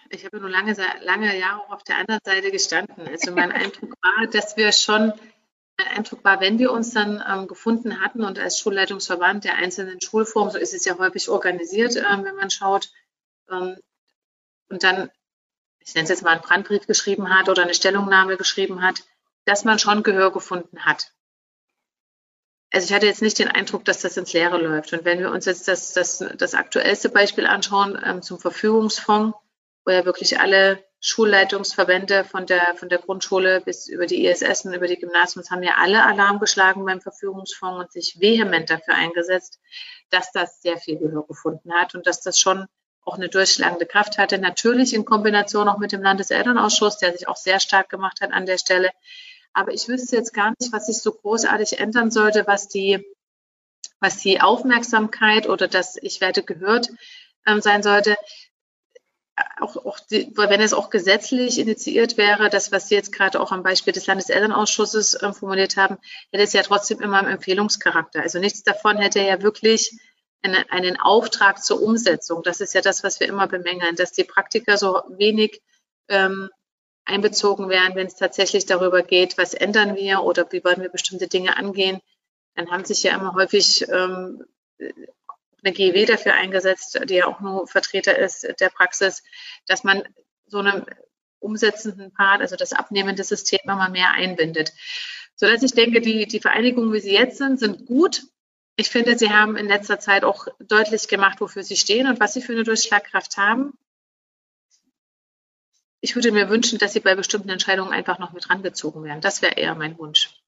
Ich habe nur lange, lange Jahre auch auf der anderen Seite gestanden. Also mein Eindruck war, dass wir schon, mein Eindruck war, wenn wir uns dann ähm, gefunden hatten und als Schulleitungsverband der einzelnen Schulformen, so ist es ja häufig organisiert, ähm, wenn man schaut, ähm, und dann, ich nenne es jetzt mal einen Brandbrief geschrieben hat oder eine Stellungnahme geschrieben hat, dass man schon Gehör gefunden hat. Also ich hatte jetzt nicht den Eindruck, dass das ins Leere läuft. Und wenn wir uns jetzt das, das, das aktuellste Beispiel anschauen ähm, zum Verfügungsfonds, wo ja wirklich alle Schulleitungsverbände von der, von der Grundschule bis über die ISS und über die Gymnasiums haben ja alle Alarm geschlagen beim Verfügungsfonds und sich vehement dafür eingesetzt, dass das sehr viel Gehör gefunden hat und dass das schon auch eine durchschlagende Kraft hatte. Natürlich in Kombination auch mit dem Landeselternausschuss, der sich auch sehr stark gemacht hat an der Stelle. Aber ich wüsste jetzt gar nicht, was sich so großartig ändern sollte, was die, was die Aufmerksamkeit oder das Ich werde gehört ähm, sein sollte auch, auch die, wenn es auch gesetzlich initiiert wäre, das, was Sie jetzt gerade auch am Beispiel des Landeselternausschusses äh, formuliert haben, hätte es ja trotzdem immer einen Empfehlungscharakter. Also nichts davon hätte ja wirklich eine, einen Auftrag zur Umsetzung. Das ist ja das, was wir immer bemängeln, dass die Praktiker so wenig ähm, einbezogen werden, wenn es tatsächlich darüber geht, was ändern wir oder wie wollen wir bestimmte Dinge angehen. Dann haben sich ja immer häufig ähm, eine GW dafür eingesetzt, die ja auch nur Vertreter ist der Praxis, dass man so einen umsetzenden Part, also das abnehmende System immer mehr einbindet. So dass ich denke, die, die Vereinigungen, wie sie jetzt sind, sind gut. Ich finde, sie haben in letzter Zeit auch deutlich gemacht, wofür sie stehen und was sie für eine Durchschlagkraft haben. Ich würde mir wünschen, dass sie bei bestimmten Entscheidungen einfach noch mit rangezogen werden. Das wäre eher mein Wunsch.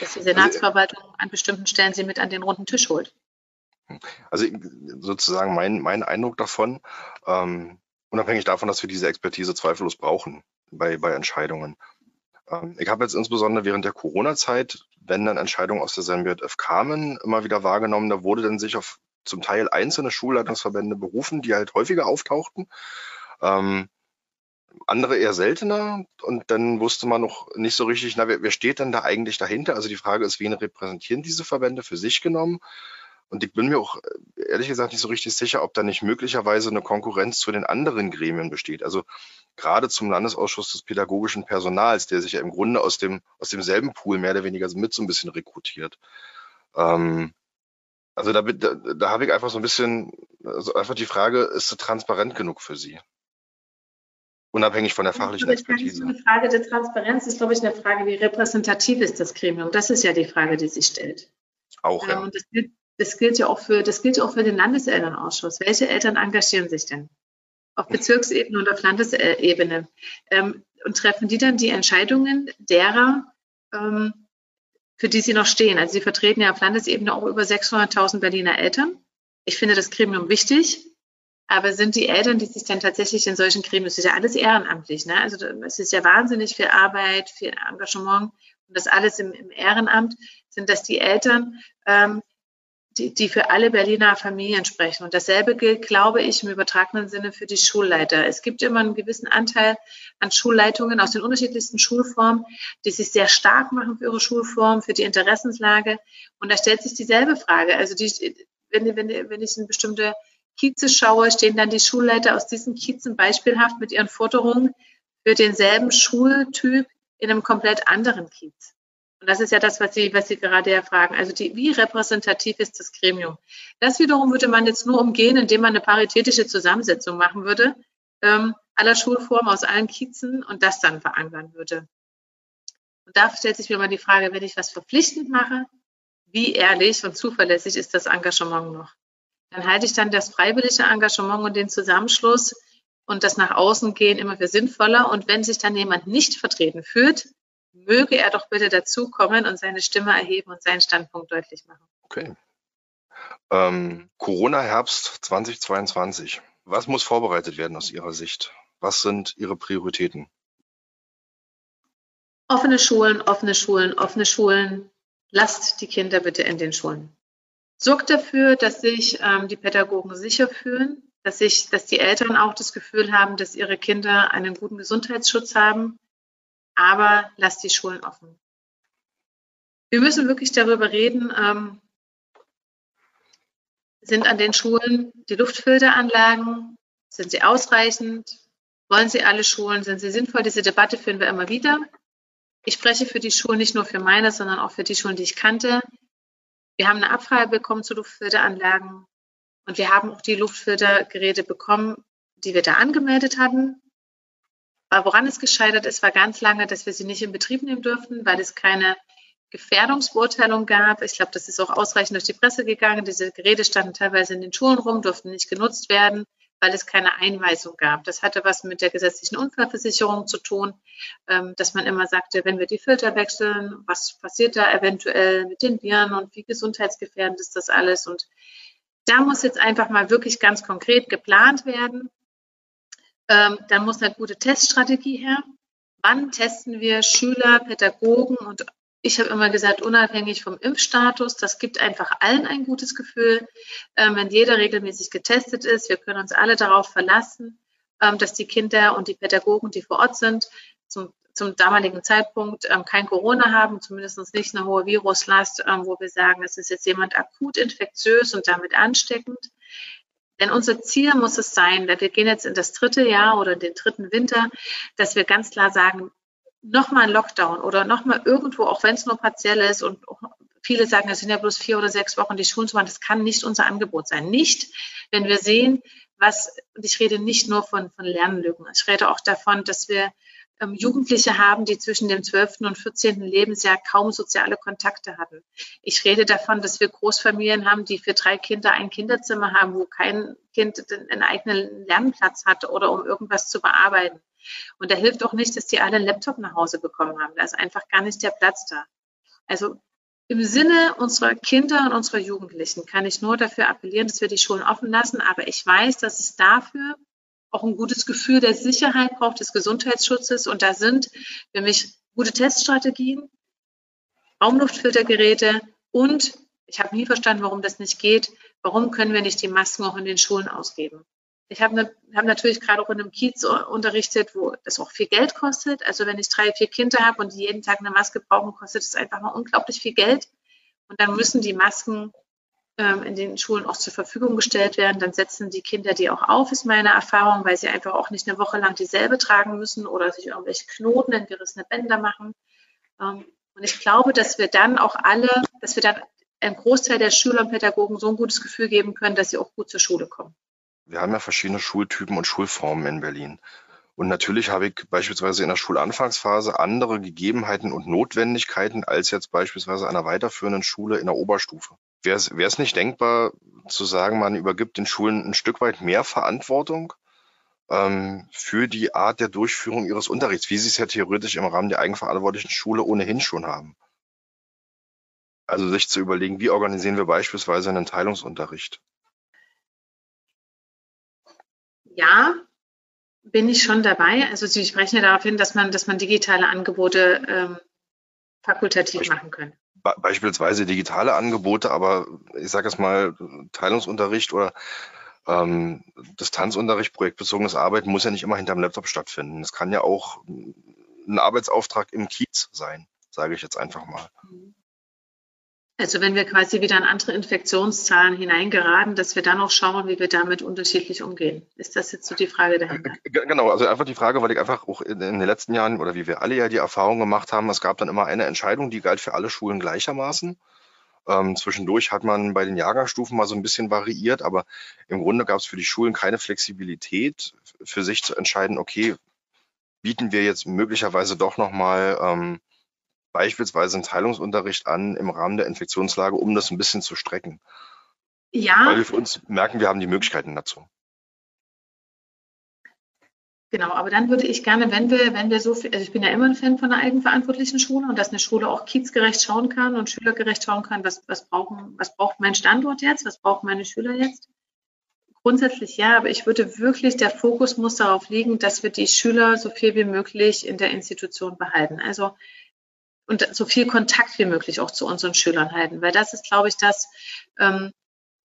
Dass die Senatsverwaltung an bestimmten Stellen sie mit an den runden Tisch holt. Also sozusagen mein, mein Eindruck davon, ähm, unabhängig davon, dass wir diese Expertise zweifellos brauchen bei, bei Entscheidungen. Ähm, ich habe jetzt insbesondere während der Corona-Zeit, wenn dann Entscheidungen aus der SEMBJF kamen, immer wieder wahrgenommen, da wurde dann sich auf zum Teil einzelne Schulleitungsverbände berufen, die halt häufiger auftauchten. Ähm, andere eher seltener und dann wusste man noch nicht so richtig, na, wer, wer steht denn da eigentlich dahinter? Also die Frage ist, wen repräsentieren diese Verbände für sich genommen? Und ich bin mir auch äh, ehrlich gesagt nicht so richtig sicher, ob da nicht möglicherweise eine Konkurrenz zu den anderen Gremien besteht. Also gerade zum Landesausschuss des pädagogischen Personals, der sich ja im Grunde aus dem aus demselben Pool mehr oder weniger mit so ein bisschen rekrutiert. Ähm, also da, da, da habe ich einfach so ein bisschen, also einfach die Frage, ist es transparent genug für Sie? Unabhängig von der fachlichen Expertise. Die Frage der Transparenz ist, glaube ich, eine Frage, wie repräsentativ ist das Gremium? Das ist ja die Frage, die sich stellt. Auch, ja. Und das gilt, das gilt ja auch für, das gilt ja auch für den Landeselternausschuss. Welche Eltern engagieren sich denn? Auf Bezirksebene und auf Landesebene. Ähm, und treffen die dann die Entscheidungen derer, ähm, für die sie noch stehen? Also sie vertreten ja auf Landesebene auch über 600.000 Berliner Eltern. Ich finde das Gremium wichtig. Aber sind die Eltern, die sich dann tatsächlich in solchen Gremien, das ist ja alles ehrenamtlich, ne? Also es ist ja wahnsinnig viel Arbeit, viel Engagement und das alles im, im Ehrenamt, sind das die Eltern, ähm, die, die für alle Berliner Familien sprechen. Und dasselbe gilt, glaube ich, im übertragenen Sinne für die Schulleiter. Es gibt immer einen gewissen Anteil an Schulleitungen aus den unterschiedlichsten Schulformen, die sich sehr stark machen für ihre Schulform, für die Interessenslage. Und da stellt sich dieselbe Frage. Also die, wenn, wenn, wenn ich in bestimmte Kieze schaue, stehen dann die Schulleiter aus diesen Kiezen beispielhaft mit ihren Forderungen für denselben Schultyp in einem komplett anderen Kiez. Und das ist ja das, was Sie, was Sie gerade ja fragen. Also die, wie repräsentativ ist das Gremium? Das wiederum würde man jetzt nur umgehen, indem man eine paritätische Zusammensetzung machen würde, ähm, aller Schulformen aus allen Kiezen und das dann verankern würde. Und da stellt sich mir mal die Frage, wenn ich was verpflichtend mache, wie ehrlich und zuverlässig ist das Engagement noch? Dann halte ich dann das freiwillige Engagement und den Zusammenschluss und das nach außen gehen immer für sinnvoller. Und wenn sich dann jemand nicht vertreten fühlt, möge er doch bitte dazukommen und seine Stimme erheben und seinen Standpunkt deutlich machen. Okay. Ähm, Corona-Herbst 2022. Was muss vorbereitet werden aus Ihrer Sicht? Was sind Ihre Prioritäten? Offene Schulen, offene Schulen, offene Schulen. Lasst die Kinder bitte in den Schulen. Sorgt dafür, dass sich ähm, die Pädagogen sicher fühlen, dass, sich, dass die Eltern auch das Gefühl haben, dass ihre Kinder einen guten Gesundheitsschutz haben, aber lasst die Schulen offen. Wir müssen wirklich darüber reden, ähm, sind an den Schulen die Luftfilteranlagen, sind sie ausreichend? Wollen sie alle Schulen? Sind sie sinnvoll? Diese Debatte führen wir immer wieder. Ich spreche für die Schulen nicht nur für meine, sondern auch für die Schulen, die ich kannte. Wir haben eine Abfrage bekommen zu Luftfilteranlagen und wir haben auch die Luftfiltergeräte bekommen, die wir da angemeldet hatten. Woran es gescheitert ist, war ganz lange, dass wir sie nicht in Betrieb nehmen durften, weil es keine Gefährdungsbeurteilung gab. Ich glaube, das ist auch ausreichend durch die Presse gegangen. Diese Geräte standen teilweise in den Schulen rum, durften nicht genutzt werden. Weil es keine Einweisung gab. Das hatte was mit der gesetzlichen Unfallversicherung zu tun, ähm, dass man immer sagte, wenn wir die Filter wechseln, was passiert da eventuell mit den Viren und wie gesundheitsgefährdend ist das alles? Und da muss jetzt einfach mal wirklich ganz konkret geplant werden. Ähm, dann muss eine gute Teststrategie her. Wann testen wir Schüler, Pädagogen und ich habe immer gesagt, unabhängig vom Impfstatus, das gibt einfach allen ein gutes Gefühl, ähm, wenn jeder regelmäßig getestet ist. Wir können uns alle darauf verlassen, ähm, dass die Kinder und die Pädagogen, die vor Ort sind, zum, zum damaligen Zeitpunkt ähm, kein Corona haben, zumindest nicht eine hohe Viruslast, ähm, wo wir sagen, es ist jetzt jemand akut infektiös und damit ansteckend. Denn unser Ziel muss es sein, wir gehen jetzt in das dritte Jahr oder in den dritten Winter, dass wir ganz klar sagen, nochmal ein Lockdown oder nochmal irgendwo, auch wenn es nur partiell ist und viele sagen, es sind ja bloß vier oder sechs Wochen die Schulen zu machen, das kann nicht unser Angebot sein. Nicht, wenn wir sehen, was, und ich rede nicht nur von, von Lernlücken, ich rede auch davon, dass wir ähm, Jugendliche haben, die zwischen dem 12. und 14. Lebensjahr kaum soziale Kontakte hatten. Ich rede davon, dass wir Großfamilien haben, die für drei Kinder ein Kinderzimmer haben, wo kein Kind einen eigenen Lernplatz hat oder um irgendwas zu bearbeiten. Und da hilft auch nicht, dass die alle einen Laptop nach Hause bekommen haben. Da ist einfach gar nicht der Platz da. Also im Sinne unserer Kinder und unserer Jugendlichen kann ich nur dafür appellieren, dass wir die Schulen offen lassen. Aber ich weiß, dass es dafür auch ein gutes Gefühl der Sicherheit braucht, des Gesundheitsschutzes. Und da sind für mich gute Teststrategien, Raumluftfiltergeräte und ich habe nie verstanden, warum das nicht geht. Warum können wir nicht die Masken auch in den Schulen ausgeben? Ich habe ne, hab natürlich gerade auch in einem Kiez unterrichtet, wo das auch viel Geld kostet. Also wenn ich drei, vier Kinder habe und die jeden Tag eine Maske brauchen, kostet es einfach mal unglaublich viel Geld. Und dann müssen die Masken ähm, in den Schulen auch zur Verfügung gestellt werden. Dann setzen die Kinder die auch auf, ist meine Erfahrung, weil sie einfach auch nicht eine Woche lang dieselbe tragen müssen oder sich irgendwelche Knoten in gerissene Bänder machen. Ähm, und ich glaube, dass wir dann auch alle, dass wir dann einem Großteil der Schüler und Pädagogen so ein gutes Gefühl geben können, dass sie auch gut zur Schule kommen. Wir haben ja verschiedene Schultypen und Schulformen in Berlin. Und natürlich habe ich beispielsweise in der Schulanfangsphase andere Gegebenheiten und Notwendigkeiten als jetzt beispielsweise einer weiterführenden Schule in der Oberstufe. Wäre es nicht denkbar zu sagen, man übergibt den Schulen ein Stück weit mehr Verantwortung ähm, für die Art der Durchführung ihres Unterrichts, wie sie es ja theoretisch im Rahmen der eigenverantwortlichen Schule ohnehin schon haben? Also sich zu überlegen, wie organisieren wir beispielsweise einen Teilungsunterricht? Ja, bin ich schon dabei. Also Sie sprechen ja darauf hin, dass man, dass man digitale Angebote ähm, fakultativ Beispiel, machen kann. Beispielsweise digitale Angebote, aber ich sage es mal, Teilungsunterricht oder ähm, Distanzunterricht, projektbezogenes Arbeiten muss ja nicht immer hinterm Laptop stattfinden. Es kann ja auch ein Arbeitsauftrag im Kiez sein, sage ich jetzt einfach mal. Mhm. Also wenn wir quasi wieder in andere Infektionszahlen hineingeraten, dass wir dann auch schauen, wie wir damit unterschiedlich umgehen. Ist das jetzt so die Frage dahinter? Genau, also einfach die Frage, weil ich einfach auch in den letzten Jahren oder wie wir alle ja die Erfahrung gemacht haben, es gab dann immer eine Entscheidung, die galt für alle Schulen gleichermaßen. Ähm, zwischendurch hat man bei den Jahrgangsstufen mal so ein bisschen variiert, aber im Grunde gab es für die Schulen keine Flexibilität, für sich zu entscheiden, okay, bieten wir jetzt möglicherweise doch nochmal ähm, beispielsweise einen Teilungsunterricht an im Rahmen der Infektionslage, um das ein bisschen zu strecken. Ja. Weil wir für uns merken, wir haben die Möglichkeiten dazu. Genau, aber dann würde ich gerne, wenn wir, wenn wir so viel, also ich bin ja immer ein Fan von einer eigenverantwortlichen Schule und dass eine Schule auch kiezgerecht schauen kann und schülergerecht schauen kann, was, was brauchen, was braucht mein Standort jetzt, was brauchen meine Schüler jetzt. Grundsätzlich ja, aber ich würde wirklich, der Fokus muss darauf liegen, dass wir die Schüler so viel wie möglich in der Institution behalten. Also und so viel Kontakt wie möglich auch zu unseren Schülern halten. Weil das ist, glaube ich, das, ähm,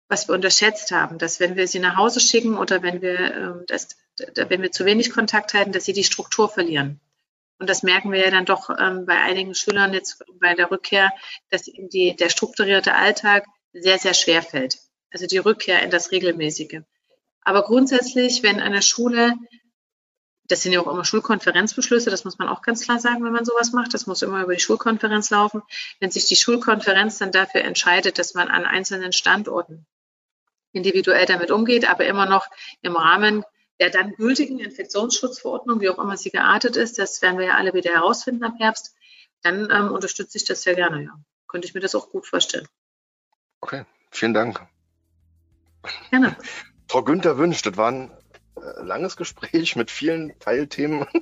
was wir unterschätzt haben, dass wenn wir sie nach Hause schicken oder wenn wir, ähm, das, wenn wir zu wenig Kontakt halten, dass sie die Struktur verlieren. Und das merken wir ja dann doch ähm, bei einigen Schülern jetzt bei der Rückkehr, dass ihnen die, der strukturierte Alltag sehr, sehr schwer fällt. Also die Rückkehr in das Regelmäßige. Aber grundsätzlich, wenn eine Schule das sind ja auch immer Schulkonferenzbeschlüsse, das muss man auch ganz klar sagen, wenn man sowas macht. Das muss immer über die Schulkonferenz laufen. Wenn sich die Schulkonferenz dann dafür entscheidet, dass man an einzelnen Standorten individuell damit umgeht, aber immer noch im Rahmen der dann gültigen Infektionsschutzverordnung, wie auch immer sie geartet ist, das werden wir ja alle wieder herausfinden am Herbst, dann ähm, unterstütze ich das sehr gerne, ja. Könnte ich mir das auch gut vorstellen. Okay, vielen Dank. Gerne. Frau Günther Wünsch, das war ein äh, langes Gespräch mit vielen Teilthemen.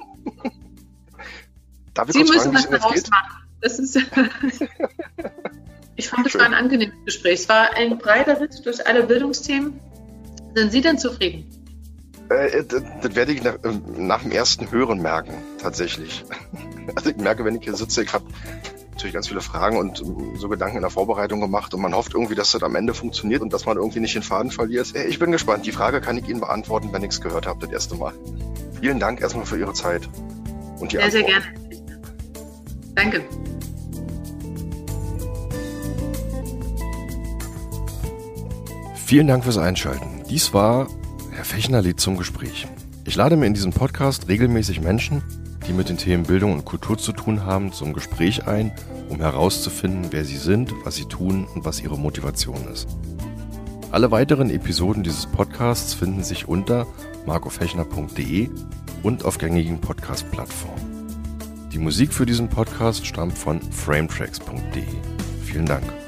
Darf ich Sie müssen fragen, das daraus machen. Das ist, ich fand, es war ein angenehmes Gespräch. Es war ein breiter Ritt durch alle Bildungsthemen. Sind Sie denn zufrieden? Äh, das, das, werde ich nach, ähm, nach, dem ersten Hören merken, tatsächlich. Also ich merke, wenn ich hier sitze, ich habe natürlich ganz viele Fragen und ähm, so Gedanken in der Vorbereitung gemacht und man hofft irgendwie, dass das am Ende funktioniert und dass man irgendwie nicht den Faden verliert. Ich bin gespannt. Die Frage kann ich Ihnen beantworten, wenn ich es gehört habe, das erste Mal. Vielen Dank erstmal für Ihre Zeit und die Sehr, Antwort. sehr gerne. Danke. Vielen Dank fürs Einschalten. Dies war Herr Fechner lädt zum Gespräch. Ich lade mir in diesem Podcast regelmäßig Menschen, die mit den Themen Bildung und Kultur zu tun haben, zum Gespräch ein, um herauszufinden, wer sie sind, was sie tun und was ihre Motivation ist. Alle weiteren Episoden dieses Podcasts finden sich unter markofechner.de und auf gängigen Podcast-Plattformen. Die Musik für diesen Podcast stammt von frametracks.de. Vielen Dank.